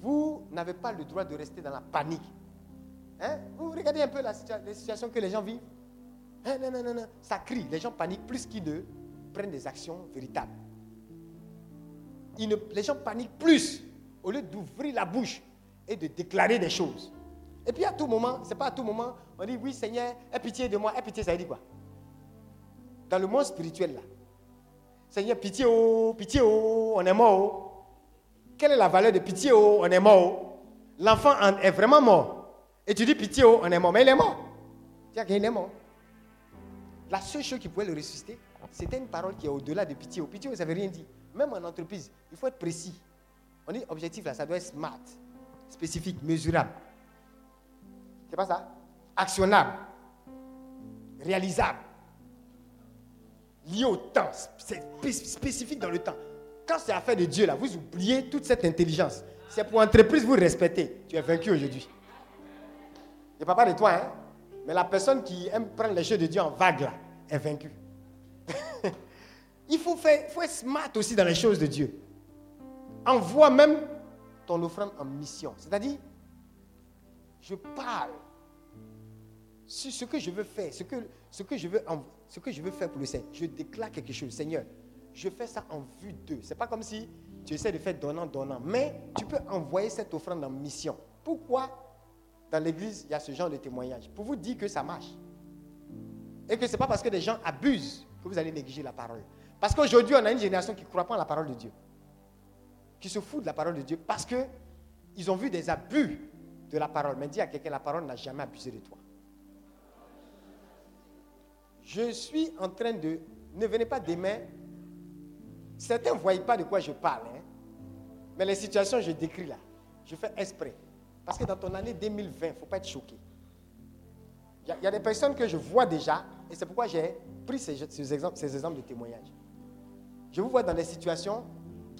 vous n'avez pas le droit de rester dans la panique. Hein? Vous regardez un peu la les situations que les gens vivent. Hein, non, non, non, non. Ça crie. Les gens paniquent plus qu'ils ne prennent des actions véritables. les gens paniquent plus au lieu d'ouvrir la bouche et de déclarer des choses. Et puis à tout moment, c'est pas à tout moment, on dit oui Seigneur, aie pitié de moi. Aie pitié, ça veut dire quoi? Dans le monde spirituel là. Seigneur, pitié, oh, pitié, oh, on est mort. Oh. Quelle est la valeur de pitié, oh, on est mort oh? L'enfant est vraiment mort. Et tu dis pitié, oh, on est mort. Mais il est mort. Tu qu'il est mort. La seule chose qui pouvait le ressusciter, c'était une parole qui est au-delà de pitié. Pitié, ça veut rien dire. Même en entreprise, il faut être précis. On dit objectif là, ça doit être smart, spécifique, mesurable. C'est pas ça? Actionnable, réalisable, lié au temps, c'est spécifique dans le temps. Quand c'est affaire de Dieu là, vous oubliez toute cette intelligence. C'est pour entreprise vous respecter. Tu es vaincu aujourd'hui. Je ne parle de toi, hein? Mais la personne qui aime prendre les choses de Dieu en vague là, est vaincue. Il faut, faire, faut être smart aussi dans les choses de Dieu. Envoie même ton offrande en mission. C'est-à-dire, je parle sur ce que je veux faire, ce que, ce que, je, veux, ce que je veux faire pour le Seigneur. Je déclare quelque chose. Seigneur, je fais ça en vue d'eux. Ce n'est pas comme si tu essaies de faire donnant, donnant. Mais tu peux envoyer cette offrande en mission. Pourquoi dans l'église, il y a ce genre de témoignage? Pour vous dire que ça marche. Et que ce n'est pas parce que des gens abusent que vous allez négliger la parole. Parce qu'aujourd'hui, on a une génération qui ne croit pas en la parole de Dieu. Qui se fout de la parole de Dieu parce qu'ils ont vu des abus de la parole. Mais dis à quelqu'un, la parole n'a jamais abusé de toi. Je suis en train de... Ne venez pas demain. Certains ne voient pas de quoi je parle. Hein. Mais les situations je décris là, je fais esprit. Parce que dans ton année 2020, il ne faut pas être choqué. Il y, a des personnes que je vois déjà, et c'est pourquoi j'ai pris ces, exemples, de témoignage. Je vous vois dans des situations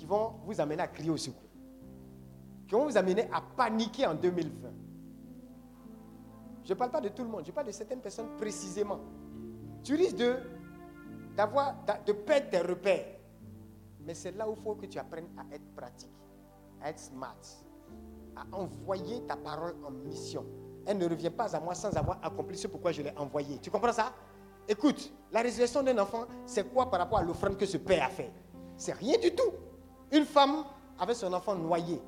vont vous amener à crier au secours, qui vont vous amener à paniquer en 2020. Je ne parle pas de tout le monde, je parle de certaines personnes précisément. Tu risques de, d'avoir, de perdre tes repères. Mais c'est là où il faut que tu apprennes à être pratique, à être smart à envoyer ta parole en mission. Elle ne revient pas à moi sans avoir accompli ce pourquoi je l'ai envoyée. Tu comprends ça? Écoute, la résurrection d'un enfant, c'est quoi par rapport à l'offrande que ce père a fait? C'est rien du tout. Une femme avait son enfant noyé,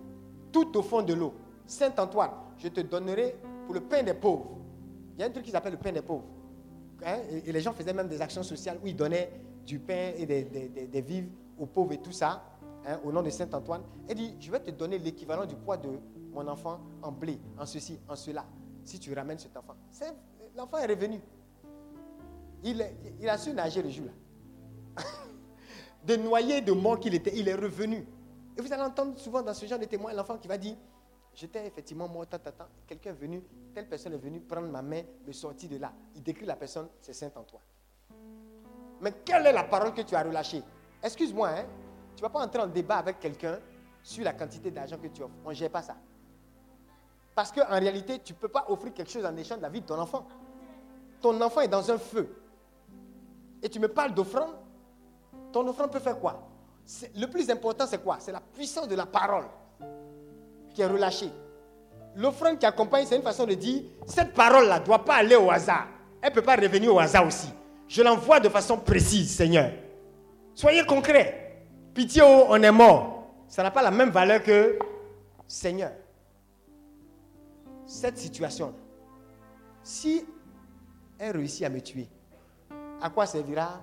tout au fond de l'eau. Saint Antoine, je te donnerai pour le pain des pauvres. Il y a un truc qui s'appelle le pain des pauvres. Hein, et, les gens faisaient même des actions sociales où ils donnaient du pain et des, vivres aux pauvres et tout ça, hein, au nom de Saint Antoine. Elle dit, je vais te donner l'équivalent du poids de mon enfant en blé, en ceci, en cela. Si tu ramènes cet enfant, l'enfant est revenu. Il, il, a su nager le jour-là. de noyer de mort qu'il était, il est revenu. Et vous allez entendre souvent dans ce genre de témoins l'enfant qui va dire J'étais effectivement mort, quelqu'un est venu, telle personne est venue prendre ma main, me sortir de là. Il décrit la personne, c'est Saint Antoine. Mais quelle est la parole que tu as relâchée? Excuse-moi, hein, tu ne vas pas entrer en débat avec quelqu'un sur la quantité d'argent que tu offres. On ne gère pas ça. Parce qu'en réalité, tu ne peux pas offrir quelque chose en échange de la vie de ton enfant. Ton enfant est dans un feu. Et tu me parles d'offrande? Ton offrande peut faire quoi? Le plus important, c'est quoi? C'est la puissance de la parole qui est relâchée. L'offrande qui accompagne, c'est une façon de dire, cette parole-là ne doit pas aller au hasard. Elle ne peut pas revenir au hasard aussi. Je l'envoie de façon précise, Seigneur. Soyez concret. Pitié, oh, on est mort. Ça n'a pas la même valeur que Seigneur cette situation, si elle réussit à me tuer, à quoi servira,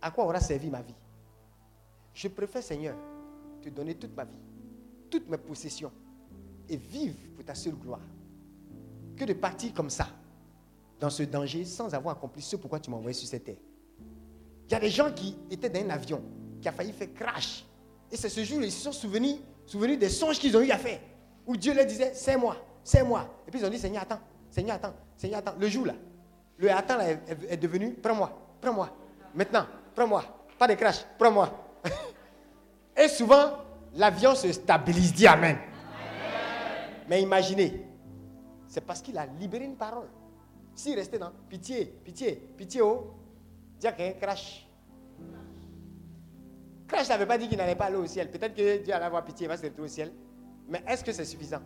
à quoi aura servi ma vie? Je préfère, Seigneur, te donner toute ma vie, toutes mes possessions et vivre pour ta seule gloire, que de partir comme ça, dans ce danger, sans avoir accompli ce pourquoi tu m'as envoyé sur cette terre. Il y a des gens qui étaient dans un avion, qui a failli faire crash. Et c'est ce jour, ils se sont souvenus, des songes qu'ils ont eu à faire. Où Dieu leur disait, c'est moi, c'est moi. Et puis ils ont dit, Seigneur, attends, Seigneur, attends, Seigneur, attends. Le jour là, le attends là est devenu, prends-moi, prends-moi. Maintenant, prends-moi. Pas de crash, prends-moi. Et souvent, l'avion se stabilise, dit Amen. Mais imaginez, c'est parce qu'il a libéré une parole. S'il restait dans pitié, pitié, pitié, oh, dire qu'il y a un crash. Crash n'avait pas dit qu'il n'allait pas aller au ciel. Peut-être que Dieu allait avoir pitié, il va se retrouver au ciel. Mais est-ce que c'est suffisant?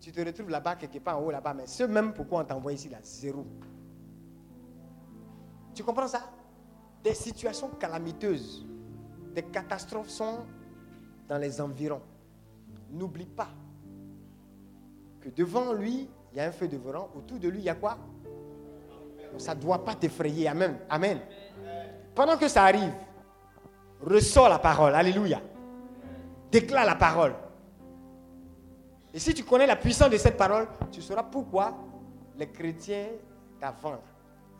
Tu te retrouves là-bas, quelque part en haut là-bas, mais ce même pourquoi on t'envoie ici là, zéro. Tu comprends ça? Des situations calamiteuses, des catastrophes sont dans les environs. N'oublie pas que devant lui, il y a un feu dévorant. Autour de lui, il y a quoi? Ça ne doit pas t'effrayer. Amen. Amen. Pendant que ça arrive, ressort la parole. Alléluia. Déclare la parole. Et si tu connais la puissance de cette parole, tu sauras pourquoi les chrétiens d'avant,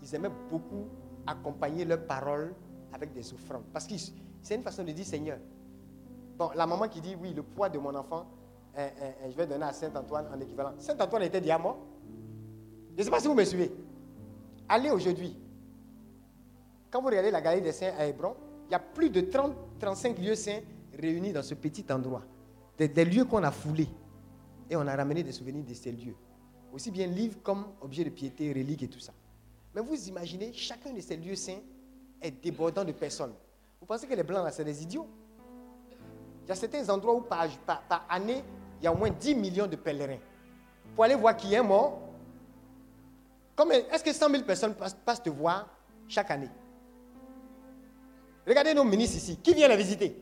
ils aimaient beaucoup accompagner leur parole avec des offrandes. Parce que c'est une façon de dire Seigneur. Bon, la maman qui dit oui, le poids de mon enfant, euh, euh, euh, je vais donner à Saint-Antoine en équivalent. Saint-Antoine était mort. Je ne sais pas si vous me suivez. Allez aujourd'hui. Quand vous regardez la galerie des saints à Hébron, il y a plus de 30, 35 lieux saints réunis dans ce petit endroit. Des, des lieux qu'on a foulés. Et on a ramené des souvenirs de ces lieux. Aussi bien livres comme objets de piété, reliques et tout ça. Mais vous imaginez, chacun de ces lieux saints est débordant de personnes. Vous pensez que les blancs, là, c'est des idiots? Il y a certains endroits où par, année, il y a au moins 10 millions de pèlerins. Pour aller voir qui est mort. Est-ce que 100 000 personnes passent, passent te voir chaque année? Regardez nos ministres ici. Qui vient les visiter?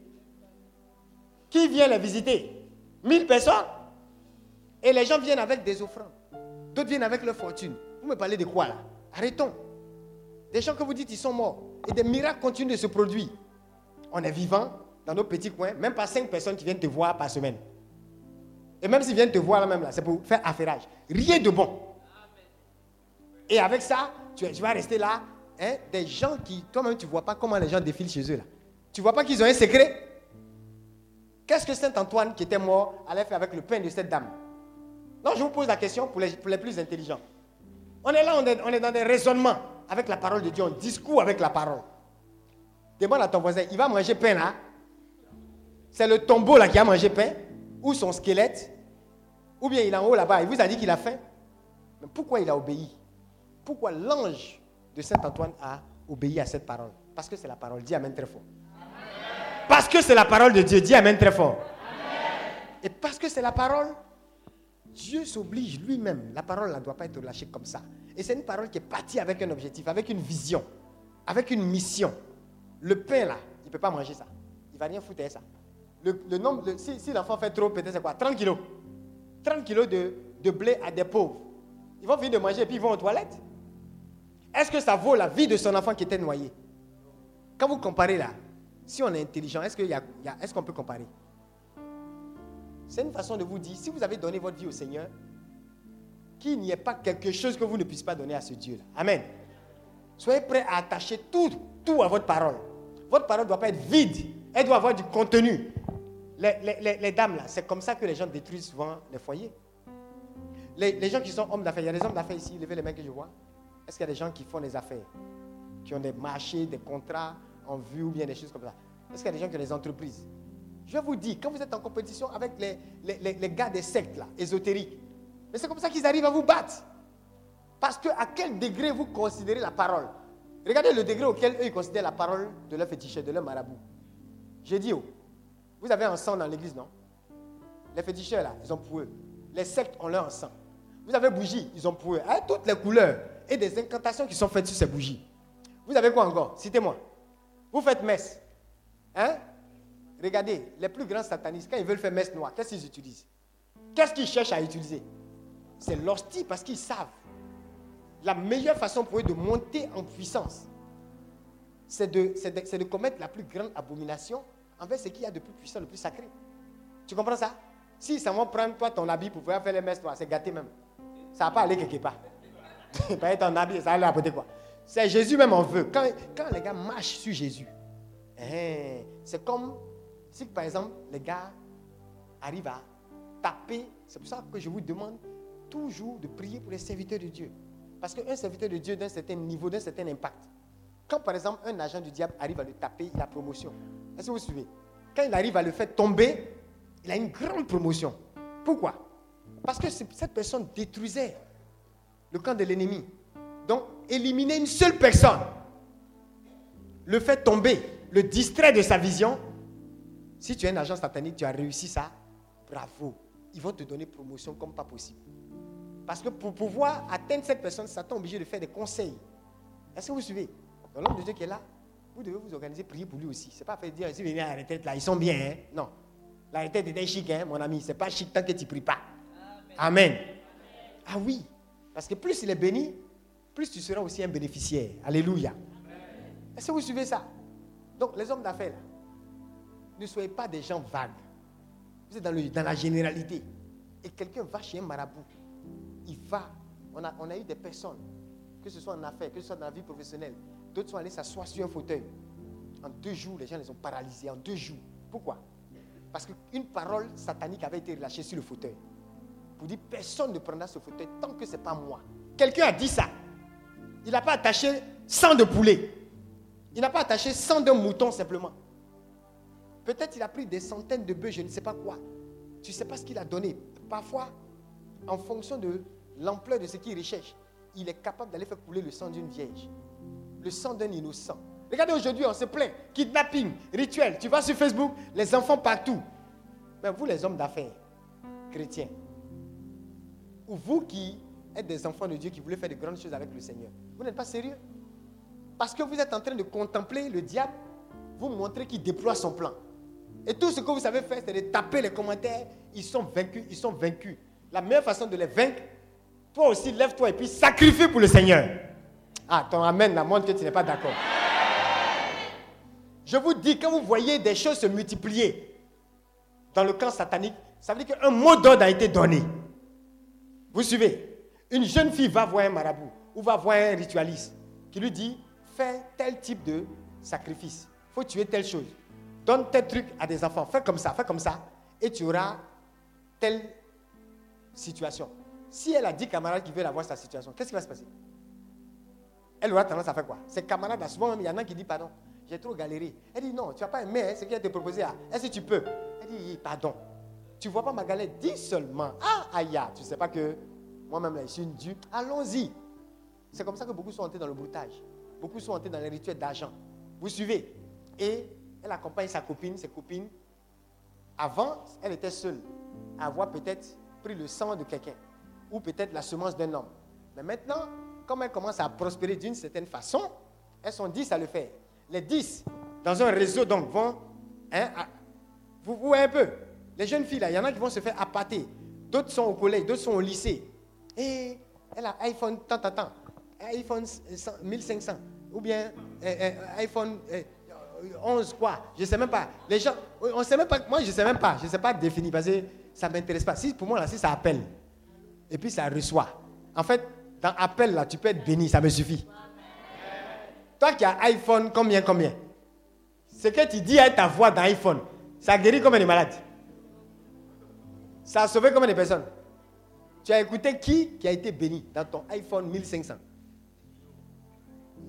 Qui vient les visiter? 1000 personnes? Et les gens viennent avec des offrandes. D'autres viennent avec leur fortune. Vous me parlez de quoi là? Arrêtons. Des gens que vous dites ils sont morts. Et des miracles continuent de se produire. On est vivant dans nos petits coins, même pas 5 personnes qui viennent te voir par semaine. Et même s'ils viennent te voir là même là, c'est pour faire affairage. Rien de bon. Et avec ça, tu, tu vas rester là. hein, des gens qui, toi-même, tu ne vois pas comment les gens défilent chez eux là. Tu ne vois pas qu'ils ont un secret Qu'est-ce que Saint Antoine, qui était mort, allait faire avec le pain de cette dame? Non, je vous pose la question pour les, pour les plus intelligents. On est là, on est, dans des raisonnements avec la parole de Dieu, on discours avec la parole. Demande à ton voisin, il va manger pain là C'est le tombeau là qui a mangé pain Ou son squelette? Ou bien il est en haut là-bas, il vous a dit qu'il a faim Mais pourquoi il a obéi? Pourquoi l'ange de Saint Antoine a obéi à cette parole? Parce que c'est la parole. Dis Amen très fort. Parce que c'est la parole de Dieu. Dis Amen très fort. Et parce que c'est la parole, Dieu s'oblige lui-même. La parole ne doit pas être lâchée comme ça. Et c'est une parole qui est partie avec un objectif, avec une vision, avec une mission. Le pain là, il ne peut pas manger ça. Il ne va rien foutre ça. Le, nombre, si, l'enfant fait trop, peut-être c'est quoi? 30 kilos. 30 kilos de, de blé à des pauvres. Ils vont finir de manger et puis ils vont aux toilettes. Est-ce que ça vaut la vie de son enfant qui était noyé? Quand vous comparez là, si on est intelligent, est-ce qu'on peut comparer? C'est une façon de vous dire, si vous avez donné votre vie au Seigneur, qu'il n'y ait pas quelque chose que vous ne puissiez pas donner à ce Dieu-là. Amen. Soyez prêts à attacher tout, tout à votre parole. Votre parole ne doit pas être vide. Elle doit avoir du contenu. Les, les- les- dames, là, c'est comme ça que les gens détruisent souvent les foyers. Les, gens qui sont hommes d'affaires, il y a des hommes d'affaires ici, levez les mains que je vois. Est-ce qu'il y a des gens qui font des affaires Qui ont des marchés, des contrats en vue ou bien des choses comme ça? Est-ce qu'il y a des gens qui ont des entreprises? Je vous dire, quand vous êtes en compétition avec les gars des sectes, là, ésotériques, mais c'est comme ça qu'ils arrivent à vous battre. Parce que à quel degré vous considérez la parole? Regardez le degré auquel eux ils considèrent la parole de leur féticheur, de leur marabout. J'ai dit, oh, vous avez un sang dans l'église, non? Les féticheurs, là, ils ont pour eux. Les sectes ont leur sang. Vous avez bougies, ils ont pour eux. Avec toutes les couleurs et des incantations qui sont faites sur ces bougies. Vous avez quoi encore? Citez-moi. Vous faites messe. Hein? Regardez, les plus grands satanistes, quand ils veulent faire messe noire, qu'est-ce qu'ils utilisent? Qu'est-ce qu'ils cherchent à utiliser? C'est l'hostie parce qu'ils savent. La meilleure façon pour eux de monter en puissance, c'est de, de- de commettre la plus grande abomination envers ce qu'il y a de plus puissant, le plus sacré. Tu comprends ça? Si ça va prendre toi ton habit pour pouvoir faire les messes noires, c'est gâté même. Ça va pas aller quelque part. pas être en habit, ça va aller à côté quoi. C'est Jésus même en veut. Quand, quand les gars marchent sur Jésus, hein, c'est comme si par exemple les gars arrivent à taper. C'est pour ça que je vous demande toujours de prier pour les serviteurs de Dieu. Parce qu'un serviteur de Dieu d'un certain niveau, d'un certain impact, quand par exemple un agent du diable arrive à le taper, il a promotion. Est-ce que vous suivez? Quand il arrive à le faire tomber, il a une grande promotion. Pourquoi? Parce que cette personne détruisait le camp de l'ennemi. Donc, éliminer une seule personne, le fait tomber, le distrait de sa vision. Si tu es un agent satanique, tu as réussi ça, bravo. Ils vont te donner promotion comme pas possible. Parce que pour pouvoir atteindre cette personne, Satan est obligé de faire des conseils. Est-ce que vous suivez? L'homme de Dieu qui est là, vous devez vous organiser, prier pour lui aussi. Ce n'est pas fait dire, si vous venez à la retraite là, ils sont bien. Hein? Non. La retraite est chic, hein, mon ami. Ce n'est pas chic tant que tu ne pries pas. Amen. Ah oui. Parce que plus il est béni, plus tu seras aussi un bénéficiaire. Alléluia. Est-ce que vous suivez ça? Donc, les hommes d'affaires, ne soyez pas des gens vagues. Vous êtes dans, dans la généralité. Et quelqu'un va chez un marabout. Il va. On a, eu des personnes, que ce soit en affaires, que ce soit dans la vie professionnelle. D'autres sont allés s'asseoir sur un fauteuil. En deux jours, les gens les ont paralysés. En deux jours. Pourquoi? Parce qu'une parole satanique avait été relâchée sur le fauteuil. Pour dire personne ne prendra ce fauteuil tant que ce n'est pas moi. Quelqu'un a dit ça. Il n'a pas attaché 100 de poulet. Il n'a pas attaché 100 de mouton simplement. Peut-être il a pris des centaines de bœufs, je ne sais pas quoi. Tu ne sais pas ce qu'il a donné. Parfois, en fonction de l'ampleur de ce qu'il recherche, il est capable d'aller faire couler le sang d'une vierge, le sang d'un innocent. Regardez aujourd'hui, on se plaint. Kidnapping, rituel. Tu vas sur Facebook, les enfants partout. Mais vous, les hommes d'affaires, chrétiens, ou vous qui êtes des enfants de Dieu qui voulez faire de grandes choses avec le Seigneur. Vous n'êtes pas sérieux Parce que vous êtes en train de contempler le diable, vous montrez qu'il déploie son plan. Et tout ce que vous savez faire, c'est de taper les commentaires. Ils sont vaincus, ils sont vaincus. La meilleure façon de les vaincre, toi aussi, lève-toi et puis sacrifie pour le Seigneur. Ah, ton amen la montre que tu n'es pas d'accord. Je vous dis, quand vous voyez des choses se multiplier dans le camp satanique, ça veut dire qu'un mot d'ordre a été donné. Vous suivez? Une jeune fille va voir un marabout ou va voir un ritualiste qui lui dit fais tel type de sacrifice. Faut tuer telle chose. Donne tel truc à des enfants. Fais comme ça, fais comme ça. Et tu auras telle situation. Si elle a dit camarades qui veulent avoir sa situation, qu'est-ce qui va se passer? Elle aura tendance à faire quoi? Ses camarades, souvent il y en a qui disent pardon, j'ai trop galéré. Elle dit non, tu n'as pas aimé hein, ce qui a été proposé. Est-ce que tu peux? Elle dit pardon. Tu vois pas ma galère? Dis seulement. Ah, aïe, tu ne sais pas que moi-même, là, je suis une dupe. Allons-y. C'est comme ça que beaucoup sont entrés dans le broutage. Beaucoup sont entrés dans les rituels d'argent. Vous suivez? Et elle accompagne sa copine, ses copines. Avant, elle était seule à avoir peut-être pris le sang de quelqu'un ou peut-être la semence d'un homme. Mais maintenant, comme elle commence à prospérer d'une certaine façon, elles sont dix à le faire. Les dix, dans un réseau, donc, vont. Hein, vous voyez un peu Les jeunes filles, là, il y en a qui vont se faire appâter. D'autres sont au collège, d'autres sont au lycée. Et elle a iPhone tant, tant, tant. iPhone 1500. Ou bien euh, euh, iPhone 11 euh, quoi. Je ne sais même pas. Les gens, on sait même pas. Moi, je ne sais même pas. Je ne sais pas définir parce que ça ne m'intéresse pas. Si, pour moi, là, si ça appelle, et puis ça reçoit. En fait, dans appel, là, tu peux être béni, ça me suffit. Toi qui as iPhone, combien, combien? Ce que tu dis à ta voix dans iPhone, ça guérit combien de malades Ça a sauvé combien de personnes tu as écouté qui qui a été béni dans ton iPhone 1500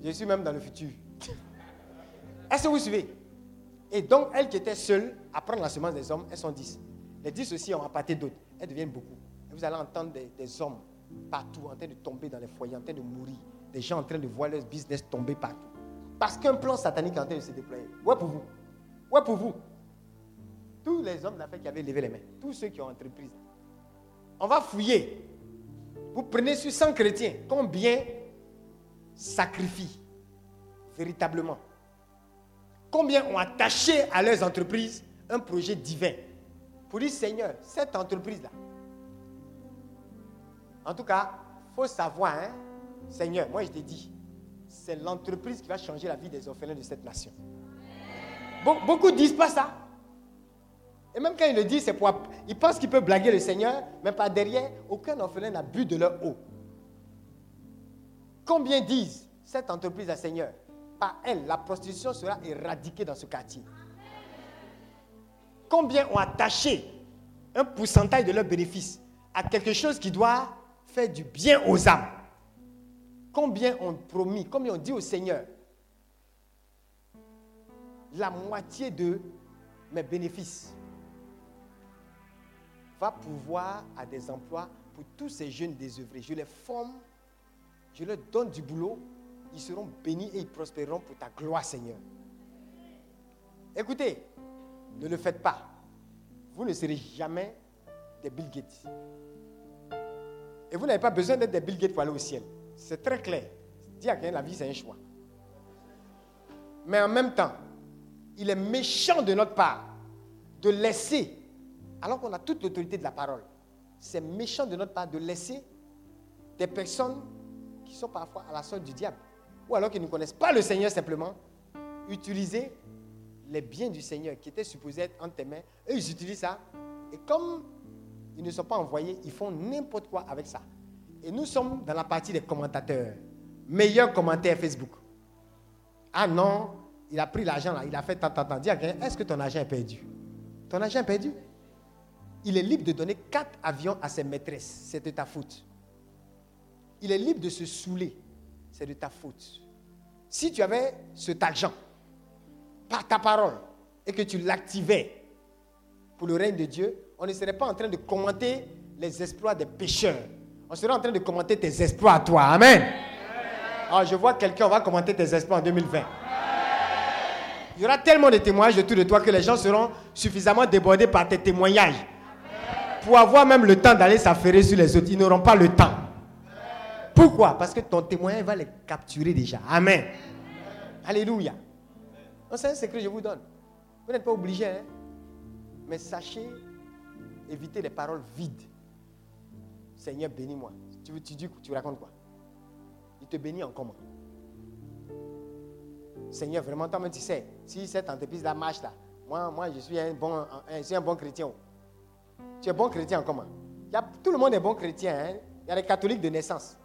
Je suis même dans le futur. Est-ce que vous suivez? Et donc, elles qui étaient seules à prendre la semence des hommes, elles sont 10. Les 10 aussi ont appâté d'autres. Elles deviennent beaucoup. Vous allez entendre des, hommes partout en train de tomber dans les foyers, en train de mourir. Des gens en train de voir leur business tomber partout. Parce qu'un plan satanique est en train de se déployer. Ouais pour vous. Ouais pour vous. Tous les hommes d'affaires qui avaient levé les mains, tous ceux qui ont entreprise, on va fouiller. Vous prenez sur 100 chrétiens, combien sacrifient véritablement? Combien ont attaché à leurs entreprises un projet divin? Pour dire Seigneur, cette entreprise-là, en tout cas, il faut savoir, hein, Seigneur, moi je te dis, c'est l'entreprise qui va changer la vie des orphelins de cette nation. Beaucoup ne disent pas ça. Et même quand il le dit, c'est pour. Ils pensent qu'ils peuvent blaguer le Seigneur, mais par derrière, aucun orphelin n'a bu de leur eau. Combien disent cette entreprise à Seigneur, par elle, la prostitution sera éradiquée dans ce quartier. Combien ont attaché un pourcentage de leurs bénéfices à quelque chose qui doit faire du bien aux âmes Combien ont promis, combien ont dit au Seigneur, la moitié de mes bénéfices va pouvoir à des emplois pour tous ces jeunes désœuvrés. Je les forme, je leur donne du boulot, ils seront bénis et ils prospéreront pour ta gloire, Seigneur. Écoutez, ne le faites pas. Vous ne serez jamais des Bill Gates. Et vous n'avez pas besoin d'être des Bill Gates pour aller au ciel. C'est très clair. Dis à quelqu'un, la vie, c'est un choix. Mais en même temps, il est méchant de notre part de laisser, alors qu'on a toute l'autorité de la parole, c'est méchant de notre part de laisser des personnes qui sont parfois à la sorte du diable, ou alors qui ne connaissent pas le Seigneur simplement, utiliser les biens du Seigneur qui étaient supposés être entre tes mains. Eux, ils utilisent ça. Et comme ils ne sont pas envoyés, ils font n'importe quoi avec ça. Et nous sommes dans la partie des commentateurs. Meilleur commentaire Facebook. Ah non, il a pris l'argent là, il a fait tant, tant, tant. Dis à quelqu'un, est-ce que ton argent est perdu? Ton argent est perdu? Il est libre de donner quatre avions à ses maîtresses. C'est de ta faute. Il est libre de se saouler. C'est de ta faute. Si tu avais cet argent, par ta parole, et que tu l'activais pour le règne de Dieu, on ne serait pas en train de commenter les exploits des pécheurs. On serait en train de commenter tes exploits à toi. Amen. Alors, je vois quelqu'un, va commenter tes exploits en 2020. Il y aura tellement de témoignages autour de toi que les gens seront suffisamment débordés par tes témoignages pour avoir même le temps d'aller s'affairer sur les autres. Ils n'auront pas le temps. Pourquoi? Parce que ton témoignage va les capturer déjà. Amen. Alléluia. C'est un secret que je vous donne. Vous n'êtes pas obligé, hein? mais sachez éviter les paroles vides. Seigneur, bénis-moi. Tu, tu dis, tu racontes quoi? Il te bénit en comment Seigneur, vraiment, toi-même, tu sais, si cette entreprise-là marche là, moi, moi, je suis un bon, je un bon chrétien. Tu es bon chrétien en comment y a, Tout le monde est bon chrétien. Hein? Il y a les catholiques de naissance.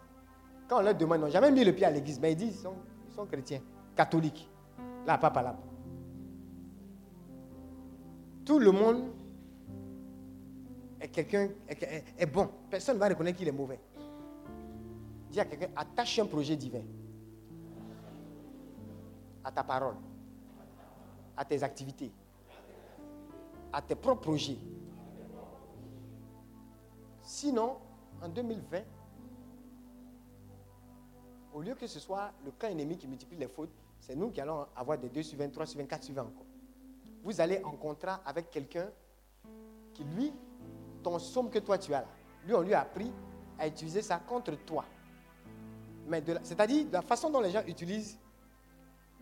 Quand on leur demande, ils n'ont jamais mis le pied à l'église, mais ils disent qu'ils sont, ils sont chrétiens, catholiques. Là, pas là. Tout le monde quelqu'un est, bon. Personne ne va reconnaître qu'il est mauvais. Dis à quelqu'un, attache un projet divin à ta parole, à tes activités, à tes propres projets. Sinon, en 2020, au lieu que ce soit le camp ennemi qui multiplie les fautes, c'est nous qui allons avoir des 2 sur 20, 3 sur 24 sur 20 encore. Vous allez en contrat avec quelqu'un qui, lui, ton somme que toi tu as là, lui, on lui a appris à utiliser ça contre toi. Mais c'est-à-dire la façon dont les gens utilisent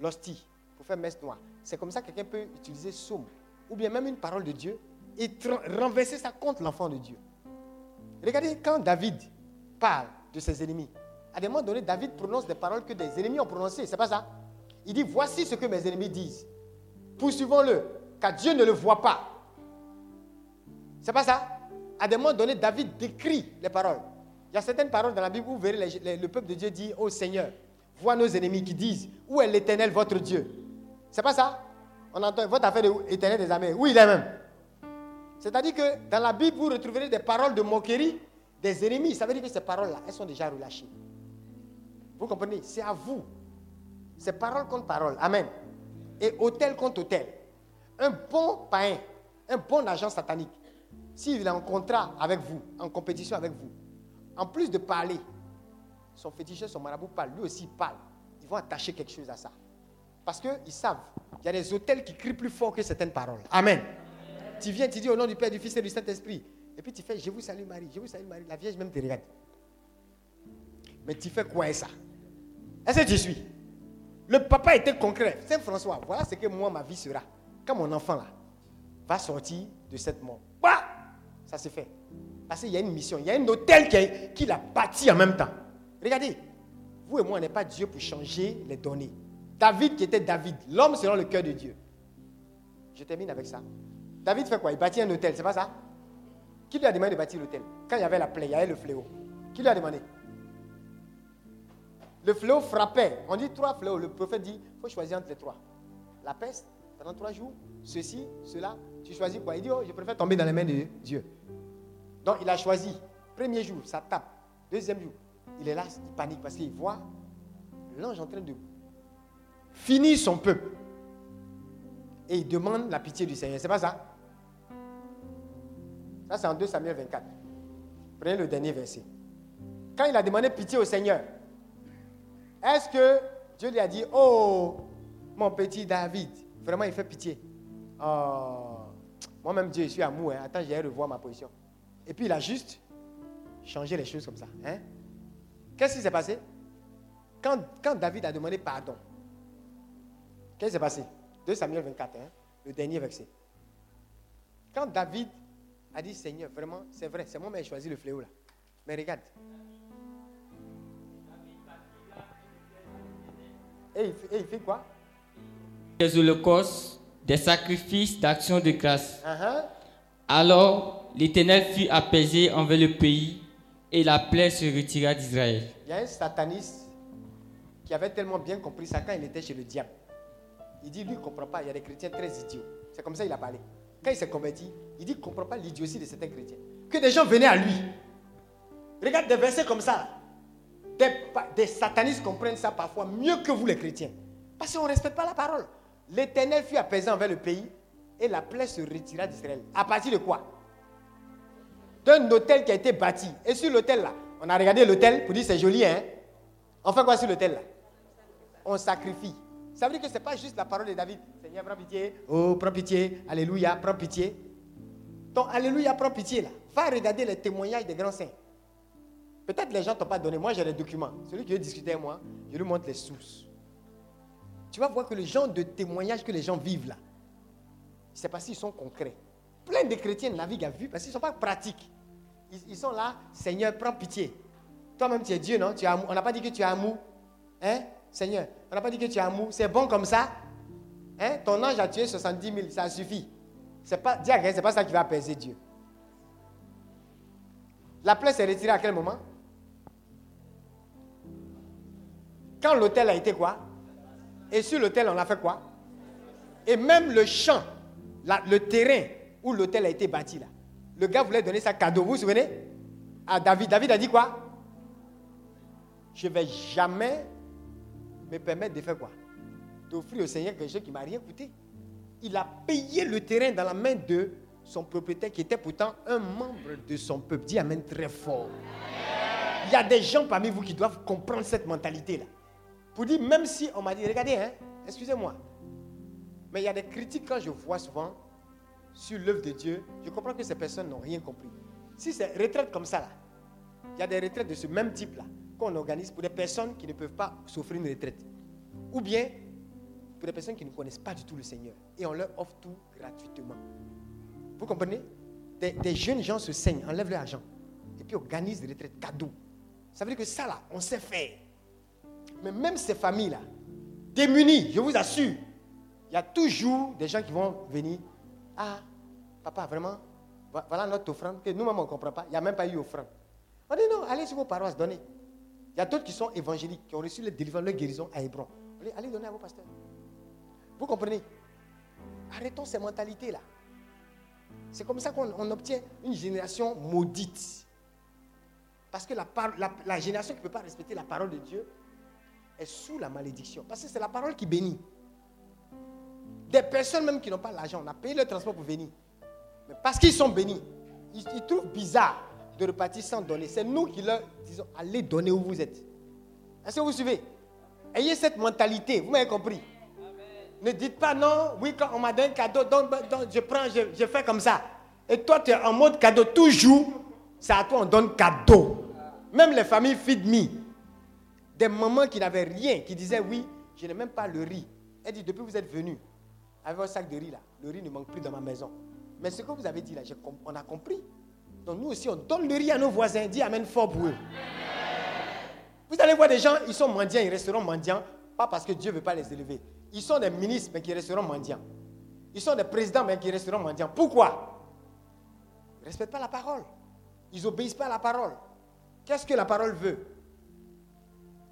l'hostie pour faire messe noire. C'est comme ça que quelqu'un peut utiliser somme ou bien même une parole de Dieu et renverser ça contre l'enfant de Dieu. Regardez quand David parle de ses ennemis. À des moments donnés, David prononce des paroles que des ennemis ont prononcées. C'est pas ça? Il dit Voici ce que mes ennemis disent. Poursuivons-le, car Dieu ne le voit pas. C'est pas ça? À des moments donnés, David décrit les paroles. Il y a certaines paroles dans la Bible où vous verrez le peuple de Dieu dit Ô Seigneur, vois nos ennemis qui disent Où est l'éternel votre Dieu? C'est pas ça? On entend votre affaire de l'éternel des armées. Où il est même C'est-à-dire que dans la Bible, vous retrouverez des paroles de moquerie des ennemis. Ça veut dire que ces paroles-là, elles sont déjà relâchées. Vous comprenez? C'est à vous. C'est parole contre parole. Amen. Et hôtel contre hôtel. Un bon païen, un bon agent satanique, s'il est en contrat avec vous, en compétition avec vous, en plus de parler, son féticheur, son marabout parle, lui aussi parle. Ils vont attacher quelque chose à ça. Parce qu'ils savent, il y a des hôtels qui crient plus fort que certaines paroles. Amen. Tu viens, tu dis au nom du Père, du Fils et du Saint-Esprit. Et puis tu fais, je vous salue Marie, je vous salue Marie. La Vierge même te regarde. Mais tu fais quoi ça? Est-ce que tu suis? Le papa était concret. Saint François, voilà ce que moi, ma vie sera. Quand mon enfant là va sortir de cette mort. Ça se fait. Parce qu'il y a une mission, il y a un hôtel qui, qui l'a bâti en même temps. Regardez, vous et moi, on n'est pas Dieu pour changer les données. David qui était David, l'homme selon le cœur de Dieu. Je termine avec ça. David fait quoi? Il bâtit un hôtel, c'est pas ça? Qui lui a demandé de bâtir l'hôtel? Quand il y avait la plaie, il y avait le fléau. Qui lui a demandé? Le fléau frappait. On dit trois fléaux. Le prophète dit, il faut choisir entre les trois. La peste, pendant trois jours, ceci, cela. Tu choisis quoi? Il dit, oh, je préfère tomber dans les mains de Dieu. Donc il a choisi. Premier jour, ça tape. Deuxième jour, il est là, il panique parce qu'il voit l'ange en train de finir son peuple. Et il demande la pitié du Seigneur. C'est pas ça? Ça, c'est en 2 Samuel 24. Prenez le dernier verset. Quand il a demandé pitié au Seigneur, est-ce que Dieu lui a dit, oh, mon petit David, vraiment il fait pitié. Oh, moi-même Dieu, je suis amour. Hein. Attends, j'ai revoir ma position. Et puis il a juste changé les choses comme ça. Hein? Qu'est-ce qui s'est passé? Quand, quand, David a demandé pardon, qu'est-ce qui s'est passé? 2 Samuel 24, hein? le dernier verset. Quand David a dit Seigneur, vraiment, c'est vrai, c'est moi qui ai choisi le fléau là. Mais regarde. Et il, fait, il fait quoi? Des holocaustes, des sacrifices d'action de grâce. Uh-huh. Alors l'Éternel fut apaisé envers le pays et la plaie se retira d'Israël. Il y a un sataniste qui avait tellement bien compris ça quand il était chez le diable. Il dit, lui, il ne comprend pas. Il y a des chrétiens très idiots. C'est comme ça qu'il a parlé. Quand il s'est converti, il dit qu'il ne comprend pas l'idiotie de certains chrétiens. Que des gens venaient à lui. Regarde des versets comme ça. Des, des satanistes comprennent ça parfois mieux que vous les chrétiens. Parce qu'on ne respecte pas la parole. L'Éternel fut apaisé envers le pays et la plaie se retira d'Israël. À partir de quoi? D'un hôtel qui a été bâti. Et sur l'hôtel là, on a regardé l'hôtel pour dire c'est joli, hein? On fait quoi sur l'hôtel là? On sacrifie. Ça veut dire que ce n'est pas juste la parole de David. Seigneur, prends pitié. Oh, prends pitié. Alléluia, prends pitié. Donc, Alléluia, prends pitié là. Va regarder les témoignages des grands saints. Peut-être les gens ne t'ont pas donné. Moi, j'ai les documents. Celui qui veut discuter avec moi, je lui montre les sources. Tu vas voir que le genre de témoignages que les gens vivent là, c'est parce qu'ils sont concrets. Plein de chrétiens naviguent à vue parce qu'ils ne sont pas pratiques. Ils, sont là, Seigneur, prends pitié. Toi-même, tu es Dieu, non? Tu as, On n'a pas dit que tu es amour. Hein, Seigneur On n'a pas dit que tu es amour. C'est bon comme ça? Hein? Ton ange a tué 70 000, ça suffit. C'est pas, à c'est pas ça qui va apaiser Dieu. La plaie s'est retirée à quel moment? Quand l'hôtel a été quoi? Et sur l'hôtel, on a fait quoi? Et même le le terrain où l'hôtel a été bâti là, le gars voulait donner sa cadeau, vous vous souvenez? À David. David a dit quoi? Je ne vais jamais me permettre de faire quoi? D'offrir au Seigneur quelque chose qui ne m'a rien coûté. Il a payé le terrain dans la main de son propriétaire qui était pourtant un membre de son peuple. Dis Amen très fort. Il y a des gens parmi vous qui doivent comprendre cette mentalité-là. Pour dire, même si on m'a dit, regardez, hein, excusez-moi, mais il y a des critiques quand je vois souvent sur l'œuvre de Dieu, je comprends que ces personnes n'ont rien compris. Si c'est retraite comme ça, là, il y a des retraites de ce même type-là qu'on organise pour des personnes qui ne peuvent pas s'offrir une retraite. Ou bien pour des personnes qui ne connaissent pas du tout le Seigneur. Et on leur offre tout gratuitement. Vous comprenez? Des, des, jeunes gens se saignent, enlèvent leur argent. Et puis organisent des retraites cadeaux. Ça veut dire que ça, là, on sait faire. Mais même ces familles-là, démunies, je vous assure, il y a toujours des gens qui vont venir. Ah, papa, vraiment, voilà notre offrande, que nous-mêmes on ne comprend pas. Il n'y a même pas eu offrande. On dit non, allez sur vos paroisses, donnez. Il y a d'autres qui sont évangéliques, qui ont reçu le délivrance, leur guérison à Hébron. Allez, allez donner à vos pasteurs. Vous comprenez? Arrêtons ces mentalités-là. C'est comme ça qu'on obtient une génération maudite. Parce que la, la génération qui ne peut pas respecter la parole de Dieu, est sous la malédiction. Parce que c'est la parole qui bénit. Des personnes même qui n'ont pas l'argent, on a payé le transport pour venir. Mais parce qu'ils sont bénis, ils, trouvent bizarre de repartir sans donner. C'est nous qui leur disons, allez donner où vous êtes. Est-ce que vous suivez? Ayez cette mentalité, vous m'avez compris. Ne dites pas non, oui, quand on m'a donné un cadeau, je prends, je, je, fais comme ça. Et toi, tu es en mode cadeau toujours. C'est à toi, on donne cadeau. Même les familles feed me. Des mamans qui n'avaient rien, qui disaient oui, je n'ai même pas le riz. Elle dit, depuis que vous êtes venu avec un sac de riz là, le riz ne manque plus dans ma maison. Mais ce que vous avez dit là, on a compris. Donc nous aussi, on donne le riz à nos voisins. Dis Amen fort pour eux. Vous allez voir des gens, ils sont mendiants, ils resteront mendiants, pas parce que Dieu ne veut pas les élever. Ils sont des ministres, mais qui resteront mendiants. Ils sont des présidents, mais qui resteront mendiants. Pourquoi? Ils ne respectent pas la parole. Ils n'obéissent pas à la parole. Qu'est-ce que la parole veut?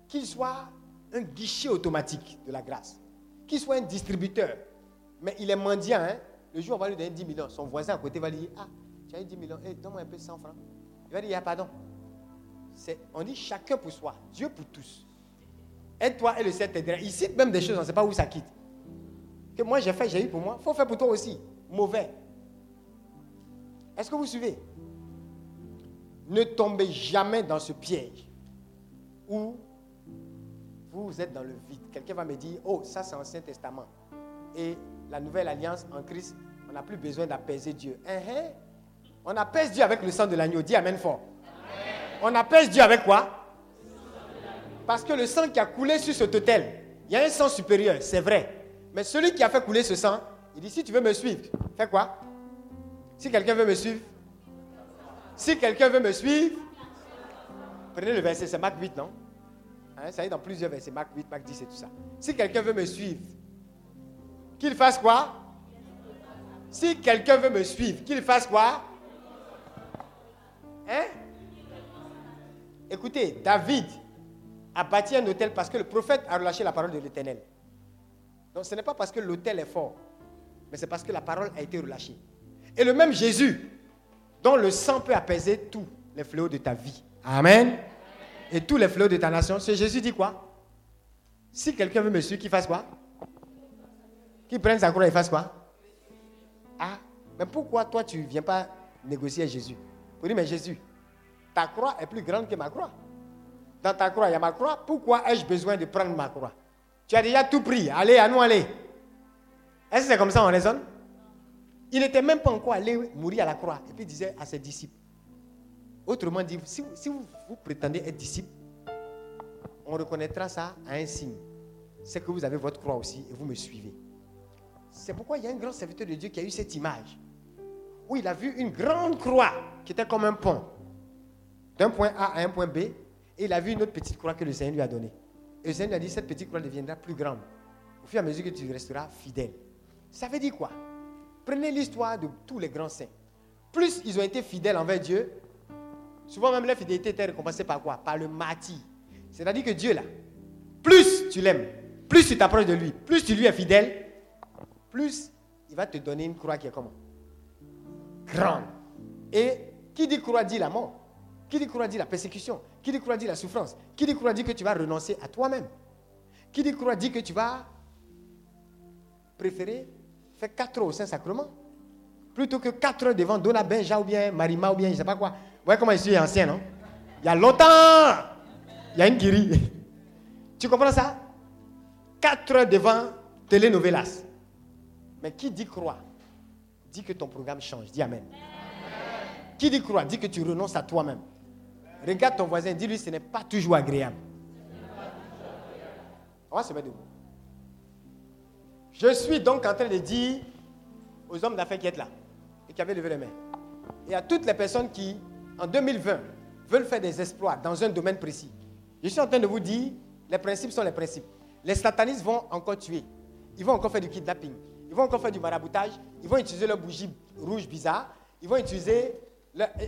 Qu'il soit un guichet automatique de la grâce, qu'il soit un distributeur. Mais il est mendiant, hein? Le jour où on va lui donner 10 millions, son voisin à côté va lui dire Ah, tu as eu 10 millions, Eh, donne-moi un peu 100 francs. Il va dire Ah, pardon. On dit chacun pour soi, Dieu pour tous. Aide-toi et le ciel t'aidera. Il cite même des choses, on ne sait pas où ça quitte. Que moi j'ai fait, j'ai eu pour moi, il faut faire pour toi aussi. Mauvais. Est-ce que vous suivez? Ne tombez jamais dans ce piège où vous êtes dans le vide. Quelqu'un va me dire, oh, ça c'est Ancien Testament. Et la nouvelle alliance en Christ, on n'a plus besoin d'apaiser Dieu. Hein, hein? On apaise Dieu avec le sang de l'agneau. Dis Amen fort. On apaise Dieu avec quoi? Parce que le sang qui a coulé sur cet autel, il y a un sang supérieur, c'est vrai. Mais celui qui a fait couler ce sang, il dit, si tu veux me suivre, fais quoi? Si quelqu'un veut me suivre, si quelqu'un veut me suivre, prenez le verset, c'est Marc 8, non? Hein, Ça y est dans plusieurs versets, Marc 8, Marc 10 et tout ça. Si quelqu'un veut me suivre, qu'il fasse quoi? Si quelqu'un veut me suivre, qu'il fasse quoi? Hein? Écoutez, David a bâti un hôtel parce que le prophète a relâché la parole de l'Éternel. Donc ce n'est pas parce que l'hôtel est fort, mais c'est parce que la parole a été relâchée. Et le même Jésus, dont le sang peut apaiser tous les fléaux de ta vie. Amen. Et tous les fléaux de ta nation. Ce Jésus dit quoi? Si quelqu'un veut me suivre, qu'il fasse quoi? Qu'il prenne sa croix et fasse quoi? Ah, mais pourquoi toi tu ne viens pas négocier Jésus? Pour dire, mais Jésus, ta croix est plus grande que ma croix. Dans ta croix, il y a ma croix. Pourquoi ai-je besoin de prendre ma croix? Tu as déjà tout pris. Allez, à nous aller. Est-ce que c'est comme ça on raisonne? Il n'était même pas encore allé mourir à la croix. Et puis il disait à ses disciples. Autrement dit, si, si vous, vous prétendez être disciple, on reconnaîtra ça à un signe. C'est que vous avez votre croix aussi et vous me suivez. C'est pourquoi il y a un grand serviteur de Dieu qui a eu cette image. Où il a vu une grande croix qui était comme un pont. D'un point A à un point B. Et il a vu une autre petite croix que le Seigneur lui a donnée. Et le Seigneur lui a dit, cette petite croix deviendra plus grande. Au fur et à mesure que tu resteras fidèle. Ça veut dire quoi? Prenez l'histoire de tous les grands saints. Plus ils ont été fidèles envers Dieu, souvent même leur fidélité était récompensée par quoi? Par le martyr. C'est-à-dire que Dieu, là, plus tu l'aimes, plus tu t'approches de lui, plus tu lui es fidèle, plus il va te donner une croix qui est comment? Grande. Et qui dit croix dit la mort. Qui dit croix dit la persécution. Qui dit croix dit la souffrance. Qui dit croix dit que tu vas renoncer à toi-même. Qui dit croix dit que tu vas préférer faire 4 heures au Saint-Sacrement plutôt que 4 heures devant Dona Benja ou bien Marima ou bien je ne sais pas quoi. Vous voyez comment je suis ancien, non? Il y a longtemps, il y a une guérie. Tu comprends ça? 4 heures devant Telenovelas. Mais qui dit croix Dit que ton programme change. Dis Amen. Qui dit croix Dit que tu renonces à toi-même. Regarde ton voisin, dis-lui ce n'est pas toujours agréable. On va se mettre debout. Je suis donc en train de dire aux hommes d'affaires qui êtes là et qui avaient levé les mains, et à toutes les personnes qui, en 2020, veulent faire des exploits dans un domaine précis. Je suis en train de vous dire, les principes sont les principes. Les satanistes vont encore tuer. Ils vont encore faire du kidnapping. Ils vont encore faire du maraboutage. Ils vont utiliser leur bougie rouge bizarre. Ils vont utiliser...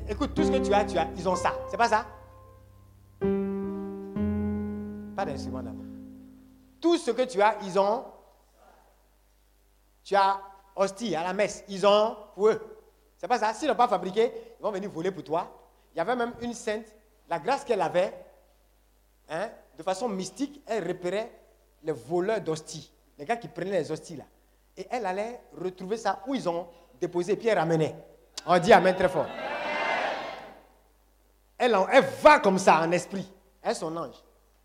Écoute, tout ce que tu as, tu as. Ils ont ça. C'est pas ça? Pas d'instrument d'abord. Tout ce que tu as, ils ont. Tu as hostie à la messe. Ils ont pour eux. C'est pas ça? S'ils n'ont pas fabriqué, ils vont venir voler pour toi. Il y avait même une sainte, la grâce qu'elle avait, hein, de façon mystique, elle repérait les voleurs d'hosties. Les gars qui prenaient les hosties là. Et elle allait retrouver ça où ils ont déposé, puis elle ramenait. On dit Amen très fort. Elle, elle va comme ça en esprit. Elle est son ange.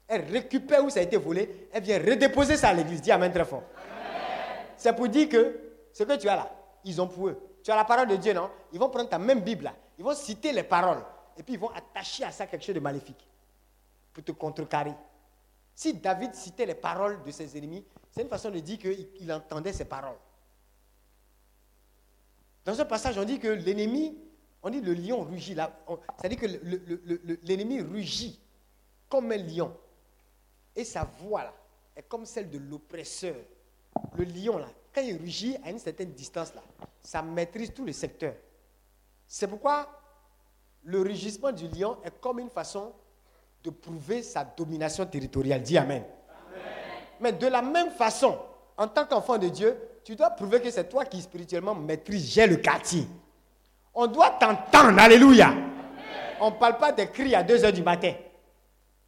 Elle récupère où ça a été volé. Elle vient redéposer ça à l'église. Dis Amen très fort. C'est pour dire que ce que tu as là, ils ont pour eux. Tu as la parole de Dieu, non? Ils vont prendre ta même Bible là. Ils vont citer les paroles. Et puis ils vont attacher à ça quelque chose de maléfique. Pour te contrecarrer. Si David citait les paroles de ses ennemis, c'est une façon de dire qu'il il entendait ces paroles. Dans un passage, on dit que l'ennemi, on dit le lion rugit C'est-à-dire que le- le- le- le- l'ennemi rugit comme un lion. Et sa voix là est comme celle de l'oppresseur. Le lion là, quand il rugit à une certaine distance là, ça maîtrise tout le secteur. C'est pourquoi le rugissement du lion est comme une façon de prouver sa domination territoriale. Dis Amen. Mais de la même façon, en tant qu'enfant de Dieu, tu dois prouver que c'est toi qui spirituellement maîtrise, j'ai le quartier. On doit t'entendre. Alléluia. On ne parle pas des cris à 2 heures du matin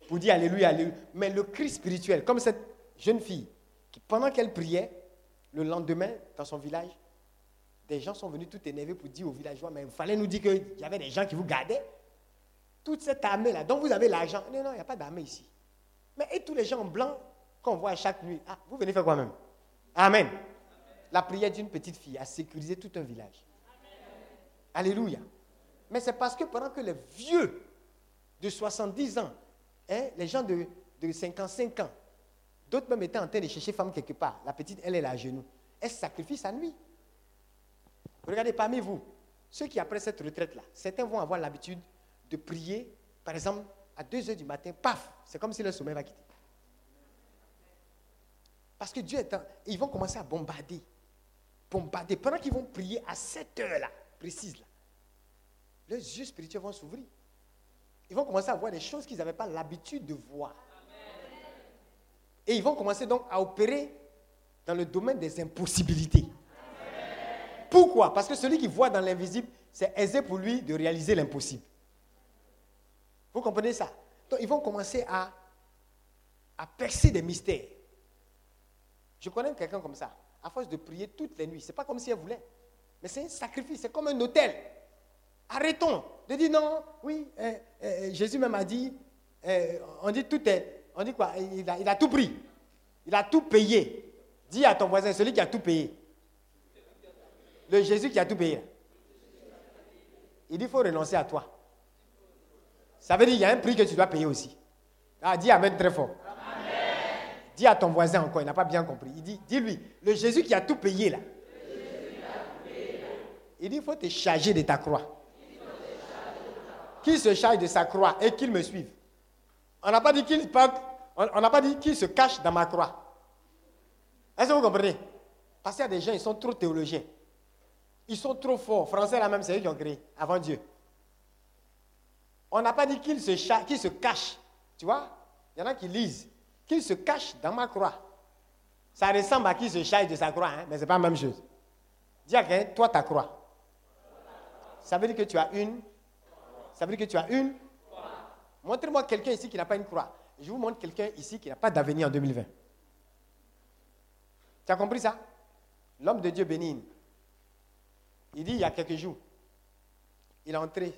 pour dire Alléluia, Alléluia. Mais le cri spirituel, comme cette jeune fille, qui pendant qu'elle priait, le lendemain, dans son village, des gens sont venus tout énervés pour dire aux villageois, mais il fallait nous dire qu'il y avait des gens qui vous gardaient. Toute cette armée-là, dont vous avez l'argent. Non, non, il n'y a pas d'armée ici. Mais et tous les gens en blanc qu'on voit chaque nuit, ah, vous venez faire quoi même? Amen. La prière d'une petite fille a sécurisé tout un village. Alléluia. Mais c'est parce que pendant que les vieux de 70 ans, hein, les gens de, de 55 ans, d'autres même étaient en train de chercher femme quelque part. La petite, elle est là à genoux. Elle sacrifie sa nuit. Regardez parmi vous, ceux qui après cette retraite-là, certains vont avoir l'habitude de prier, par exemple, à 2 heures du matin, paf, c'est comme si le sommeil va quitter. Parce que Dieu est en, Ils vont commencer à bombarder. Bombarder. Pendant qu'ils vont prier à cette heure-là, précise là, leurs yeux spirituels vont s'ouvrir. Ils vont commencer à voir des choses qu'ils n'avaient pas l'habitude de voir. Et ils vont commencer donc à opérer dans le domaine des impossibilités. Pourquoi? Parce que celui qui voit dans l'invisible, c'est aisé pour lui de réaliser l'impossible. Vous comprenez ça? Donc ils vont commencer à percer des mystères. Je connais quelqu'un comme ça. À force de prier toutes les nuits, ce n'est pas comme si elle voulait. Mais c'est un sacrifice, c'est comme un hôtel. Arrêtons de dire non, oui, euh, euh, Jésus même a dit, on dit tout est, on dit quoi? Il a, il a, tout pris, il a tout payé. Dis à ton voisin, celui qui a tout payé. Le Jésus qui a tout payé. Il dit, il faut renoncer à toi. Ça veut dire qu'il y a un prix que tu dois payer aussi. Ah, dis Amen très fort. Dis à ton voisin encore, il n'a pas bien compris. Il dit, dis-lui, le Jésus qui a tout payé là. Il dit, il faut te charger de ta croix qu'il se charge de sa croix et qu'il me suive? On n'a pas dit qu'il on n'a pas dit se cache dans ma croix. Est-ce que vous comprenez? Parce qu'il y a des gens, ils sont trop théologiens. Ils sont trop forts. Français, la même, c'est eux qui ont créé, avant Dieu. On n'a pas dit qu'il se, se cache. Tu vois? Il y en a qui lisent. Qu'il se cache dans ma croix. Ça ressemble à qu'il se charge de sa croix, hein, mais ce n'est pas la même chose. Dis à quelqu'un, toi, ta croix. Ça veut dire que tu as une ça veut dire que tu as une Montrez-moi quelqu'un ici qui n'a pas une croix. Je vous montre quelqu'un ici qui n'a pas d'avenir en 2020. Tu as compris ça? L'homme de Dieu béni. Il dit il y a quelques jours, il est entré,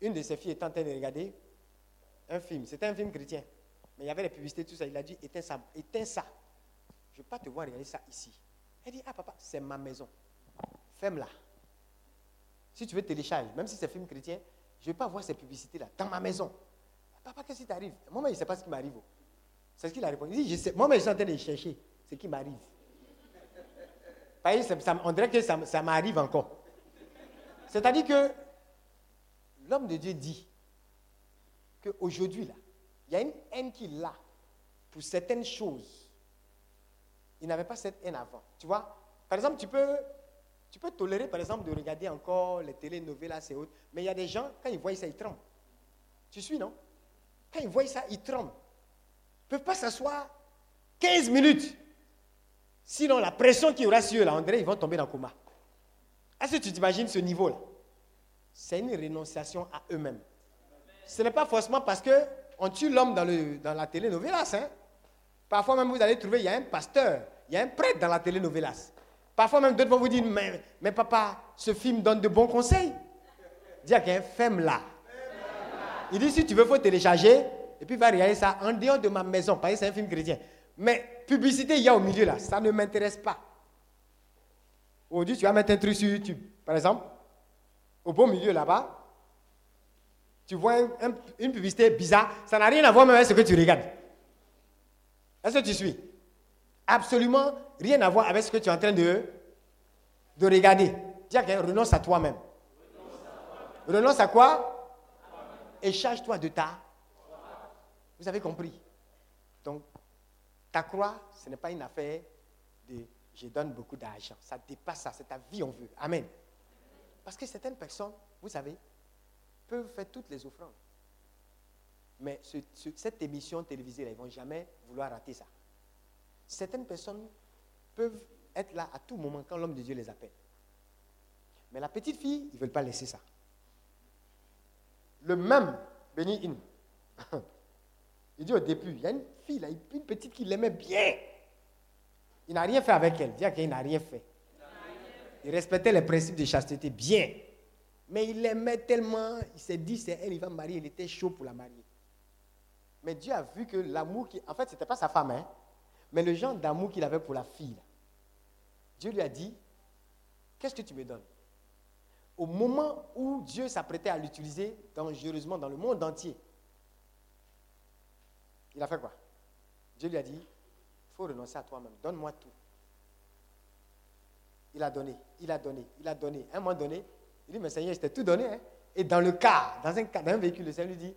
une de ses filles est en train de regarder un film. C'était un film chrétien. Mais il y avait des publicités, tout ça. Il a dit éteins ça. Éteins ça. Je ne veux pas te voir regarder ça ici. Elle dit Ah papa, c'est ma maison. Ferme-la. Si tu veux télécharger, même si c'est film chrétien, je ne vais pas voir ces publicités-là dans ma maison. Papa, qu'est-ce qui t'arrive? Moi, je ne sais pas ce qui m'arrive. C'est ce qu'il a répondu. Il dit, je sais. Moi, je suis en train de chercher ce qui m'arrive. On dirait que ça, ça m'arrive encore. C'est-à-dire que l'homme de Dieu dit qu'aujourd'hui, là, il y a une haine qu'il a pour certaines choses. Il n'avait pas cette haine avant. Tu vois Par exemple, tu peux tu peux tolérer, par exemple, de regarder encore les télénovelas et autres, mais il y a des gens, quand ils voient ça, ils tremblent. Tu suis, non? Quand ils voient ça, ils tremblent. Ils ne peuvent pas s'asseoir 15 minutes. Sinon, la pression qui aura sur eux, là, André, ils vont tomber dans le coma. Est-ce que tu t'imagines ce niveau-là? C'est une renonciation à eux-mêmes. Ce n'est pas forcément parce qu'on tue l'homme dans, dans la télénovelas. Hein? Parfois même, vous allez trouver, il y a un pasteur, il y a un prêtre dans la télénovelas. Parfois même d'autres vont vous dire, mais, papa, ce film donne de bons conseils. Dis à quelqu'un, ferme-la. Il dit, si tu veux, il faut télécharger, et puis va regarder ça en dehors de ma maison, parce que c'est un film chrétien. Mais publicité, il y a au milieu là, ça ne m'intéresse pas. Aujourd'hui, tu vas mettre un truc sur YouTube, par exemple, au beau milieu là-bas, tu vois une publicité bizarre, ça n'a rien à voir même avec ce que tu regardes. Est-ce que tu suis? Absolument rien à voir avec ce que tu es en train de, de regarder. Dis à renonce à toi-même. Renonce à quoi? Et charge-toi de ta. Vous avez compris Donc, ta croix, ce n'est pas une affaire de je donne beaucoup d'argent. Ça dépasse ça. C'est ta vie, on veut. Amen. Parce que certaines personnes, vous savez, peuvent faire toutes les offrandes. Mais ce- ce- cette émission télévisée, là, ils ne vont jamais vouloir rater ça. Certaines personnes peuvent être là à tout moment quand l'homme de Dieu les appelle. Mais la petite fille, ils ne veulent pas laisser ça. Le même Béni In, il dit au début, il y a une fille, là, une petite qui l'aimait bien. Il n'a rien fait avec elle. Dire qu'il n'a rien fait. Il respectait les principes de chasteté bien. Mais il l'aimait tellement, il s'est dit, c'est elle, il va me marier. Il était chaud pour la marier. Mais Dieu a vu que l'amour, qui, en fait, ce n'était pas sa femme, hein, mais le genre d'amour qu'il avait pour la fille. Dieu lui a dit, qu'est-ce que tu me donnes? Au moment où Dieu s'apprêtait à l'utiliser dangereusement dans le monde entier, il a fait quoi? Dieu lui a dit, il faut renoncer à toi-même, donne-moi tout. Il a donné, il a donné, il a donné. À un moment donné, il dit, mais Seigneur, je t'ai tout donné. hein. Et dans le car, dans un, dans un véhicule, le Seigneur lui dit,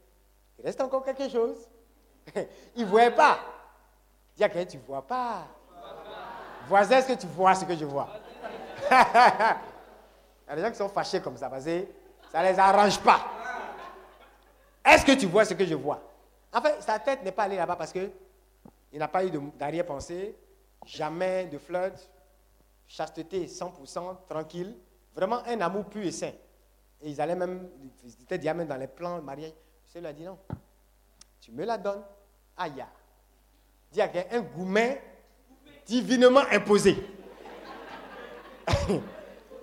il reste encore quelque chose. il ne voyait pas. Il dit à quelqu'un, tu ne vois pas. Voisin, est-ce que tu vois ce que je vois? Il y a des gens qui sont fâchés comme ça parce que ça ne les arrange pas. Est-ce que tu vois ce que je vois? En fait, sa tête n'est pas allée là-bas parce que il n'a pas eu d'arrière-pensée, jamais de flirt, chasteté 100%, tranquille, vraiment un amour pur et sain. Et ils allaient même, ils étaient déjà dans les plans de mariage. Seigneur lui a dit non, tu me la donnes. Aïe. Dis à un gourmet divinement imposé.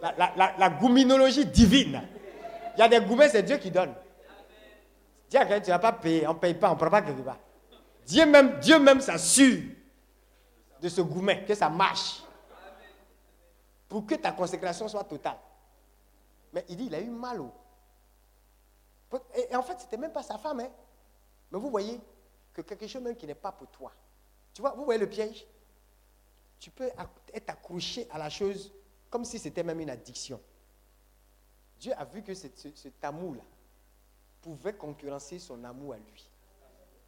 la gouminologie divine. Il y a des gourmets, c'est Dieu qui donne. Dis à quelqu'un, tu n'as pas payé, on ne paye pas, on ne prend pas quelque part. Dieu même, Dieu même s'assure de ce gourmet, que ça marche. Pour que ta consécration soit totale. Mais il dit, il a eu mal au. Et, en fait, ce n'était même pas sa femme. hein. Mais vous voyez que quelque chose même qui n'est pas pour toi. Tu vois, vous voyez le piège Tu peux être accroché à la chose comme si c'était même une addiction. Dieu a vu que ce- ce- cet amour-là pouvait concurrencer son amour à lui.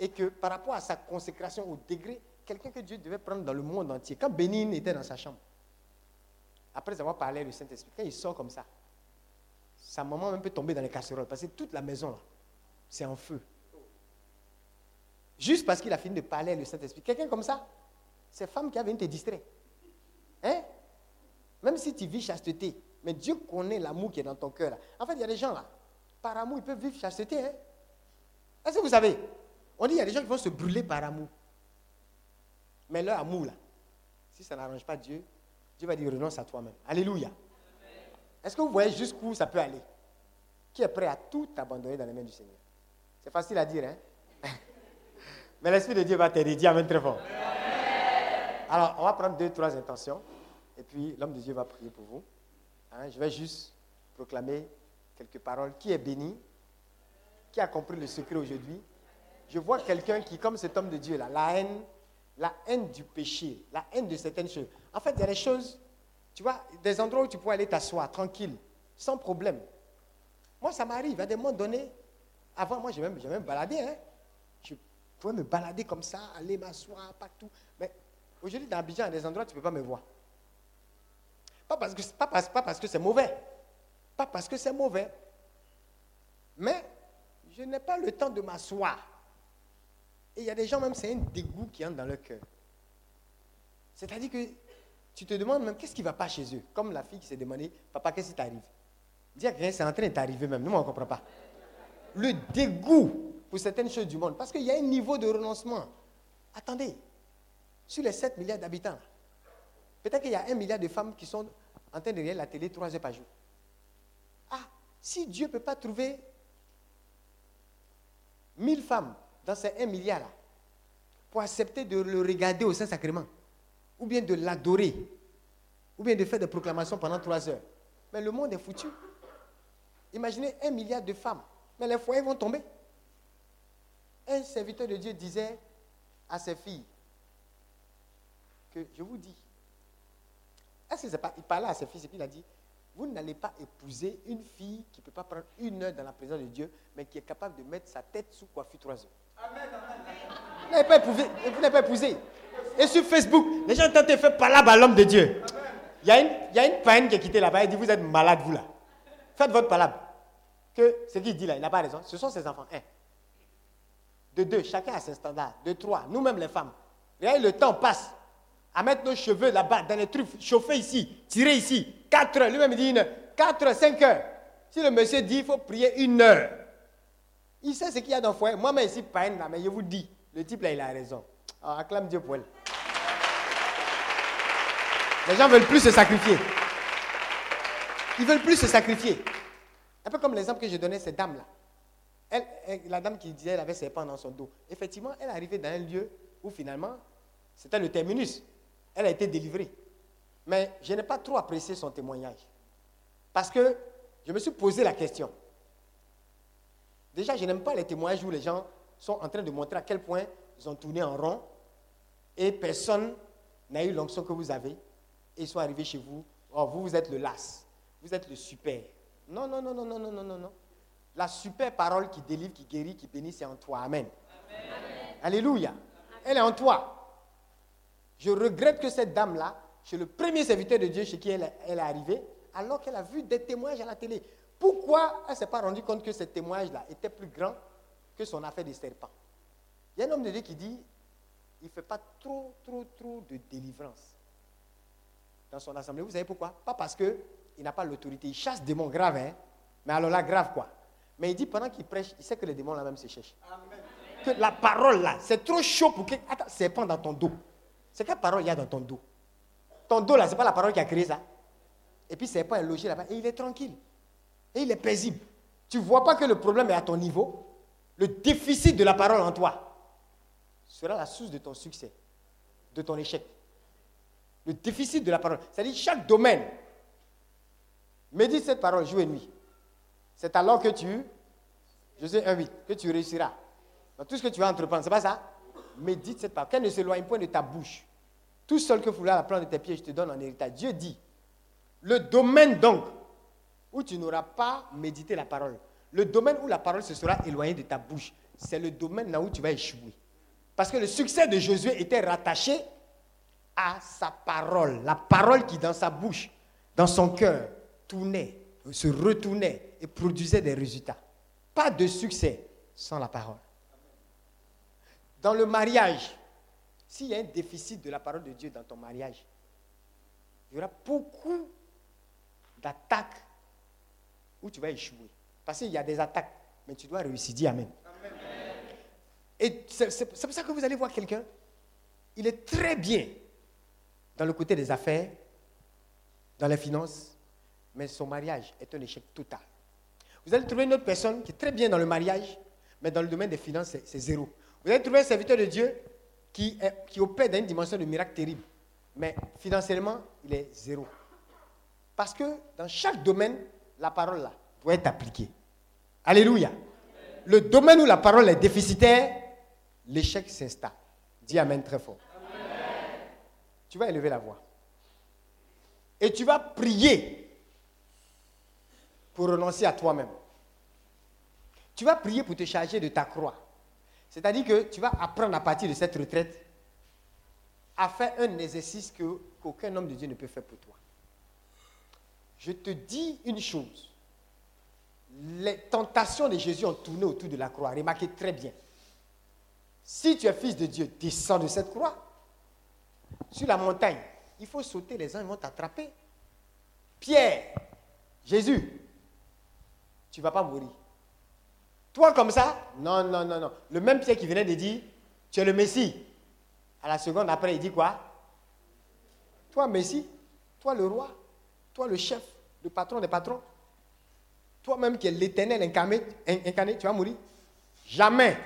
Et que par rapport à sa consécration au degré, quelqu'un que Dieu devait prendre dans le monde entier, quand Bénin était dans sa chambre, après avoir parlé le Saint-Esprit, quand il sort comme ça, sa maman même peut tomber dans les casseroles, parce que toute la maison, c'est en feu. Juste parce qu'il a fini de parler le Saint-Esprit. Quelqu'un comme ça, c'est femme qui vient te distraire. Hein? Même si tu vis chasteté, mais Dieu connaît l'amour qui est dans ton cœur. là. En fait, il y a des gens là, par amour, ils peuvent vivre chasteté. Hein? Est-ce que vous savez? On dit qu'il y a des gens qui vont se brûler par amour. Mais leur amour, là, si ça n'arrange pas Dieu, Dieu va dire renonce à toi-même. Alléluia. Est-ce que vous voyez jusqu'où ça peut aller? Qui est prêt à tout abandonner dans les mains du Seigneur? C'est facile à dire, hein? Mais l'Esprit de Dieu va t'aider. Dis Amen très fort. Alors, on va prendre deux, trois intentions. Et puis, l'homme de Dieu va prier pour vous. Hein, je vais juste proclamer quelques paroles. Qui est béni? Qui a compris le secret aujourd'hui? Je vois quelqu'un qui, comme cet homme de Dieu là, la haine, la haine du péché, la haine de certaines choses. En fait, il y a des choses, tu vois, des endroits où tu peux aller t'asseoir tranquille, sans problème. Moi, ça m'arrive à des moments donnés. Avant, moi, j'ai même, j'ai baladé. Hein. Je pouvais me balader comme ça, aller m'asseoir partout. Mais aujourd'hui, dans Abidjan, il y a des endroits où tu ne peux pas me voir. Pas pas parce que c'est mauvais. Pas parce que c'est mauvais. Mais je n'ai pas le temps de m'asseoir. Et il y a des gens, même, c'est un dégoût qui entre dans leur cœur. C'est-à-dire que tu te demandes même qu'est-ce qui ne va pas chez eux? Comme la fille qui s'est demandé, papa, qu'est-ce qui t'arrive? À quelqu'un, c'est en train de t'arriver même. Nous, on ne comprend pas. Le dégoût pour certaines choses du monde. Parce qu'il y a un niveau de renoncement. Attendez, sur les 7 milliards d'habitants, peut-être qu'il y a un milliard de femmes qui sont en train de regarder la télé 3 heures par jour. Ah, si Dieu ne peut pas trouver 1000 femmes dans ces 1 milliard-là pour accepter de le regarder au Saint-Sacrement, ou bien de l'adorer, ou bien de faire des proclamations pendant 3 heures, mais le monde est foutu. Imaginez un milliard de femmes, mais les foyers vont tomber. Un serviteur de Dieu disait à ses filles que je vous dis, est-ce c'est pas, il parlait à ses filles et puis il a dit, vous n'allez pas épouser une fille qui ne peut pas prendre une heure dans la présence de Dieu, mais qui est capable de mettre sa tête sous coiffure trois heures. Vous n'avez pas épousé. Vous n'avez pas épousé. Et sur Facebook, les gens tentent de faire palabre à l'homme de Dieu. Il y a une, il y a une qui est quittée là-bas, elle dit, vous êtes malade, vous là. Faites votre palabre. Que ce qu'il dit là, il n'a pas raison. Ce sont ses enfants. Un. De deux, chacun a ses standards. De trois, nous-mêmes les femmes. Regardez, le temps passe à mettre nos cheveux là-bas, dans les trucs, chauffer ici, tirer ici. Quatre heures. Lui-même il dit une, quatre heures, cinq heures. Si le monsieur dit il faut prier une heure, il sait ce qu'il y a dans le foyer. Moi-même ici, pas une, mais je vous dis, le type là, il a raison. Alors, acclame Dieu pour elle. Les gens veulent plus se sacrifier. Ils veulent plus se sacrifier. Un peu comme l'exemple que je donnais, cette dame-là. Elle, elle- la dame qui disait qu'elle avait ses pans dans son dos. Effectivement, elle est arrivée dans un lieu où finalement, c'était le terminus. Elle a été délivrée. Mais je n'ai pas trop apprécié son témoignage. Parce que je me suis posé la question. Déjà, je n'aime pas les témoignages où les gens sont en train de montrer à quel point ils ont tourné en rond et personne n'a eu l'onction que vous avez et ils sont arrivés chez vous. Oh, vous, vous êtes le las, vous êtes le super. Non, non, non, non, non, non, non, non. non. La super parole qui délivre, qui guérit, qui bénit, c'est en toi. Amen. Alléluia. Elle est en toi. Je regrette que cette dame-là, chez le premier serviteur de Dieu chez qui elle est arrivée, alors qu'elle a vu des témoignages à la télé. Pourquoi elle ne s'est pas rendue compte que ces témoignages-là étaient plus grands que son affaire des serpents Il y a un homme de Dieu qui dit, il ne fait pas trop, trop, trop de délivrance dans son assemblée. Vous savez pourquoi? Pas parce qu'il n'a pas l'autorité. Il chasse des démons graves, hein mais alors là, grave quoi? Mais il dit, pendant qu'il prêche, il sait que les démons là même se cherchent. Que la parole là, c'est trop chaud pour que. Attends, serpent dans ton dos. C'est quelle parole il y a dans ton dos? Ton dos là, c'est pas la parole qui a créé ça. Et puis serpent est logé là-bas et il est tranquille. Et il est paisible. Tu ne vois pas que le problème est à ton niveau? Le déficit de la parole en toi sera la source de ton succès, de ton échec. Le déficit de la parole. C'est-à-dire chaque domaine. Médite cette parole jour et nuit. C'est alors que tu, Josué 1.8, que tu réussiras. Dans tout ce que tu vas entreprendre, c'est pas ça? Médite cette parole. Qu'elle ne s'éloigne point de ta bouche. Tout seul que foulard la plante de tes pieds, je te donne en héritage. Dieu dit, le domaine donc où tu n'auras pas médité la parole, le domaine où la parole se sera éloignée de ta bouche, c'est le domaine là où tu vas échouer. Parce que le succès de Josué était rattaché à sa parole. La parole qui dans sa bouche, dans son cœur, tournait, se retournait et produisait des résultats. Pas de succès sans la parole. Dans le mariage, s'il y a un déficit de la parole de Dieu dans ton mariage, il y aura beaucoup d'attaques où tu vas échouer. Parce qu'il y a des attaques, mais tu dois réussir. Dis Amen. Et c'est pour ça que vous allez voir quelqu'un, il est très bien dans le côté des affaires, dans les finances, mais son mariage est un échec total. Vous allez trouver une autre personne qui est très bien dans le mariage, mais dans le domaine des finances, c'est- zéro. Vous allez trouver un serviteur de Dieu qui opère dans une dimension de miracle terrible, mais financièrement, il est zéro. Parce que dans chaque domaine, la parole là doit être appliquée. Alléluia. Le domaine où la parole est déficitaire, l'échec s'installe. Dis Amen très fort. Tu vas élever la voix. Et tu vas prier pour renoncer à toi-même. Tu vas prier pour te charger de ta croix. C'est-à-dire que tu vas apprendre à partir de cette retraite à faire un exercice qu'aucun homme de Dieu ne peut faire pour toi. Je te dis une chose. Les tentations de Jésus ont tourné autour de la croix. Remarquez très bien. Si tu es fils de Dieu, descends de cette croix. Sur la montagne, il faut sauter, les uns vont t'attraper. Pierre, Jésus, tu ne vas pas mourir. Toi comme ça Non, non, non, non. Le même Pierre qui venait de dire, tu es le Messie. À la seconde après, il dit quoi? Toi, Messie, toi le roi, toi le chef, le patron des patrons, toi-même qui es l'éternel incarné, in- incarné, tu vas mourir Jamais.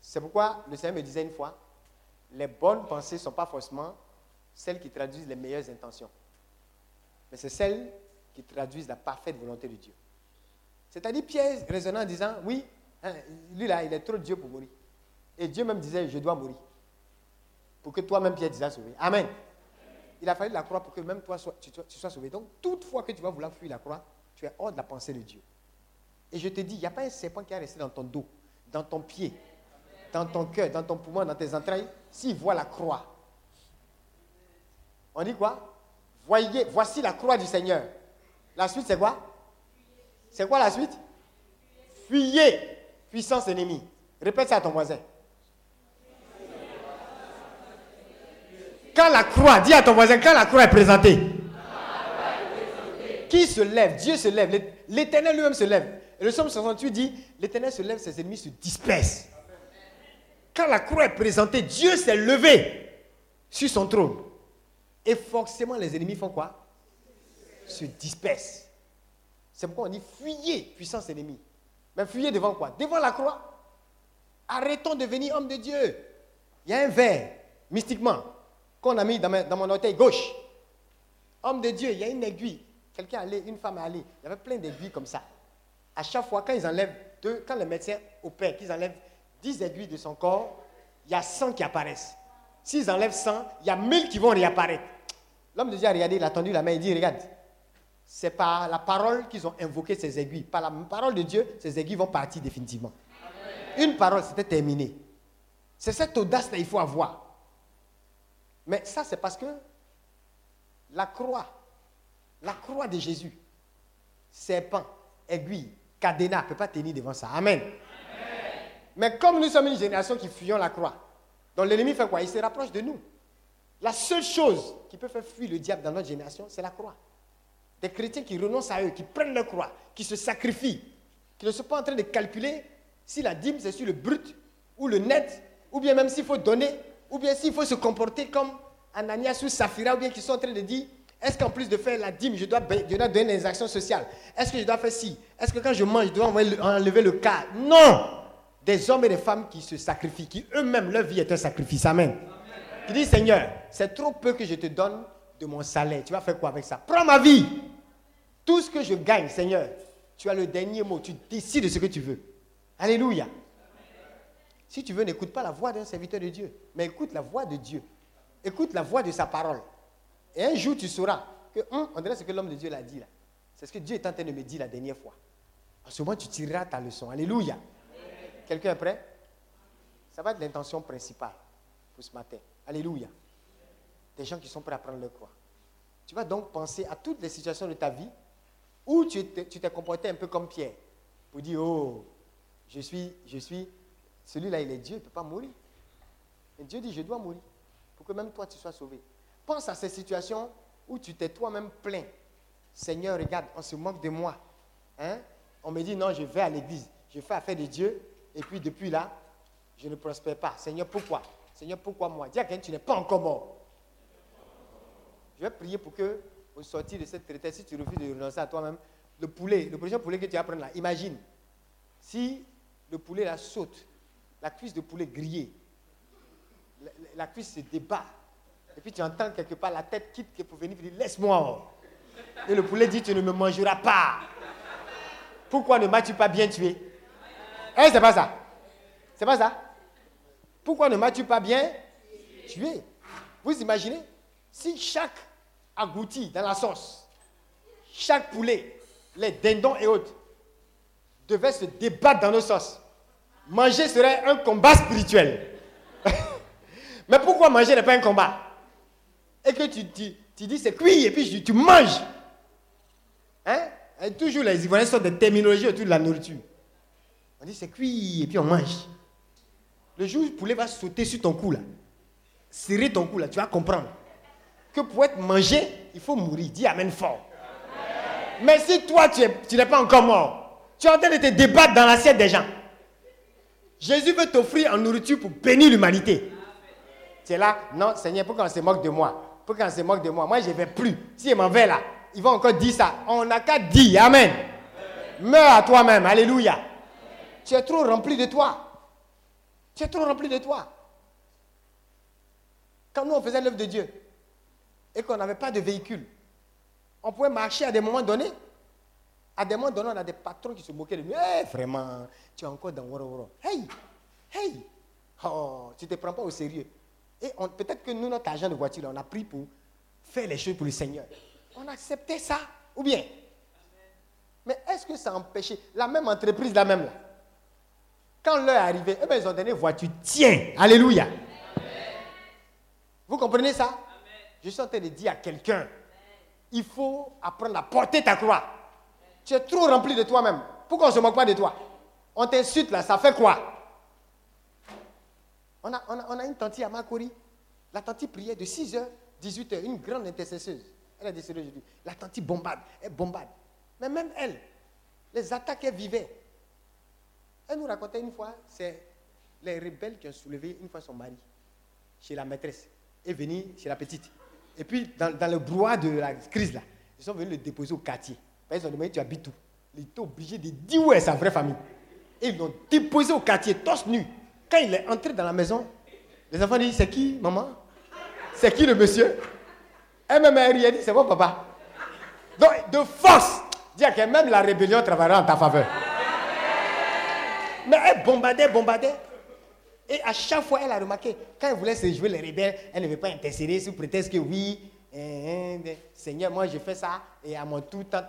C'est pourquoi le Seigneur me disait une fois, les bonnes pensées ne sont pas forcément celles qui traduisent les meilleures intentions, mais c'est celles qui traduisent la parfaite volonté de Dieu. C'est-à-dire Pierre raisonnant en disant, oui, hein, lui là, il est trop Dieu pour mourir. Et Dieu même disait, je dois mourir. Pour que toi-même, Pierre, tu sois sauvé. Amen. Il a fallu la croix pour que même toi, sois- tu, sois- tu sois sauvé. Donc, toute fois que tu vas vouloir fuir la croix, tu es hors de la pensée de Dieu. Et je te dis, il n'y a pas un serpent qui est resté dans ton dos, dans ton pied, dans ton cœur, dans ton poumon, dans tes entrailles, s'il voit la croix. On dit quoi? Voyez, voici la croix du Seigneur. La suite, c'est quoi? C'est quoi la suite? Fuyez, puissance ennemie. Répète ça à ton voisin. Quand la croix, dis à ton voisin, quand la croix est présentée, qui se lève? Dieu se lève. L'éternel lui-même se lève. Et le psaume 68 dit L'éternel se lève, ses ennemis se dispersent. Quand la croix est présentée, Dieu s'est levé sur son trône. Et forcément, les ennemis font quoi? Se dispersent. C'est pourquoi on dit fuyez, puissance ennemie. Mais fuyez devant quoi? Devant la croix. Arrêtons de devenir homme de Dieu. Il y a un verre, mystiquement, qu'on a mis dans, mon orteil gauche. Homme de Dieu, il y a une aiguille. Quelqu'un allait, une femme allait. Il y avait plein d'aiguilles comme ça. À chaque fois, quand ils enlèvent deux, quand les médecins opèrent, qu'ils enlèvent 10 aiguilles de son corps, il y a 100 qui apparaissent. S'ils enlèvent 100, il y a 1000 qui vont réapparaître. L'homme de Dieu a regardé, il a tendu la main, il dit, regarde, c'est par la parole qu'ils ont invoqué ces aiguilles. Par la parole de Dieu, ces aiguilles vont partir définitivement. Une parole, c'était terminé. C'est cette audace-là qu'il faut avoir. Mais ça, c'est parce que la croix, la croix de Jésus, serpent, aiguille, cadenas, ne peut pas tenir devant ça. Amen. Mais comme nous sommes une génération qui fuyons la croix, donc l'ennemi fait quoi? Il se rapproche de nous. La seule chose qui peut faire fuir le diable dans notre génération, c'est la croix. Des chrétiens qui renoncent à eux, qui prennent leur croix, qui se sacrifient, qui ne sont pas en train de calculer si la dîme c'est sur le brut ou le net, ou bien même s'il faut donner, ou bien s'il faut se comporter comme Ananias ou Saphira, ou bien qui sont en train de dire est-ce qu'en plus de faire la dîme, je dois, donner des actions sociales? Est-ce que je dois faire ci? Est-ce que quand je mange, je dois enlever le cas? Non Des hommes et des femmes qui se sacrifient, qui eux-mêmes, leur vie est un sacrifice. Amen. Qui dit Seigneur, c'est trop peu que je te donne de mon salaire. Tu vas faire quoi avec ça? Prends ma vie. Tout ce que je gagne, Seigneur, tu as le dernier mot. Tu décides de ce que tu veux. Alléluia. Si tu veux, n'écoute pas la voix d'un serviteur de Dieu, mais écoute la voix de Dieu. Écoute la voix de sa parole. Et un jour, tu sauras que, on dirait ce que l'homme de Dieu l'a dit là. C'est ce que Dieu est en train de me dire la dernière fois. En ce moment, tu tireras ta leçon. Alléluia. Quelqu'un est prêt? Ça va être l'intention principale pour ce matin. Alléluia. Des gens qui sont prêts à prendre leur croix. Tu vas donc penser à toutes les situations de ta vie où tu t'es comporté un peu comme Pierre. Pour dire, oh, je suis, je suis, celui-là, il est Dieu, il ne peut pas mourir. Et Dieu dit, je dois mourir pour que même toi, tu sois sauvé. Pense à ces situations où tu t'es toi-même plaint. Seigneur, regarde, on se moque de moi. Hein? On me dit, non, je vais à l'église, je fais affaire de Dieu, et puis depuis là, je ne prospère pas. Seigneur, pourquoi? Seigneur, pourquoi moi? Dis à quelqu'un, tu n'es pas encore mort. Je vais prier pour que, au sortir de cette traité, si tu refuses de renoncer à toi-même, le poulet, le prochain poulet que tu vas prendre là, imagine, si le poulet là saute, la cuisse de poulet grillée, la, cuisse se débat, et puis tu entends quelque part la tête quitte pour venir dire Laisse-moi. Et le poulet dit Tu ne me mangeras pas. Pourquoi ne m'as-tu pas bien tué? Hein, c'est pas ça? C'est pas ça? Pourquoi ne m'as-tu pas bien tué? Vous imaginez? Si chaque agouti dans la sauce, chaque poulet, les dindons et autres, devait se débattre dans nos sauces, manger serait un combat spirituel. Mais pourquoi manger n'est pas un combat? Et que tu, dis c'est cuit et puis tu, manges. Hein? Toujours les Ivoiriens sont des terminologies autour de la nourriture. On dit c'est cuit et puis on mange. Le jour où le poulet va sauter sur ton cou là, serrer ton cou là, tu vas comprendre que pour être mangé, il faut mourir. Dis Amen fort. Mais si toi tu n'es pas encore mort, tu es en train de te débattre dans l'assiette des gens. Jésus veut t'offrir en nourriture pour bénir l'humanité. Es là, non Seigneur, pourquoi on se moque de moi pour qu'on se moque de moi. Moi, je ne vais plus. Si m'en vais là, ils vont encore dire ça. On n'a qu'à dire Amen. Meurs à toi-même. Alléluia. Tu es trop rempli de toi. Tu es trop rempli de toi. Quand nous, on faisait l'œuvre de Dieu et qu'on n'avait pas de véhicule, on pouvait marcher à des moments donnés. À des moments donnés, on a des patrons qui se moquaient de nous. Eh, vraiment, tu es encore dans Woro Hey, hey, oh, tu ne te prends pas au sérieux. Et peut-être que nous, notre agent de voiture, on a pris pour faire les choses pour le Seigneur. On acceptait ça, ou bien? Mais est-ce que ça empêchait la même entreprise, la même là? Quand l'heure est arrivée, eh bien, ils ont donné voiture. Tiens, alléluia. Vous comprenez ça? Je suis en train de dire à quelqu'un, il faut apprendre à porter ta croix. Tu es trop rempli de toi-même. Pourquoi on ne se moque pas de toi? On t'insulte là, ça fait quoi? On a, on a- on a une tante à Makori. La tante priait de 6h, 18h, une grande intercesseuse. Elle est décédée aujourd'hui. La tante bombarde, elle bombarde. Mais même elle, les attaques qu'elle vivait. Elle nous racontait une fois, c'est les rebelles qui ont soulevé une fois son mari chez la maîtresse et venu chez la petite. Et puis, dans, dans le brouhaha de la crise, là, ils sont venus le déposer au quartier. Qu'ils ont demandé, tu habites où? Il était obligé de dire où est sa vraie famille. Et ils l'ont déposé au quartier, torse nu. Quand il est entré dans la maison, les enfants disent, c'est qui, maman? C'est qui le monsieur? Elle rit, elle dit, c'est mon papa. Donc, de force, dire que même la rébellion travaillera en ta faveur. Mais elle bombardait, bombardait. Et à chaque fois, elle a remarqué, quand elle voulait se jouer les rebelles, elle ne veut pas intercéder sous prétexte que oui, hein, hein, Seigneur, moi je fais ça, et à mon tout, tant,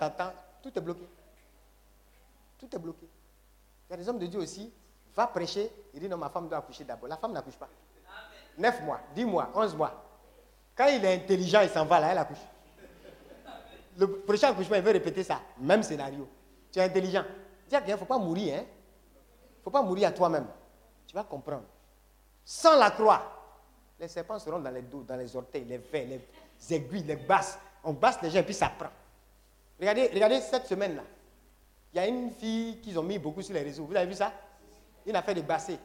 tout est bloqué. Tout est bloqué. Il y a des hommes de Dieu aussi, va prêcher, il dit non, ma femme doit accoucher d'abord. La femme n'accouche pas. Neuf mois, dix mois, onze mois. Quand il est intelligent, il s'en va là, elle accouche. Le prochain accouchement, il veut répéter ça. Même scénario. Tu es intelligent. Dis à quelqu'un, il ne faut pas mourir. Il hein. ne faut pas mourir à toi-même. Tu vas comprendre. Sans la croix, les serpents seront dans les dos, dans les orteils, les vers, les aiguilles, les basses. On basse les gens et puis ça prend. Regardez, regardez cette semaine-là. Il y a une fille qu'ils ont mis beaucoup sur les réseaux. Vous avez vu ça? Une affaire de basser.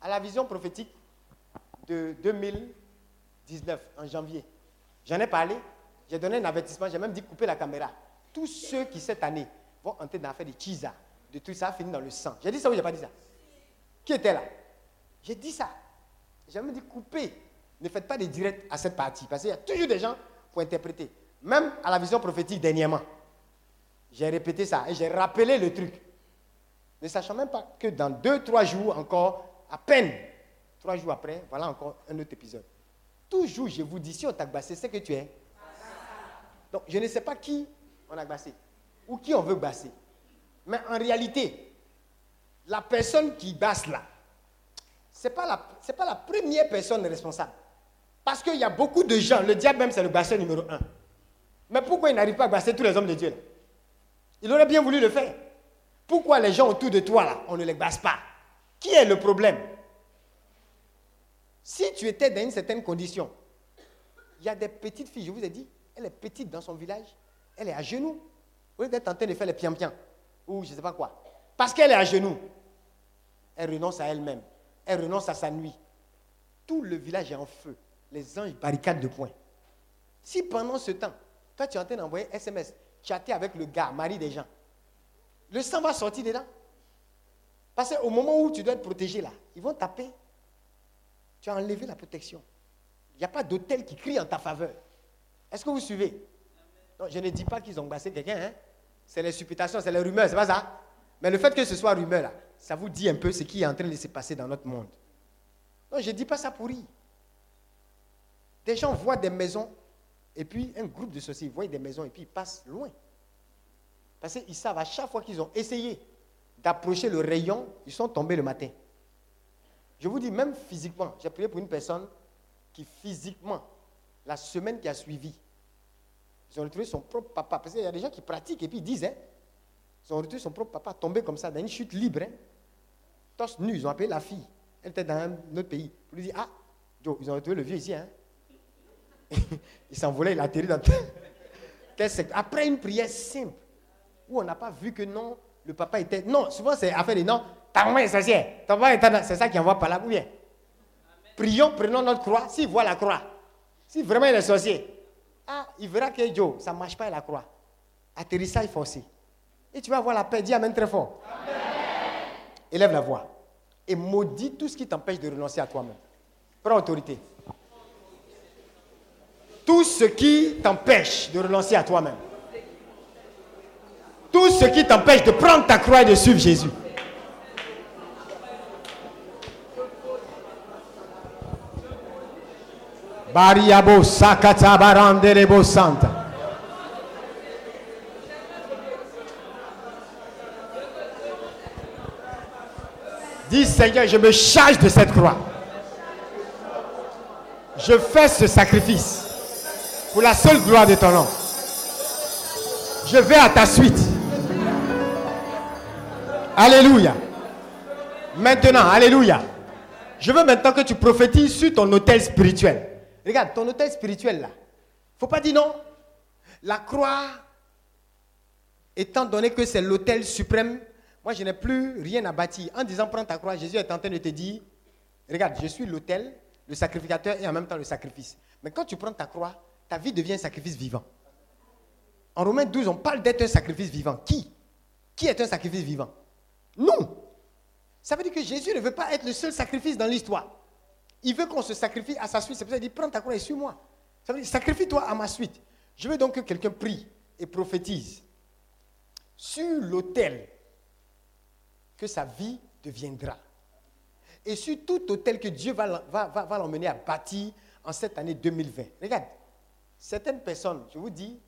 À la vision prophétique de 2019, en janvier, j'en ai parlé. J'ai donné un avertissement. J'ai même dit couper la caméra. Tous ceux qui, cette année, vont entrer dans l'affaire de Chisa, de tout ça, finit dans le sang. J'ai dit ça ou j'ai pas dit ça? Qui était là? J'ai dit ça. J'ai même dit coupez. Ne faites pas de direct à cette partie. Parce qu'il y a toujours des gens pour interpréter. Même à la vision prophétique dernièrement. J'ai répété ça et j'ai rappelé le truc. Ne sachant même pas que dans deux, trois jours encore, à peine, trois jours après, voilà encore un autre épisode. Toujours, je vous dis, si on t'a bassé, c'est que tu es. Donc, je ne sais pas qui on a bassé ou qui on veut basser. Mais en réalité, la personne qui basse là, ce n'est pas la première personne responsable. Parce qu'il y a beaucoup de gens, le diable même c'est le basseur numéro un. Mais pourquoi il n'arrive pas à basser tous les hommes de Dieu Il aurait bien voulu le faire. Pourquoi les gens autour de toi là, on ne les basse pas? Qui est le problème? Si tu étais dans une certaine condition, il y a des petites filles, je vous ai dit, elle est petite dans son village, elle est à genoux. Au lieu d'être en train de faire les piam-piam, ou je ne sais pas quoi. Parce qu'elle est à genoux, elle renonce à elle-même. Elle renonce à sa nuit. Tout le village est en feu. Les anges barricadent de poing. Si pendant ce temps, toi tu es en train d'envoyer SMS, chatter avec le gars, mari des gens, le sang va sortir dedans. Parce qu'au moment où tu dois être protégé là, ils vont taper. Tu as enlevé la protection. Il n'y a pas d'hôtel qui crie en ta faveur. Est-ce que vous suivez? Non, je ne dis pas qu'ils ont bassé quelqu'un. Hein? C'est les supputations, c'est les rumeurs, c'est pas ça? Mais le fait que ce soit rumeur là, ça vous dit un peu ce qui est en train de se passer dans notre monde. Non, je ne dis pas ça pour rire. Des gens voient des maisons, et puis un groupe de sociétés voit des maisons, et puis ils passent loin. Parce qu'ils savent à chaque fois qu'ils ont essayé d'approcher le rayon, ils sont tombés le matin. Je vous dis, même physiquement, j'ai prié pour une personne qui physiquement, la semaine qui a suivi, ils ont retrouvé son propre papa. Parce qu'il y a des gens qui pratiquent et puis ils disent, hein, ils ont retrouvé son propre papa tombé comme ça dans une chute libre. Hein, torse nu, ils ont appelé la fille. Elle était dans un autre pays. Pour lui dire, ah, Joe, ils ont retrouvé le vieux ici. Hein. il s'envolait, il a atterri dans... Secteur Après une prière simple, où on n'a pas vu que non, le papa était... Non, souvent c'est affaire de non, ta maman est sorcière, ta maman est C'est ça qui envoie par là, ou bien Prions, prenons notre croix. S'il voit la croix, si vraiment il est sorcier, ah, il verra que Joe, ça ne marche pas la croix. Atterrissage forcé. Et tu vas avoir la paix. Dis Amen très fort. Élève la voix. Et maudis tout ce qui t'empêche de renoncer à toi-même. Prends autorité. Tout ce qui t'empêche de renoncer à toi-même. Tout ce qui t'empêche de prendre ta croix et de suivre Jésus. Bariabo sakata santa. Dis Seigneur, je me charge de cette croix. Je fais ce sacrifice pour la seule gloire de ton nom. Je vais à ta suite. Alléluia. Maintenant, Alléluia. Je veux maintenant que tu prophétises sur ton hôtel spirituel. Regarde, ton hôtel spirituel là. Faut pas dire non. La croix, étant donné que c'est l'hôtel suprême, moi je n'ai plus rien à bâtir. En disant prends ta croix, Jésus est en train de te dire, regarde, je suis l'hôtel, le sacrificateur et en même temps le sacrifice. Mais quand tu prends ta croix, ta vie devient un sacrifice vivant. En Romains 12, on parle d'être un sacrifice vivant. Qui? Qui est un sacrifice vivant? Nous. Ça veut dire que Jésus ne veut pas être le seul sacrifice dans l'histoire. Il veut qu'on se sacrifie à sa suite. C'est pour ça qu'il dit Prends ta croix et suis-moi. Ça veut dire Sacrifie-toi à ma suite. Je veux donc que quelqu'un prie et prophétise sur l'autel que sa vie deviendra. Et sur tout hôtel que Dieu va l'emmener à bâtir en cette année 2020. Regarde, certaines personnes, je vous dis,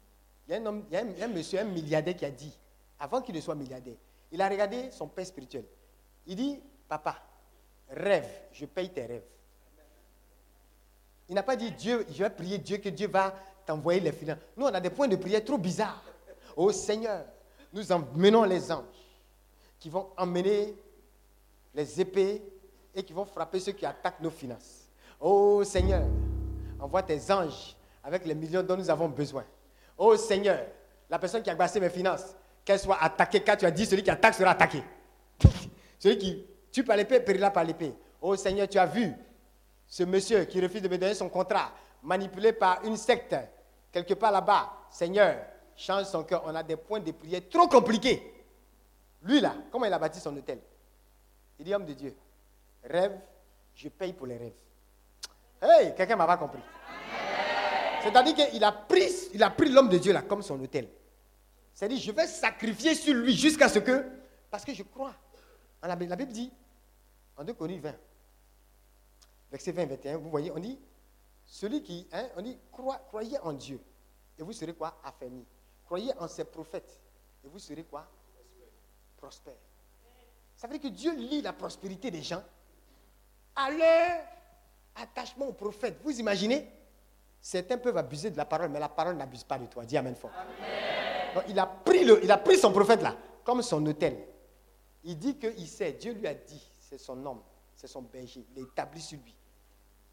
il y a un, monsieur, un milliardaire qui a dit, avant qu'il ne soit milliardaire, il a regardé son père spirituel. Il dit, papa, rêve, je paye tes rêves. Il n'a pas dit, Dieu, je vais prier Dieu que Dieu va t'envoyer les finances. Nous, on a des points de prière trop bizarres. Oh Seigneur, nous emmenons les anges qui vont emmener les épées et qui vont frapper ceux qui attaquent nos finances. Oh Seigneur, envoie tes anges avec les millions dont nous avons besoin. Oh Seigneur, la personne qui a glacé mes finances, qu'elle soit attaquée, car tu as dit celui qui attaque sera attaqué. celui qui tue par l'épée périra par l'épée. Oh Seigneur, tu as vu ce monsieur qui refuse de me donner son contrat, manipulé par une secte, quelque part là-bas. Seigneur, change son cœur. On a des points de prière trop compliqués. Lui là, comment il a bâti son hôtel? Il dit, homme de Dieu, rêve, je paye pour les rêves. Hey, quelqu'un m'a pas compris. C'est-à-dire qu'il a pris, il a pris l'homme de Dieu là comme son hôtel. C'est-à-dire, je vais sacrifier sur lui jusqu'à ce que, parce que je crois. La Bible dit, en 2 Corinthiens 20, verset 20 21, vous voyez, on dit, celui qui, hein, on dit, croyez en Dieu, et vous serez quoi? Affermi. Croyez en ses prophètes, et vous serez quoi? Prospère. Ça veut dire que Dieu lit la prospérité des gens à leur attachement aux prophètes. Vous imaginez? Certains peuvent abuser de la parole, mais la parole n'abuse pas de toi. Dis Amen fort. il, a pris le, il a pris son prophète là, comme son hôtel. Il dit qu'il sait, Dieu lui a dit, c'est son homme, c'est son berger, il est établi sur lui.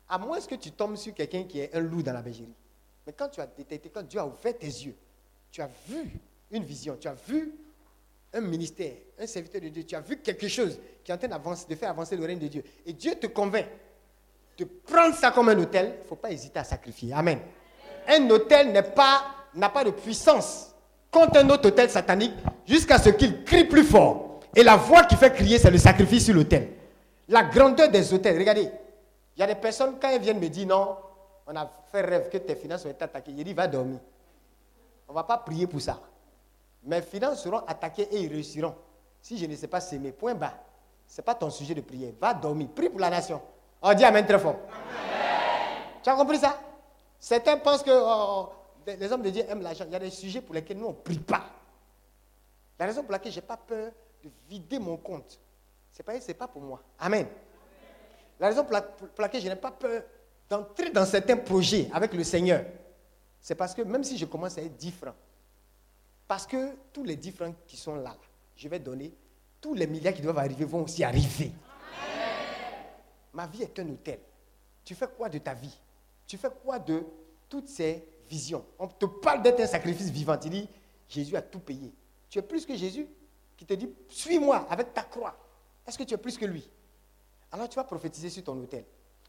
À moins que tu tombes sur quelqu'un qui est un loup dans la bergerie. Mais quand tu as détecté, quand Dieu a ouvert tes yeux, tu as vu une vision, tu as vu un ministère, un serviteur de Dieu, tu as vu quelque chose qui est en train de faire avancer le règne de Dieu. Et Dieu te convainc de prendre ça comme un hôtel, il ne faut pas hésiter à sacrifier. Amen. Un hôtel n'a pas, pas de puissance contre un autre hôtel satanique jusqu'à ce qu'il crie plus fort. Et la voix qui fait crier, c'est le sacrifice sur l'hôtel. La grandeur des hôtels, regardez, il y a des personnes, quand elles viennent me dire non, on a fait rêve que tes finances ont été attaquées, il dit va dormir. On ne va pas prier pour ça. Mes finances seront attaquées et ils réussiront. Si je ne sais pas s'aimer, point bas. Ce n'est pas ton sujet de prière. Va dormir. Prie pour la nation. On dit Amen très fort. Tu as compris ça? Certains pensent que oh, oh, les hommes de Dieu aiment l'argent. Il y a des sujets pour lesquels nous, on ne prie pas. La raison pour laquelle je n'ai pas peur de vider mon compte, ce n'est pas, pas pour moi. Amen. La raison pour, laquelle je n'ai pas peur d'entrer dans certains projets avec le Seigneur, c'est parce que même si je commence à être 10 francs, parce que tous les 10 francs qui sont là, je vais donner, tous les milliards qui doivent arriver vont aussi arriver. Ma vie est un hôtel. Tu fais quoi de ta vie? Tu fais quoi de toutes ces visions? On te parle d'être un sacrifice vivant. Tu dis, Jésus a tout payé. Tu es plus que Jésus qui te dit, suis-moi avec ta croix. Est-ce que tu es plus que lui? Alors tu vas prophétiser sur ton hôtel.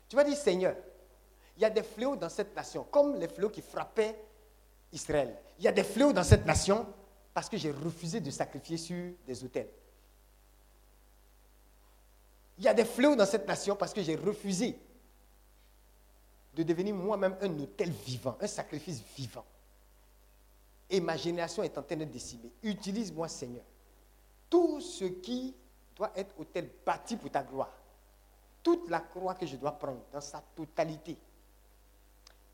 Tu vas dire, Seigneur, il y a des fléaux dans cette nation, comme les fléaux qui frappaient Israël. Il y a des fléaux dans cette nation parce que j'ai refusé de sacrifier sur des hôtels. Il y a des fléaux dans cette nation parce que j'ai refusé de devenir moi-même un hôtel vivant, un sacrifice vivant. Et ma génération est en train de décimer. Utilise-moi, Seigneur. Tout ce qui doit être hôtel bâti pour ta gloire. Toute la croix que je dois prendre dans sa totalité.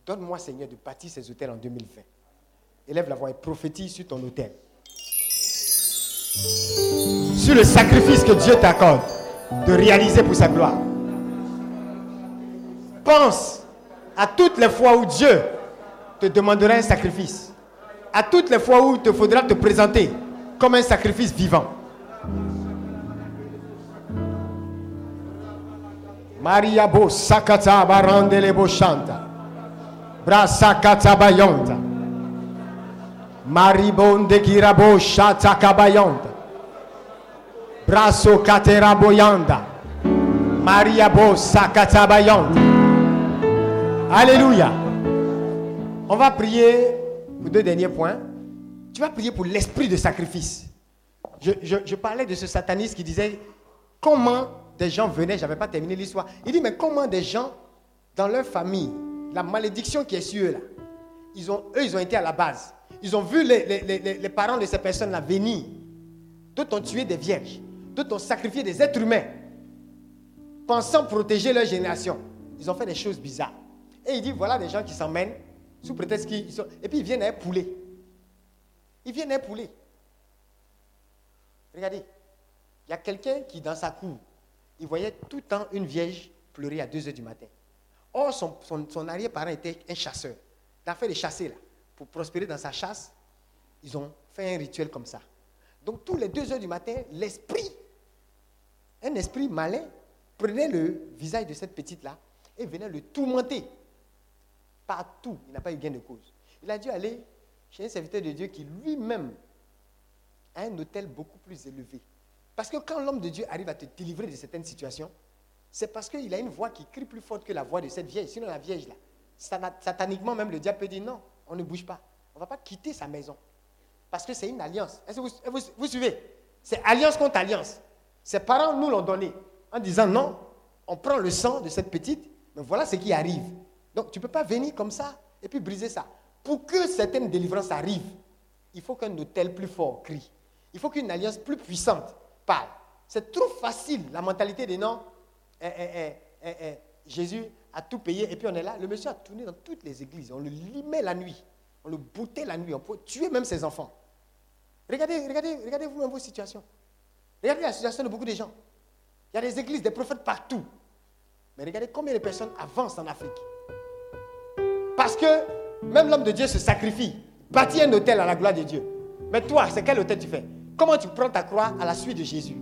Donne-moi, Seigneur, de bâtir ces hôtels en 2020. Élève la voix et prophétise sur ton hôtel. Sur le sacrifice que Dieu t'accorde de réaliser pour sa gloire. Pense à toutes les fois où Dieu te demandera un sacrifice. À toutes les fois où il te faudra te présenter comme un sacrifice vivant. Maria bo sakata kabayonta. Braso katera boyanda. Maria bo sakata bayonta. Alléluia. On va prier pour deux derniers points. Tu vas prier pour l'esprit de sacrifice. Je, je- je parlais de ce sataniste qui disait comment des gens venaient, j'avais pas terminé l'histoire. Il dit mais comment des gens dans leur famille, la malédiction qui est sur eux là, ils ont, eux ils ont été à la base. Ils ont vu les- les parents de ces personnes-là venir. D'autres ont tué des vierges. D'autres ont sacrifié des êtres humains. Pensant protéger leur génération. Ils ont fait des choses bizarres. Et il dit voilà des gens qui s'emmènent sous prétexte qu'ils sont. Et puis ils viennent à un poulet. Ils viennent à un poulet. Regardez, il y a quelqu'un qui, dans sa cour, il voyait tout le temps une vierge pleurer à 2 heures du matin. Or, son, arrière-parent était un chasseur. Fait les chasser là. Pour prospérer dans sa chasse, ils ont fait un rituel comme ça. Donc, tous les 2 heures du matin, l'esprit, un esprit malin, prenait le visage de cette petite-là et venait le tourmenter. Partout, il n'a pas eu gain de cause. Il a dû aller chez un serviteur de Dieu qui lui-même a un hôtel beaucoup plus élevé. Parce que quand l'homme de Dieu arrive à te délivrer de certaines situations, c'est parce qu'il a une voix qui crie plus forte que la voix de cette vieille. Sinon, la vieille, là, sataniquement, même le diable peut dire non, on ne bouge pas. On ne va pas quitter sa maison. Parce que c'est une alliance. Vous- vous suivez? C'est alliance contre alliance. Ses parents nous l'ont donné en disant non, on prend le sang de cette petite, mais voilà ce qui arrive. Donc tu ne peux pas venir comme ça et puis briser ça. Pour que certaines délivrances arrivent, il faut qu'un hôtel plus fort crie. Il faut qu'une alliance plus puissante parle. C'est trop facile, la mentalité des non. Eh, eh, eh, Jésus a tout payé et puis on est là. Le monsieur a tourné dans toutes les églises. On le limait la nuit. On le boutait la nuit. On peut tuer même ses enfants. Regardez, regardez, regardez vous-même vos situations. Regardez la situation de beaucoup de gens. Il y a des églises, des prophètes partout. Mais regardez combien de personnes avancent en Afrique. Parce que même l'homme de Dieu se sacrifie, bâtit un hôtel à la gloire de Dieu. Mais toi, c'est quel hôtel tu fais? Comment tu prends ta croix à la suite de Jésus?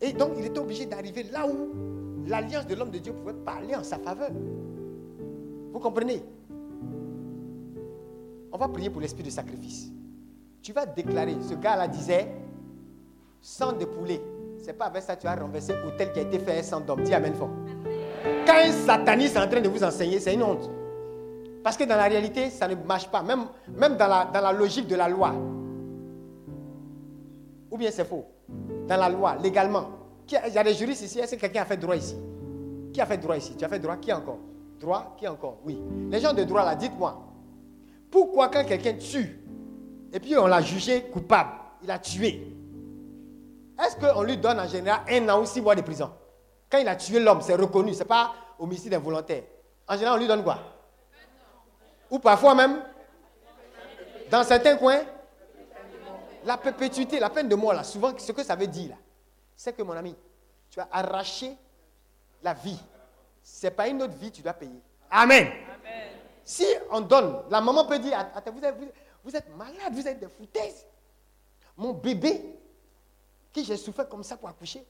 Et donc, il était obligé d'arriver là où l'alliance de l'homme de Dieu pouvait parler en sa faveur. Vous comprenez? On va prier pour l'esprit de sacrifice. Tu vas déclarer, ce gars-là disait, sang de poulet. C'est pas avec ça que tu as renversé l'hôtel qui a été fait sans d'homme. Dis Amen fort. Quand un sataniste est en train de vous enseigner, c'est une honte. Parce que dans la réalité, ça ne marche pas. Même, même dans, la, dans la logique de la loi. Ou bien c'est faux. Dans la loi, légalement. Il y a des juristes ici. Est-ce que quelqu'un a fait droit ici? Qui a fait droit ici? Tu as fait droit? Qui encore? Droit? Qui encore? Oui. Les gens de droit là, dites-moi. Pourquoi quand quelqu'un tue, et puis on l'a jugé coupable, il a tué, est-ce qu'on lui donne en général un an ou six mois de prison? Quand il a tué l'homme, c'est reconnu, ce n'est pas homicide involontaire. En général, on lui donne quoi? Ou parfois même, dans certains coins, la perpétuité, la peine de mort, là, souvent, ce que ça veut dire, là, c'est que, mon ami, tu as arraché la vie. Ce n'est pas une autre vie, tu dois payer. Amen. Si on donne, la maman peut dire, attends, vous êtes, vous, vous êtes malade, vous êtes des foutaises. Mon bébé, qui j'ai souffert comme ça pour accoucher,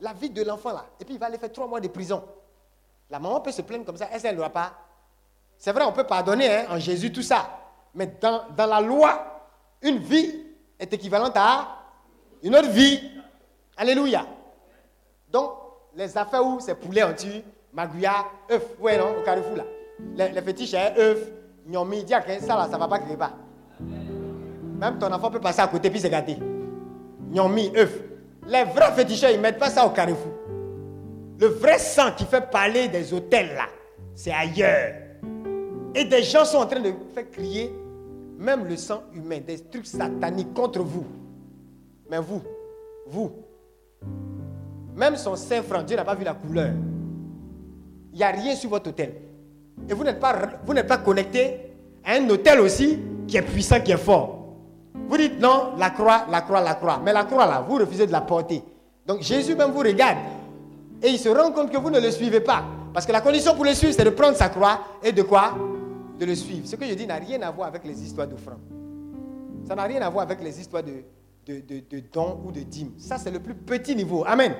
la vie de l'enfant là, et puis il va aller faire trois mois de prison. La maman peut se plaindre comme ça, est-ce qu'elle n'aura pas? C'est vrai, on peut pardonner hein, en Jésus tout ça, mais dans, dans la loi, une vie est équivalente à une autre vie. Alléluia. Donc, les affaires où c'est poulet en tue, magouya, œuf, ouais non, au carrefour là. Les, les fétiches, hein, œuf, gnomi, quelqu'un, ça là, ça va pas quelque part. Même ton enfant peut passer à côté puis se gâter. Gnomi, œuf. Les vrais féticheurs, ils ne mettent pas ça au carrefour. Le vrai sang qui fait parler des hôtels là, c'est ailleurs. Et des gens sont en train de faire crier même le sang humain, des trucs sataniques contre vous. Mais vous, vous, même son saint franc, Dieu n'a pas vu la couleur. Il n'y a rien sur votre hôtel. Et vous n'êtes pas, vous n'êtes pas connecté à un hôtel aussi qui est puissant, qui est fort. Vous dites non, la croix, la croix, la croix. Mais la croix là, vous refusez de la porter. Donc Jésus même vous regarde. Et il se rend compte que vous ne le suivez pas. Parce que la condition pour le suivre, c'est de prendre sa croix et de quoi? De le suivre. Ce que je dis n'a rien à voir avec les histoires d'offrandes. Ça n'a rien à voir avec les histoires de, de, de- dons ou de dîmes. Ça, c'est le plus petit niveau. Amen.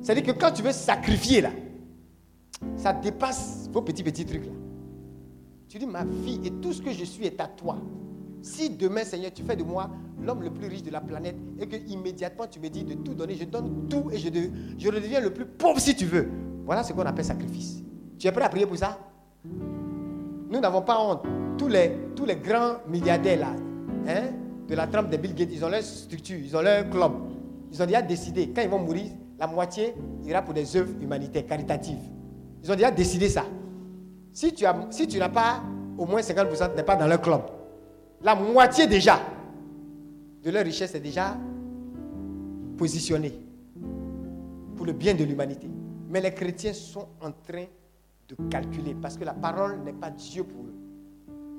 C'est-à-dire que quand tu veux sacrifier là, ça dépasse vos petits petits trucs là. Tu dis ma vie et tout ce que je suis est à toi. Si demain, Seigneur, tu fais de moi l'homme le plus riche de la planète et que immédiatement tu me dis de tout donner, je donne tout et je, de- redeviens le plus pauvre si tu veux. Voilà ce qu'on appelle sacrifice. Tu es prêt à prier pour ça? Nous n'avons pas honte. Tous les, grands milliardaires là, hein, de la trempe des Bill Gates, ils ont leur structure, ils ont leur club. Ils ont déjà décidé, quand ils vont mourir, la moitié ira pour des œuvres humanitaires, caritatives. Ils ont déjà décidé ça. Si tu si n'as pas au moins 50%, tu n'es pas dans leur club. La moitié déjà de leur richesse est déjà positionnée pour le bien de l'humanité. Mais les chrétiens sont en train de calculer parce que la parole n'est pas Dieu pour eux.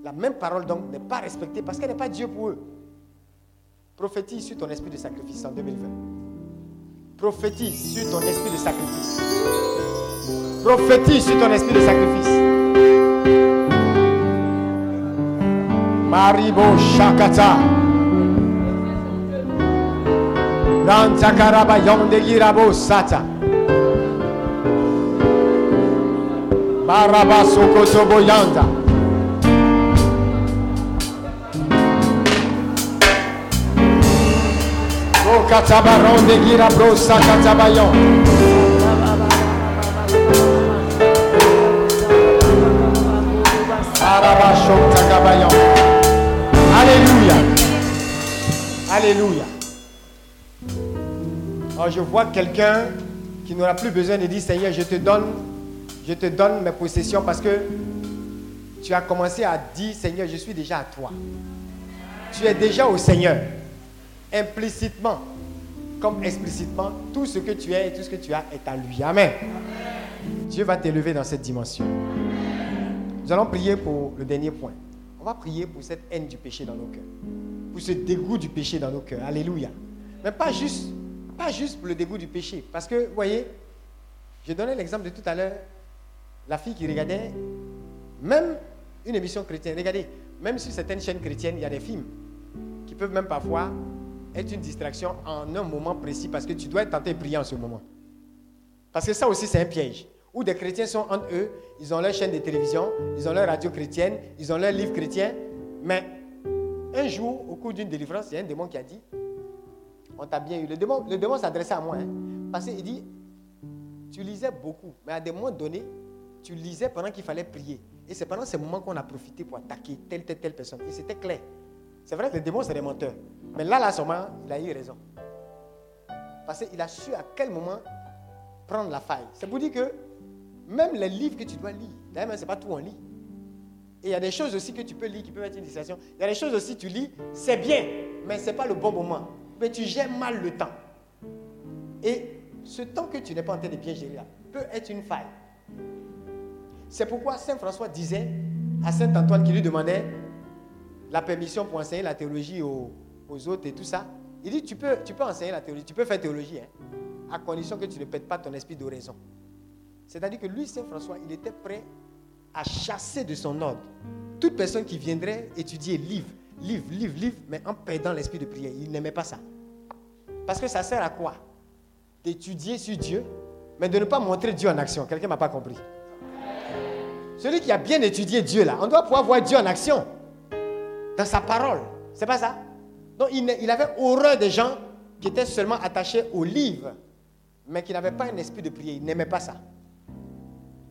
La même parole donc n'est pas respectée parce qu'elle n'est pas Dieu pour eux. Prophétise sur ton esprit de sacrifice en 2020. Prophétise sur ton esprit de sacrifice. Prophétise sur ton esprit de sacrifice. Maribo Shakata. Rantakaraba Yonde Girabo Sata. Baraba Sokoto Boyanda. Okatabaron de Girabro Sakatabayon. Baraba Shokatakabayon. Alléluia. Alors je vois quelqu'un qui n'aura plus besoin de dire Seigneur, je te donne, je te donne mes possessions parce que tu as commencé à dire Seigneur, je suis déjà à toi. Tu es déjà au Seigneur. Implicitement comme explicitement, tout ce que tu es et tout ce que tu as est à lui. Amen. Dieu va t'élever dans cette dimension. Nous allons prier pour le dernier point. On va prier pour cette haine du péché dans nos cœurs. Pour ce dégoût du péché dans nos cœurs. Alléluia. Mais pas juste, pas juste pour le dégoût du péché. Parce que, vous voyez, j'ai donné l'exemple de tout à l'heure. La fille qui regardait, même une émission chrétienne. Regardez, même sur certaines chaînes chrétiennes, il y a des films qui peuvent même parfois être une distraction en un moment précis parce que tu dois être tenté et prier en ce moment. Parce que ça aussi, c'est un piège. Où des chrétiens sont entre eux, ils ont leur chaîne de télévision, ils ont leur radio chrétienne, ils ont leur livre chrétien. Mais un jour, au cours d'une délivrance, il y a un démon qui a dit On t'a bien eu. Le démon, le démon s'adressait à moi. hein. parce qu'il dit Tu lisais beaucoup, mais à des moments donnés, tu lisais pendant qu'il fallait prier. Et c'est pendant ces moments qu'on a profité pour attaquer telle, telle, telle personne. Et c'était clair. C'est vrai que les démons, c'est des menteurs. Mais là, là, seulement, il a eu raison. Parce qu'il a su à quel moment prendre la faille. C'est pour dire que même les livres que tu dois lire, d'ailleurs, ce n'est pas tout on lit. Et il y a des choses aussi que tu peux lire qui peuvent être une distraction. Il y a des choses aussi que tu lis, c'est bien, mais ce n'est pas le bon moment. Mais tu gères mal le temps. Et ce temps que tu n'es pas en train de bien gérer là, peut être une faille. C'est pourquoi Saint François disait à Saint Antoine qui lui demandait la permission pour enseigner la théologie aux, autres et tout ça. Il dit, tu peux, tu peux enseigner la théologie, tu peux faire théologie, hein, à condition que tu ne pètes pas ton esprit d'oraison. C'est-à-dire que lui, Saint François, il était prêt à chasser de son ordre toute personne qui viendrait étudier livre, livre, livre, livre, mais en perdant l'esprit de prière. Il n'aimait pas ça. Parce que ça sert à quoi? D'étudier sur Dieu, mais de ne pas montrer Dieu en action. Quelqu'un m'a pas compris. Celui qui a bien étudié Dieu, là, on doit pouvoir voir Dieu en action. Dans sa parole. C'est pas ça? Donc il, il avait horreur des gens qui étaient seulement attachés au livre, mais qui n'avaient pas un esprit de prière. Il n'aimait pas ça.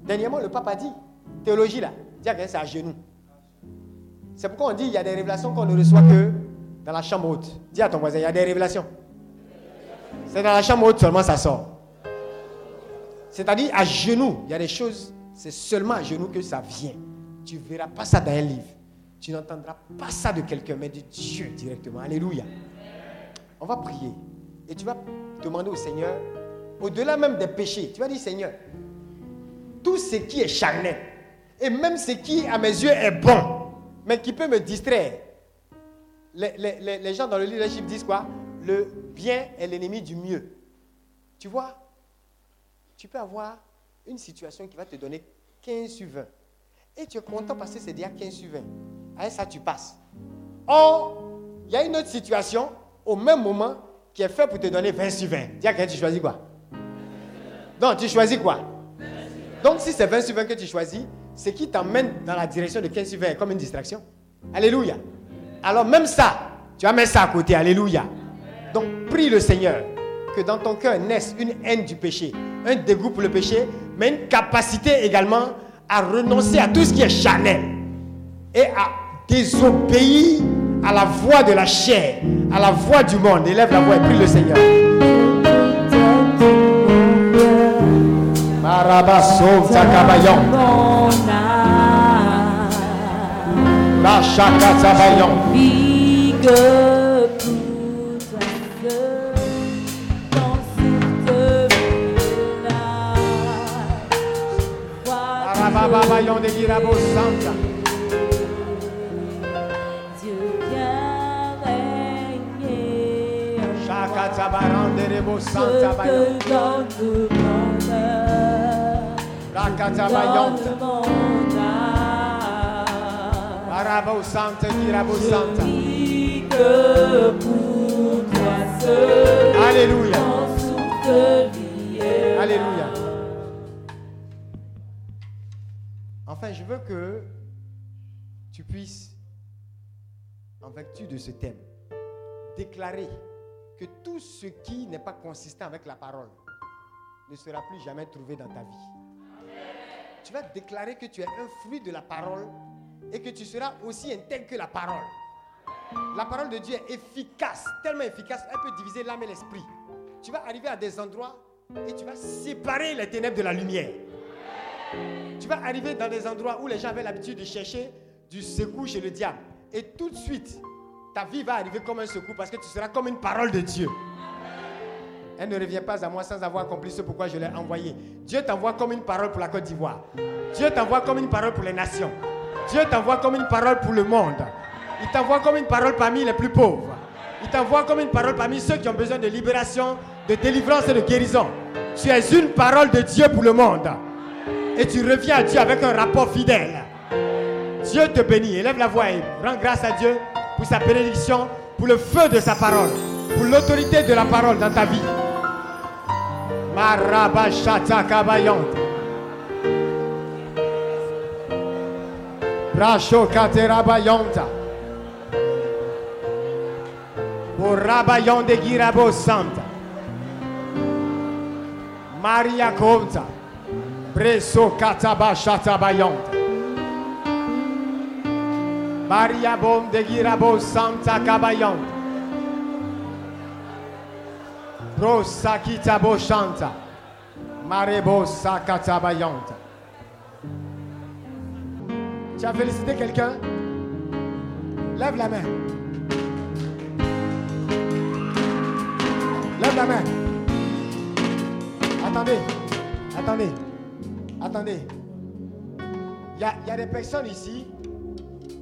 Dernièrement, le pape a dit, théologie là, c'est à genoux. C'est pourquoi on dit il y a des révélations qu'on ne reçoit que dans la chambre haute. Dis à ton voisin, il y a des révélations. C'est dans la chambre haute seulement ça sort. C'est-à-dire à genoux, il y a des choses, c'est seulement à genoux que ça vient. Tu ne verras pas ça dans un livre. Tu n'entendras pas ça de quelqu'un, mais de Dieu directement. Alléluia. On va prier. Et tu vas demander au Seigneur, au-delà même des péchés, tu vas dire Seigneur, tout ce qui est charnel, et même ce qui à mes yeux est bon, mais qui peut me distraire. Les, les- les- gens dans le leadership disent quoi? Le bien est l'ennemi du mieux. Tu vois, tu peux avoir une situation qui va te donner 15 sur 20. Et tu es content parce que c'est déjà 15 sur 20. Avec ça, tu passes. Or, il y a une autre situation au même moment qui est faite pour te donner 20 sur 20. Dis à quelqu'un, tu choisis quoi? Non, tu choisis quoi? Donc si c'est 20 sur 20 que tu choisis, c'est qui t'emmène dans la direction de 15 sur 20 comme une distraction. Alléluia. Alors même ça, tu vas mettre ça à côté. Alléluia. Donc prie le Seigneur que dans ton cœur naisse une haine du péché, un dégoût pour le péché, mais une capacité également à renoncer à tout ce qui est charnel et à désobéir à la voix de la chair, à la voix du monde. Élève la voix et prie le Seigneur. Marabaso Âme, Rachaka Zabayon. figue pour seul, dans cette village. De Girabo Santa. Dieu qui a régné en Shaka Zabaran de Rebo Santa Bayon. donne Mon âme. Marabo Santa Girabo Santa. Alléluia. Alléluia. Enfin, je veux que tu puisses, en vertu de ce thème, déclarer que tout ce qui n'est pas consistant avec la parole ne sera plus jamais trouvé dans ta vie. Tu vas déclarer que tu es un fruit de la parole et que tu seras aussi intègre que la parole. La parole de Dieu est efficace, tellement efficace, elle peut diviser l'âme et l'esprit. Tu vas arriver à des endroits et tu vas séparer les ténèbres de la lumière. Tu vas arriver dans des endroits où les gens avaient l'habitude de chercher du secours chez le diable. Et tout de suite, ta vie va arriver comme un secours parce que tu seras comme une parole de Dieu. Elle ne revient pas à moi sans avoir accompli ce pourquoi je l'ai envoyé. Dieu t'envoie comme une parole pour la Côte d'Ivoire. Dieu t'envoie comme une parole pour les nations. Dieu t'envoie comme une parole pour le monde. Il t'envoie comme une parole parmi les plus pauvres. Il t'envoie comme une parole parmi ceux qui ont besoin de libération, de délivrance et de guérison. Tu es une parole de Dieu pour le monde. Et tu reviens à Dieu avec un rapport fidèle. Dieu te bénit. Élève la voix et rends grâce à Dieu pour sa bénédiction, pour le feu de sa parole, pour l'autorité de la parole dans ta vie. Marabashata kabayont. Rasho katerabayonta. Borabayon de girabo santa. Maria conta. Preso katabashata bayonta. Maria bom de girabo santa kabayonta. Rosa kitabo shanta. Marebo sakatabayonta. Tu as félicité quelqu'un? Lève la main. Lève la main. Attendez. Attendez. Attendez. Il y, a- des personnes ici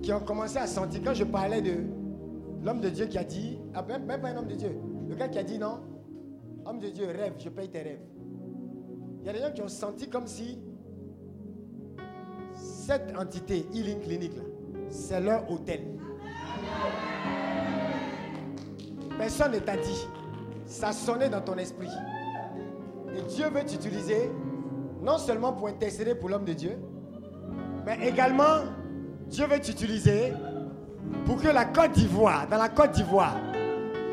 qui ont commencé à sentir, quand je parlais de l'homme de Dieu qui a dit, même pas un homme de Dieu, le gars qui a dit non, homme de Dieu, rêve, je paye tes rêves. Il y a des gens qui ont senti comme si cette entité, Healing Clinic, là, c'est leur hôtel. Personne ne t'a dit. Ça sonnait dans ton esprit. Et Dieu veut t'utiliser non seulement pour intercéder pour l'homme de Dieu, mais également Dieu veut t'utiliser pour que la Côte d'Ivoire, dans la Côte d'Ivoire,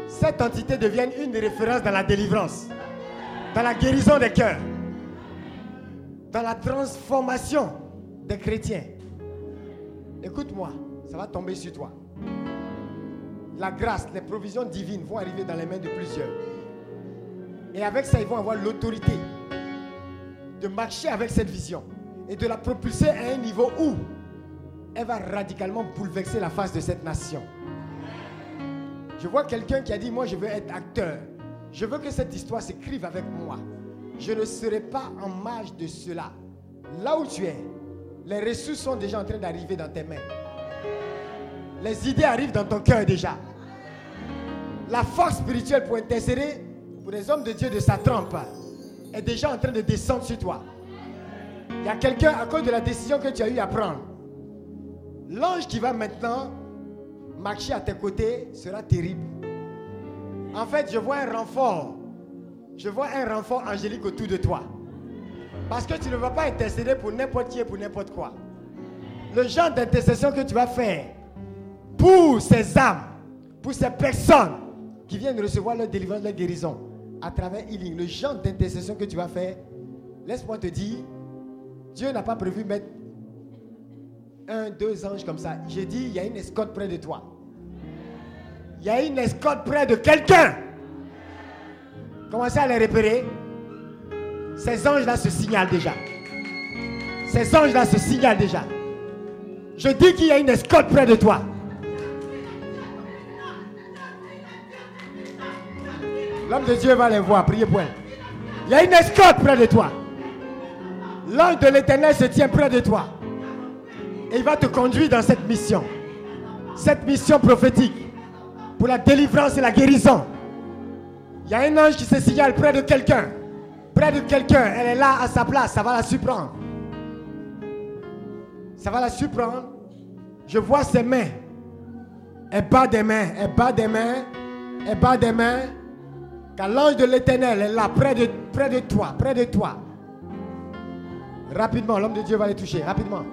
cette entité devienne une référence dans la délivrance, dans la guérison des cœurs, dans la transformation des chrétiens. Écoute-moi, ça va tomber sur toi. La grâce, les provisions divines vont arriver dans les mains de plusieurs. Et avec ça, ils vont avoir l'autorité de marcher avec cette vision et de la propulser à un niveau où elle va radicalement bouleverser la face de cette nation. Je vois quelqu'un qui a dit, moi je veux être acteur. Je veux que cette histoire s'écrive avec moi. Je ne serai pas en marge de cela. Là où tu es, les ressources sont déjà en train d'arriver dans tes mains. Les idées arrivent dans ton cœur déjà. La force spirituelle pour intercéder pour les hommes de Dieu de sa trempe est déjà en train de descendre sur toi. Il y a quelqu'un à cause de la décision que tu as eu à prendre. L'ange qui va maintenant marcher à tes côtés sera terrible. En fait, je vois un renfort. Je vois un renfort angélique autour de toi. Parce que tu ne vas pas intercéder pour n'importe qui et pour n'importe quoi. Le genre d'intercession que tu vas faire pour ces âmes, pour ces personnes qui viennent recevoir leur délivrance, leur guérison, à travers Healing, le genre d'intercession que tu vas faire, laisse-moi te dire, Dieu n'a pas prévu mettre un, deux anges comme ça. J'ai dit, il y a une escorte près de toi. Il y a une escorte près de quelqu'un. Commencez à les repérer. Ces anges-là se signalent déjà. Ces anges-là se signalent déjà. Je dis qu'il y a une escorte près de toi. L'homme de Dieu va les voir, priez pour elle. Il y a une escorte près de toi. L'ange de l'éternel se tient près de toi. Et il va te conduire dans cette mission. Cette mission prophétique pour la délivrance et la guérison. Il y a un ange qui se signale près de quelqu'un. Près de quelqu'un. Elle est là à sa place. Ça va la surprendre. Ça va la surprendre. Je vois ses mains. Elle bat des mains. Elle bat des mains. Elle bat des mains. Car l'ange de l'éternel est là, près de, près de toi, près de toi. Rapidement, l'homme de Dieu va les toucher, rapidement.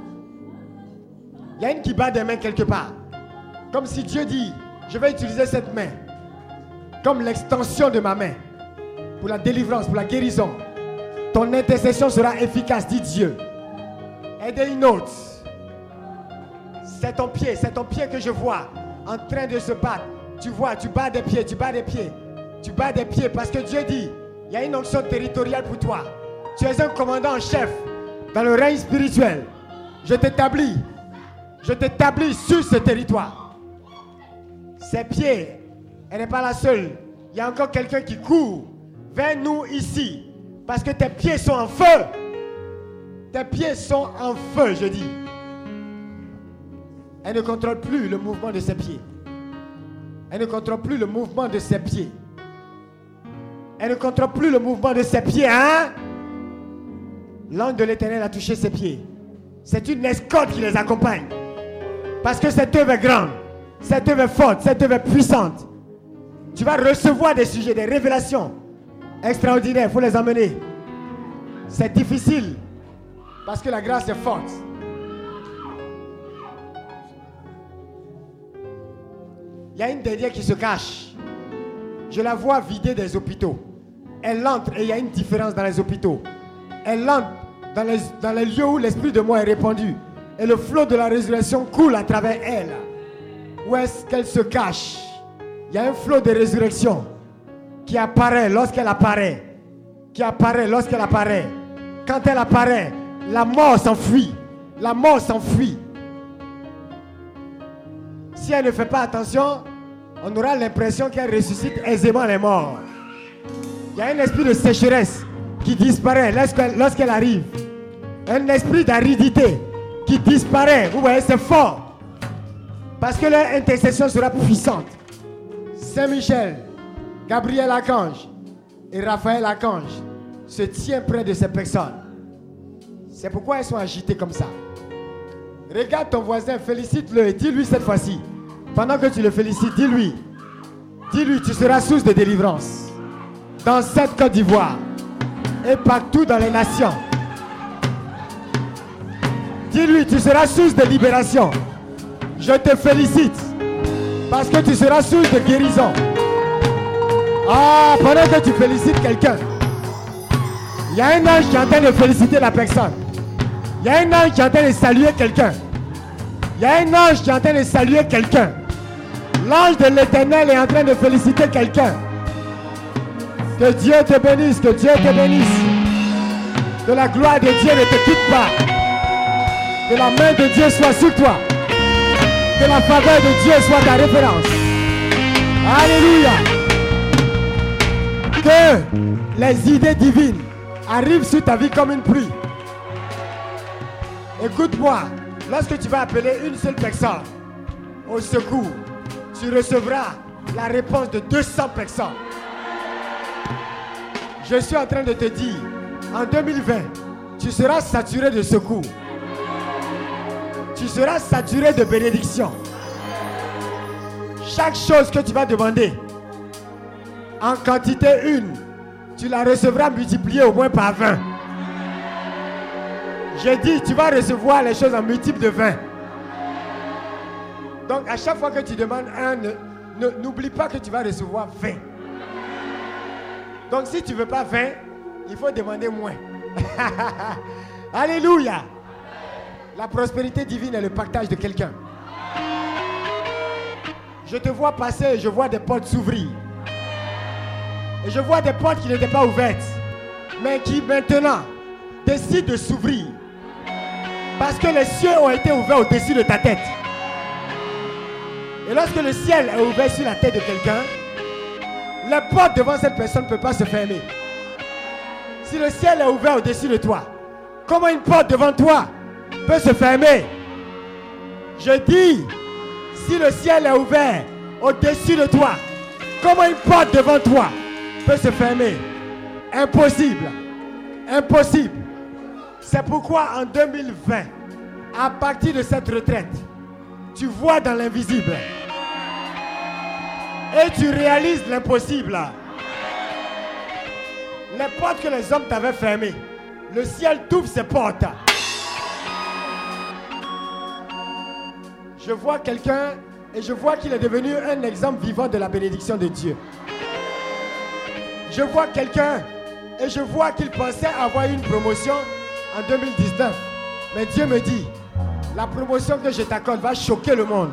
Il y a une qui bat des mains quelque part. Comme si Dieu dit, je vais utiliser cette main comme l'extension de ma main pour la délivrance, pour la guérison. Ton intercession sera efficace, dit Dieu. Aidez une autre. C'est ton pied, c'est ton pied que je vois en train de se battre. Tu vois, tu bats des pieds, tu bats des pieds. Tu bats des pieds parce que Dieu dit, il y a une onction territoriale pour toi. Tu es un commandant en chef dans le règne spirituel. Je t'établis. Je t'établis sur ce territoire. Ses pieds, elle n'est pas la seule. Il y a encore quelqu'un qui court vers nous ici. Parce que tes pieds sont en feu. Tes pieds sont en feu, je dis. Elle ne contrôle plus le mouvement de ses pieds. Elle ne contrôle plus le mouvement de ses pieds. Elle ne contrôle plus le mouvement de ses pieds, hein? L'ange de l'éternel a touché ses pieds. C'est une escorte qui les accompagne. Parce que cette œuvre est grande, cette œuvre est forte, cette œuvre est puissante. Tu vas recevoir des sujets, des révélations extraordinaires. Il faut les emmener. C'est difficile parce que la grâce est forte. Il y a une dernière qui se cache. Je la vois vider des hôpitaux. Elle entre et il y a une différence dans les hôpitaux. Elle entre dans les, dans les lieux où l'Esprit de moi est répandu. Et le flot de la résurrection coule à travers elle. Où est-ce qu'elle se cache? Il y a un flot de résurrection qui apparaît lorsqu'elle apparaît. Qui apparaît lorsqu'elle apparaît. Quand elle apparaît, la mort s'enfuit. La mort s'enfuit. Si elle ne fait pas attention, on aura l'impression qu'elle ressuscite aisément les morts. Il y a un esprit de sécheresse qui disparaît lorsqu'elle arrive. Un esprit d'aridité disparaît. Vous voyez, c'est fort. Parce que leur intercession sera puissante. Saint-Michel, Gabriel Archange et Raphaël Archange se tiennent près de ces personnes. C'est pourquoi elles sont agitées comme ça. Regarde ton voisin, félicite-le et dis-lui cette fois-ci. Pendant que tu le félicites, dis-lui. Dis-lui, tu seras source de délivrance. Dans cette Côte d'Ivoire et partout dans les nations. Dis-lui, tu seras source de libération. Je te félicite parce que tu seras source de guérison. Ah, pendant que tu félicites quelqu'un, il y a un ange qui est en train de féliciter la personne. Il y a un ange qui est en train de saluer quelqu'un. Il y a un ange qui est en train de saluer quelqu'un. L'ange de l'éternel est en train de féliciter quelqu'un. Que Dieu te bénisse, que Dieu te bénisse. Que la gloire de Dieu ne te quitte pas. Que la main de Dieu soit sur toi. Que la faveur de Dieu soit ta référence. Alléluia. Que les idées divines arrivent sur ta vie comme une pluie. Écoute-moi, lorsque tu vas appeler une seule personne au secours, tu recevras la réponse de 200 personnes. Je suis en train de te dire, en 2020, tu seras saturé de secours. Tu seras saturé de bénédiction. Chaque chose que tu vas demander, en quantité une, tu la recevras multipliée au moins par 20. J'ai dit, tu vas recevoir les choses en multiple de 20. Donc à chaque fois que tu demandes un, n'oublie pas que tu vas recevoir 20. Donc si tu ne veux pas 20, il faut demander moins. Alléluia. La prospérité divine est le partage de quelqu'un. Je te vois passer et je vois des portes s'ouvrir. Et je vois des portes qui n'étaient pas ouvertes, mais qui maintenant décident de s'ouvrir. Parce que les cieux ont été ouverts au-dessus de ta tête. Et lorsque le ciel est ouvert sur la tête de quelqu'un, la porte devant cette personne ne peut pas se fermer. Si le ciel est ouvert au-dessus de toi, comment une porte devant toi peut se fermer Je dis, si le ciel est ouvert au-dessus de toi, comment une porte devant toi peut se fermer? Impossible. Impossible. C'est pourquoi en 2020, à partir de cette retraite, tu vois dans l'invisible. Et tu réalises l'impossible. Les portes que les hommes t'avaient fermées, le ciel t'ouvre ses portes. Je vois quelqu'un et je vois qu'il est devenu un exemple vivant de la bénédiction de Dieu. Je vois quelqu'un et je vois qu'il pensait avoir une promotion en 2019. Mais Dieu me dit, la promotion que je t'accorde va choquer le monde.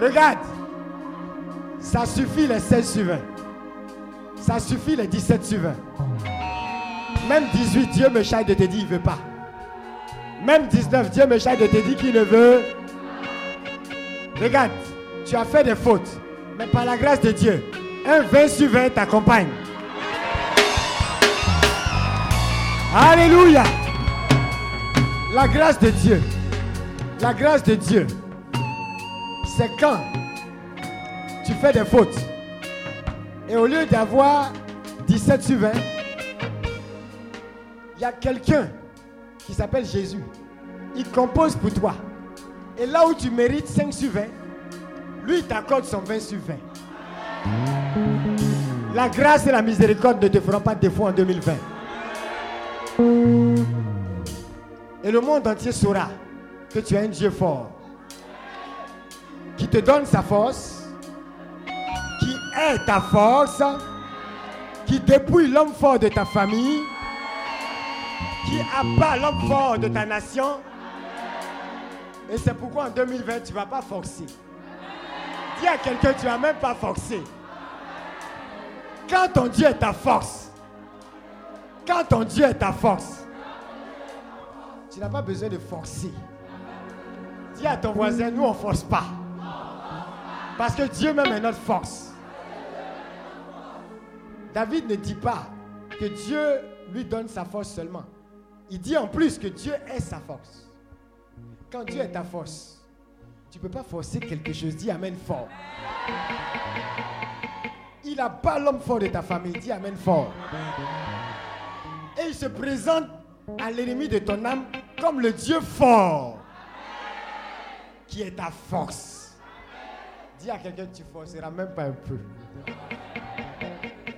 Regarde, ça suffit les 16 sur 20. Ça suffit les 17 sur 20. Même 18, Dieu me chaille de te dire, il ne veut pas. Même 19, Dieu me chaille de te dire qu'il ne veut. Regarde, tu as fait des fautes. Mais par la grâce de Dieu, un 20 sur 20 t'accompagne. Alléluia. La grâce de Dieu. La grâce de Dieu. C'est quand tu fais des fautes. Et au lieu d'avoir 17 sur 20, il y a quelqu'un qui s'appelle Jésus. Il compose pour toi. Et là où tu mérites 5 sur 20, lui t'accorde son 20 sur 20. La grâce et la miséricorde ne te feront pas défaut en 2020. Et le monde entier saura que tu es un Dieu fort, qui te donne sa force, qui est ta force, qui dépouille l'homme fort de ta famille, qui abat l'homme fort de ta nation. Et c'est pourquoi en 2020, tu ne vas pas forcer. Dis à quelqu'un, tu ne vas même pas forcer. Quand ton Dieu est ta force, quand ton Dieu est ta force, tu n'as pas besoin de forcer. Dis à ton voisin, nous on ne force pas. Parce que Dieu même est notre force. David ne dit pas que Dieu lui donne sa force seulement. Il dit en plus que Dieu est sa force. Quand Dieu est ta force, tu ne peux pas forcer quelque chose. Dis Amen fort. Il n'a pas l'homme fort de ta famille. Dis Amen fort. Et il se présente à l'ennemi de ton âme comme le Dieu fort qui est ta force. Dis à quelqu'un que tu forceras même pas un peu.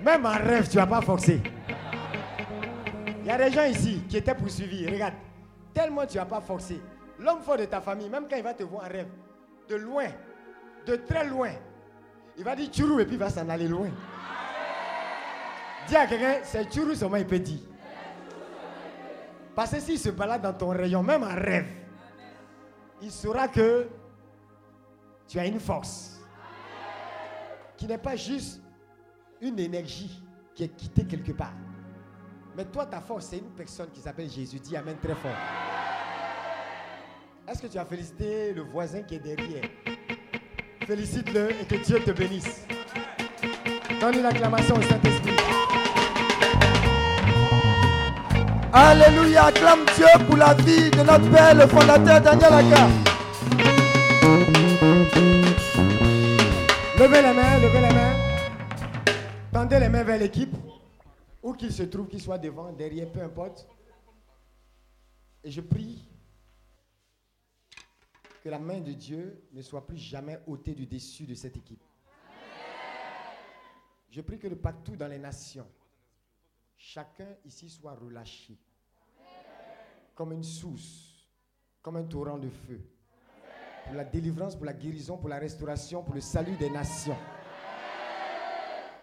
Même en rêve, tu ne vas pas forcer. Il y a des gens ici qui étaient poursuivis. Regarde, tellement tu n'as pas forcé. L'homme fort de ta famille, même quand il va te voir en rêve, de loin, de très loin, il va dire Tchourou et puis il va s'en aller loin. Dis à quelqu'un, c'est Tchourou seulement il peut dire. Parce que s'il se balade dans ton rayon, même en rêve, il saura que tu as une force qui n'est pas juste une énergie qui est quittée quelque part. Mais toi, ta force, c'est une personne qui s'appelle Jésus. Dis Amen très fort. Est-ce que tu as félicité le voisin qui est derrière? Félicite-le et que Dieu te bénisse. Donne une acclamation au Saint-Esprit. Alléluia, acclame Dieu pour la vie de notre Père, le fondateur Daniel Aka. Levez les mains, levez les mains. Tendez les mains vers l'équipe. Où qu'il se trouve, qu'il soit devant, derrière, peu importe. Et je prie que la main de Dieu ne soit plus jamais ôtée du dessus de cette équipe. Je prie que de partout dans les nations, chacun ici soit relâché. Comme une source, comme un torrent de feu. Pour la délivrance, pour la guérison, pour la restauration, pour le salut des nations.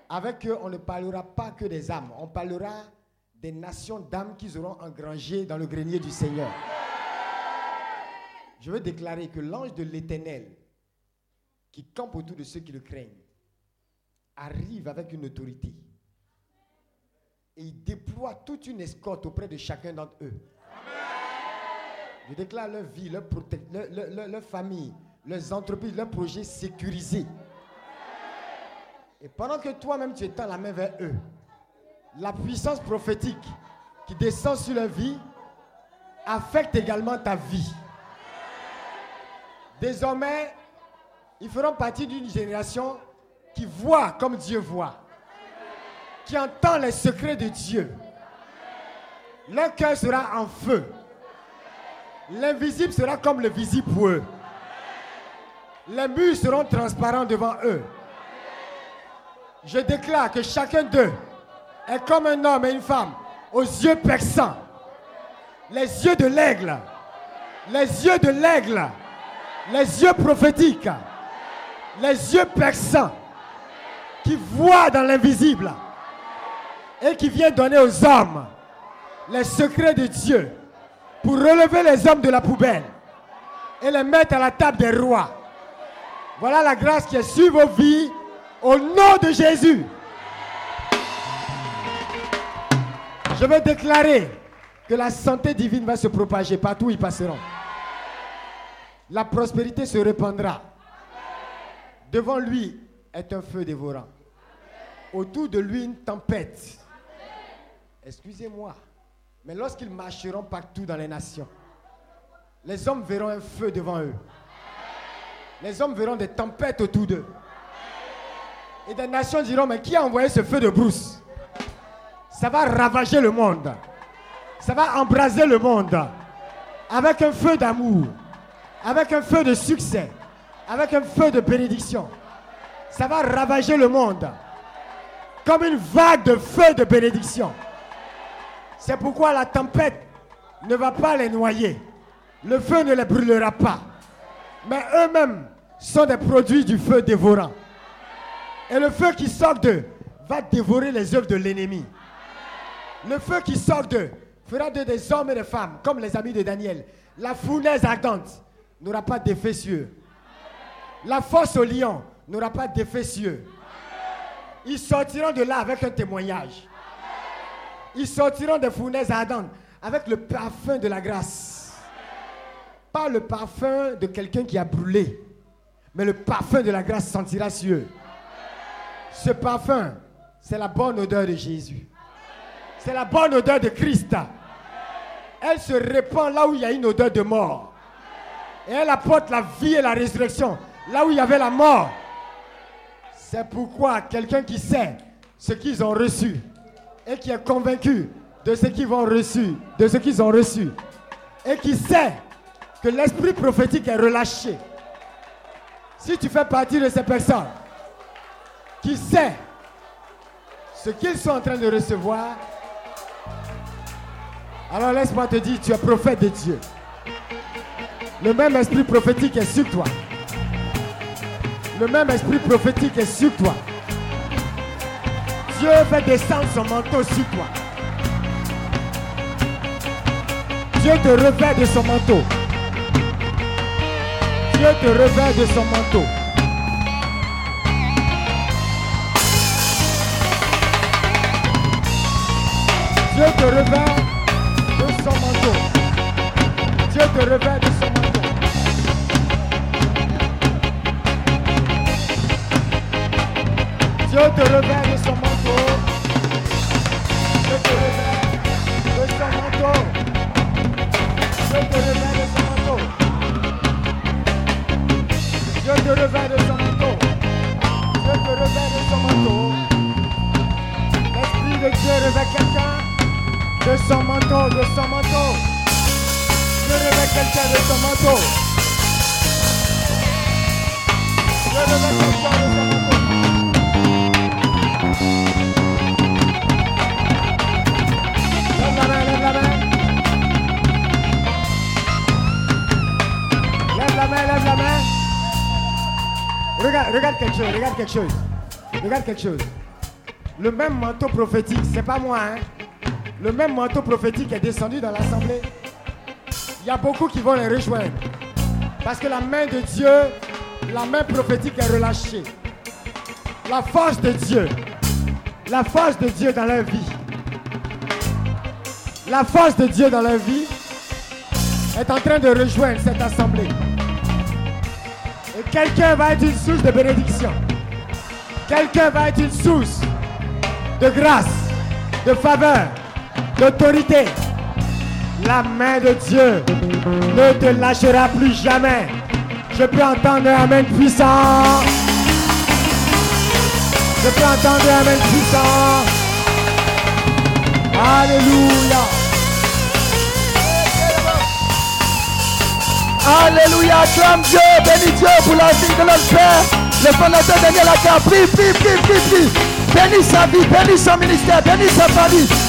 Avec eux, on ne parlera pas que des âmes, on parlera des nations d'âmes qu'ils auront engrangées dans le grenier du Seigneur. Je veux déclarer que l'ange de l'Éternel, qui campe autour de ceux qui le craignent, arrive avec une autorité. Et il déploie toute une escorte auprès de chacun d'entre eux. Je déclare leur vie, leur, leur, famille, leurs entreprises, leurs projets sécurisés. Et pendant que toi-même tu étends la main vers eux, la puissance prophétique qui descend sur leur vie affecte également ta vie. Désormais, ils feront partie d'une génération qui voit comme Dieu voit, qui entend les secrets de Dieu. Leur cœur sera en feu. L'invisible sera comme le visible pour eux. Les murs seront transparents devant eux. Je déclare que chacun d'eux est comme un homme et une femme aux yeux perçants. Les yeux de l'aigle. Les yeux de l'aigle. Les yeux prophétiques. Les yeux perçants. Qui voient dans l'invisible. Et qui vient donner aux hommes les secrets de Dieu. Pour relever les hommes de la poubelle. Et les mettre à la table des rois. Voilà la grâce qui est sur vos vies au nom de Jésus. Je vais déclarer que la santé divine va se propager partout où ils passeront. La prospérité se répandra. Devant lui est un feu dévorant. Autour de lui une tempête. Excusez-moi, mais lorsqu'ils marcheront partout dans les nations, les hommes verront un feu devant eux. Les hommes verront des tempêtes autour d'eux. Et des nations diront, mais qui a envoyé ce feu de brousse? Ça va ravager le monde. Ça va embraser le monde. Avec un feu d'amour. Avec un feu de succès. Avec un feu de bénédiction. Ça va ravager le monde. Comme une vague de feu de bénédiction. C'est pourquoi la tempête ne va pas les noyer. Le feu ne les brûlera pas. Mais eux-mêmes sont des produits du feu dévorant. Et le feu qui sort d'eux va dévorer les œuvres de l'ennemi. Le feu qui sort d'eux fera de des hommes et des femmes, comme les amis de Daniel. La fournaise ardente n'aura pas d'effet sur eux. La force au lion n'aura pas d'effet sur eux. Ils sortiront de là avec un témoignage. Ils sortiront des fournaises ardentes avec le parfum de la grâce. Pas le parfum de quelqu'un qui a brûlé, mais le parfum de la grâce sentira sur. Ce parfum, c'est la bonne odeur de Jésus. C'est la bonne odeur de Christ. Elle se répand là où il y a une odeur de mort. Et elle apporte la vie et la résurrection là où il y avait la mort. C'est pourquoi quelqu'un qui sait ce qu'ils ont reçu et qui est convaincu de ce qu'ils ont reçu, de ce qu'ils ont reçu, et qui sait que l'esprit prophétique est relâché. Si tu fais partie de ces personnes, qui sait ce qu'ils sont en train de recevoir, alors laisse-moi te dire, tu es prophète de Dieu. Le même esprit prophétique est sur toi. Le même esprit prophétique est sur toi. Dieu fait descendre son manteau sur toi. Dieu te revêt de son manteau. Dieu te revêt de son manteau. Dieu te revêt de son manteau. Dieu te revêt de son manteau. Dieu te revêt de son manteau. Dieu te revêt de son manteau. Dieu te revêt de son manteau. Dieu te revêt de son manteau. Dieu te revêt de son manteau. L'Esprit de Dieu revêt quelqu'un de son manteau, de son manteau. Je rêvais quelqu'un de son manteau. Je rêvais quelqu'un de son manteau. Lève la main, lève la main. Lève la main, la main. Regarde, regarde quelque chose, regarde quelque chose. Regarde quelque chose. Le même manteau prophétique, c'est pas moi, hein. Le même manteau prophétique est descendu dans l'assemblée. Il y a beaucoup qui vont les rejoindre. Parce que la main de Dieu, la main prophétique est relâchée. La force de Dieu, la force de Dieu dans leur vie, la force de Dieu dans leur vie est en train de rejoindre cette assemblée. Et quelqu'un va être une source de bénédiction. Quelqu'un va être une source de grâce, de faveur, d'autorité. La main de Dieu ne te lâchera plus jamais. Je peux entendre un Amen puissant. Je peux entendre un Amen puissant. Alléluia. Alléluia, acclame Dieu, bénis Dieu pour la vie de notre Père, le fondateur Daniel Aka. Prie, prie, prie, prie, prie. Bénis sa vie, bénis son ministère, bénis sa famille.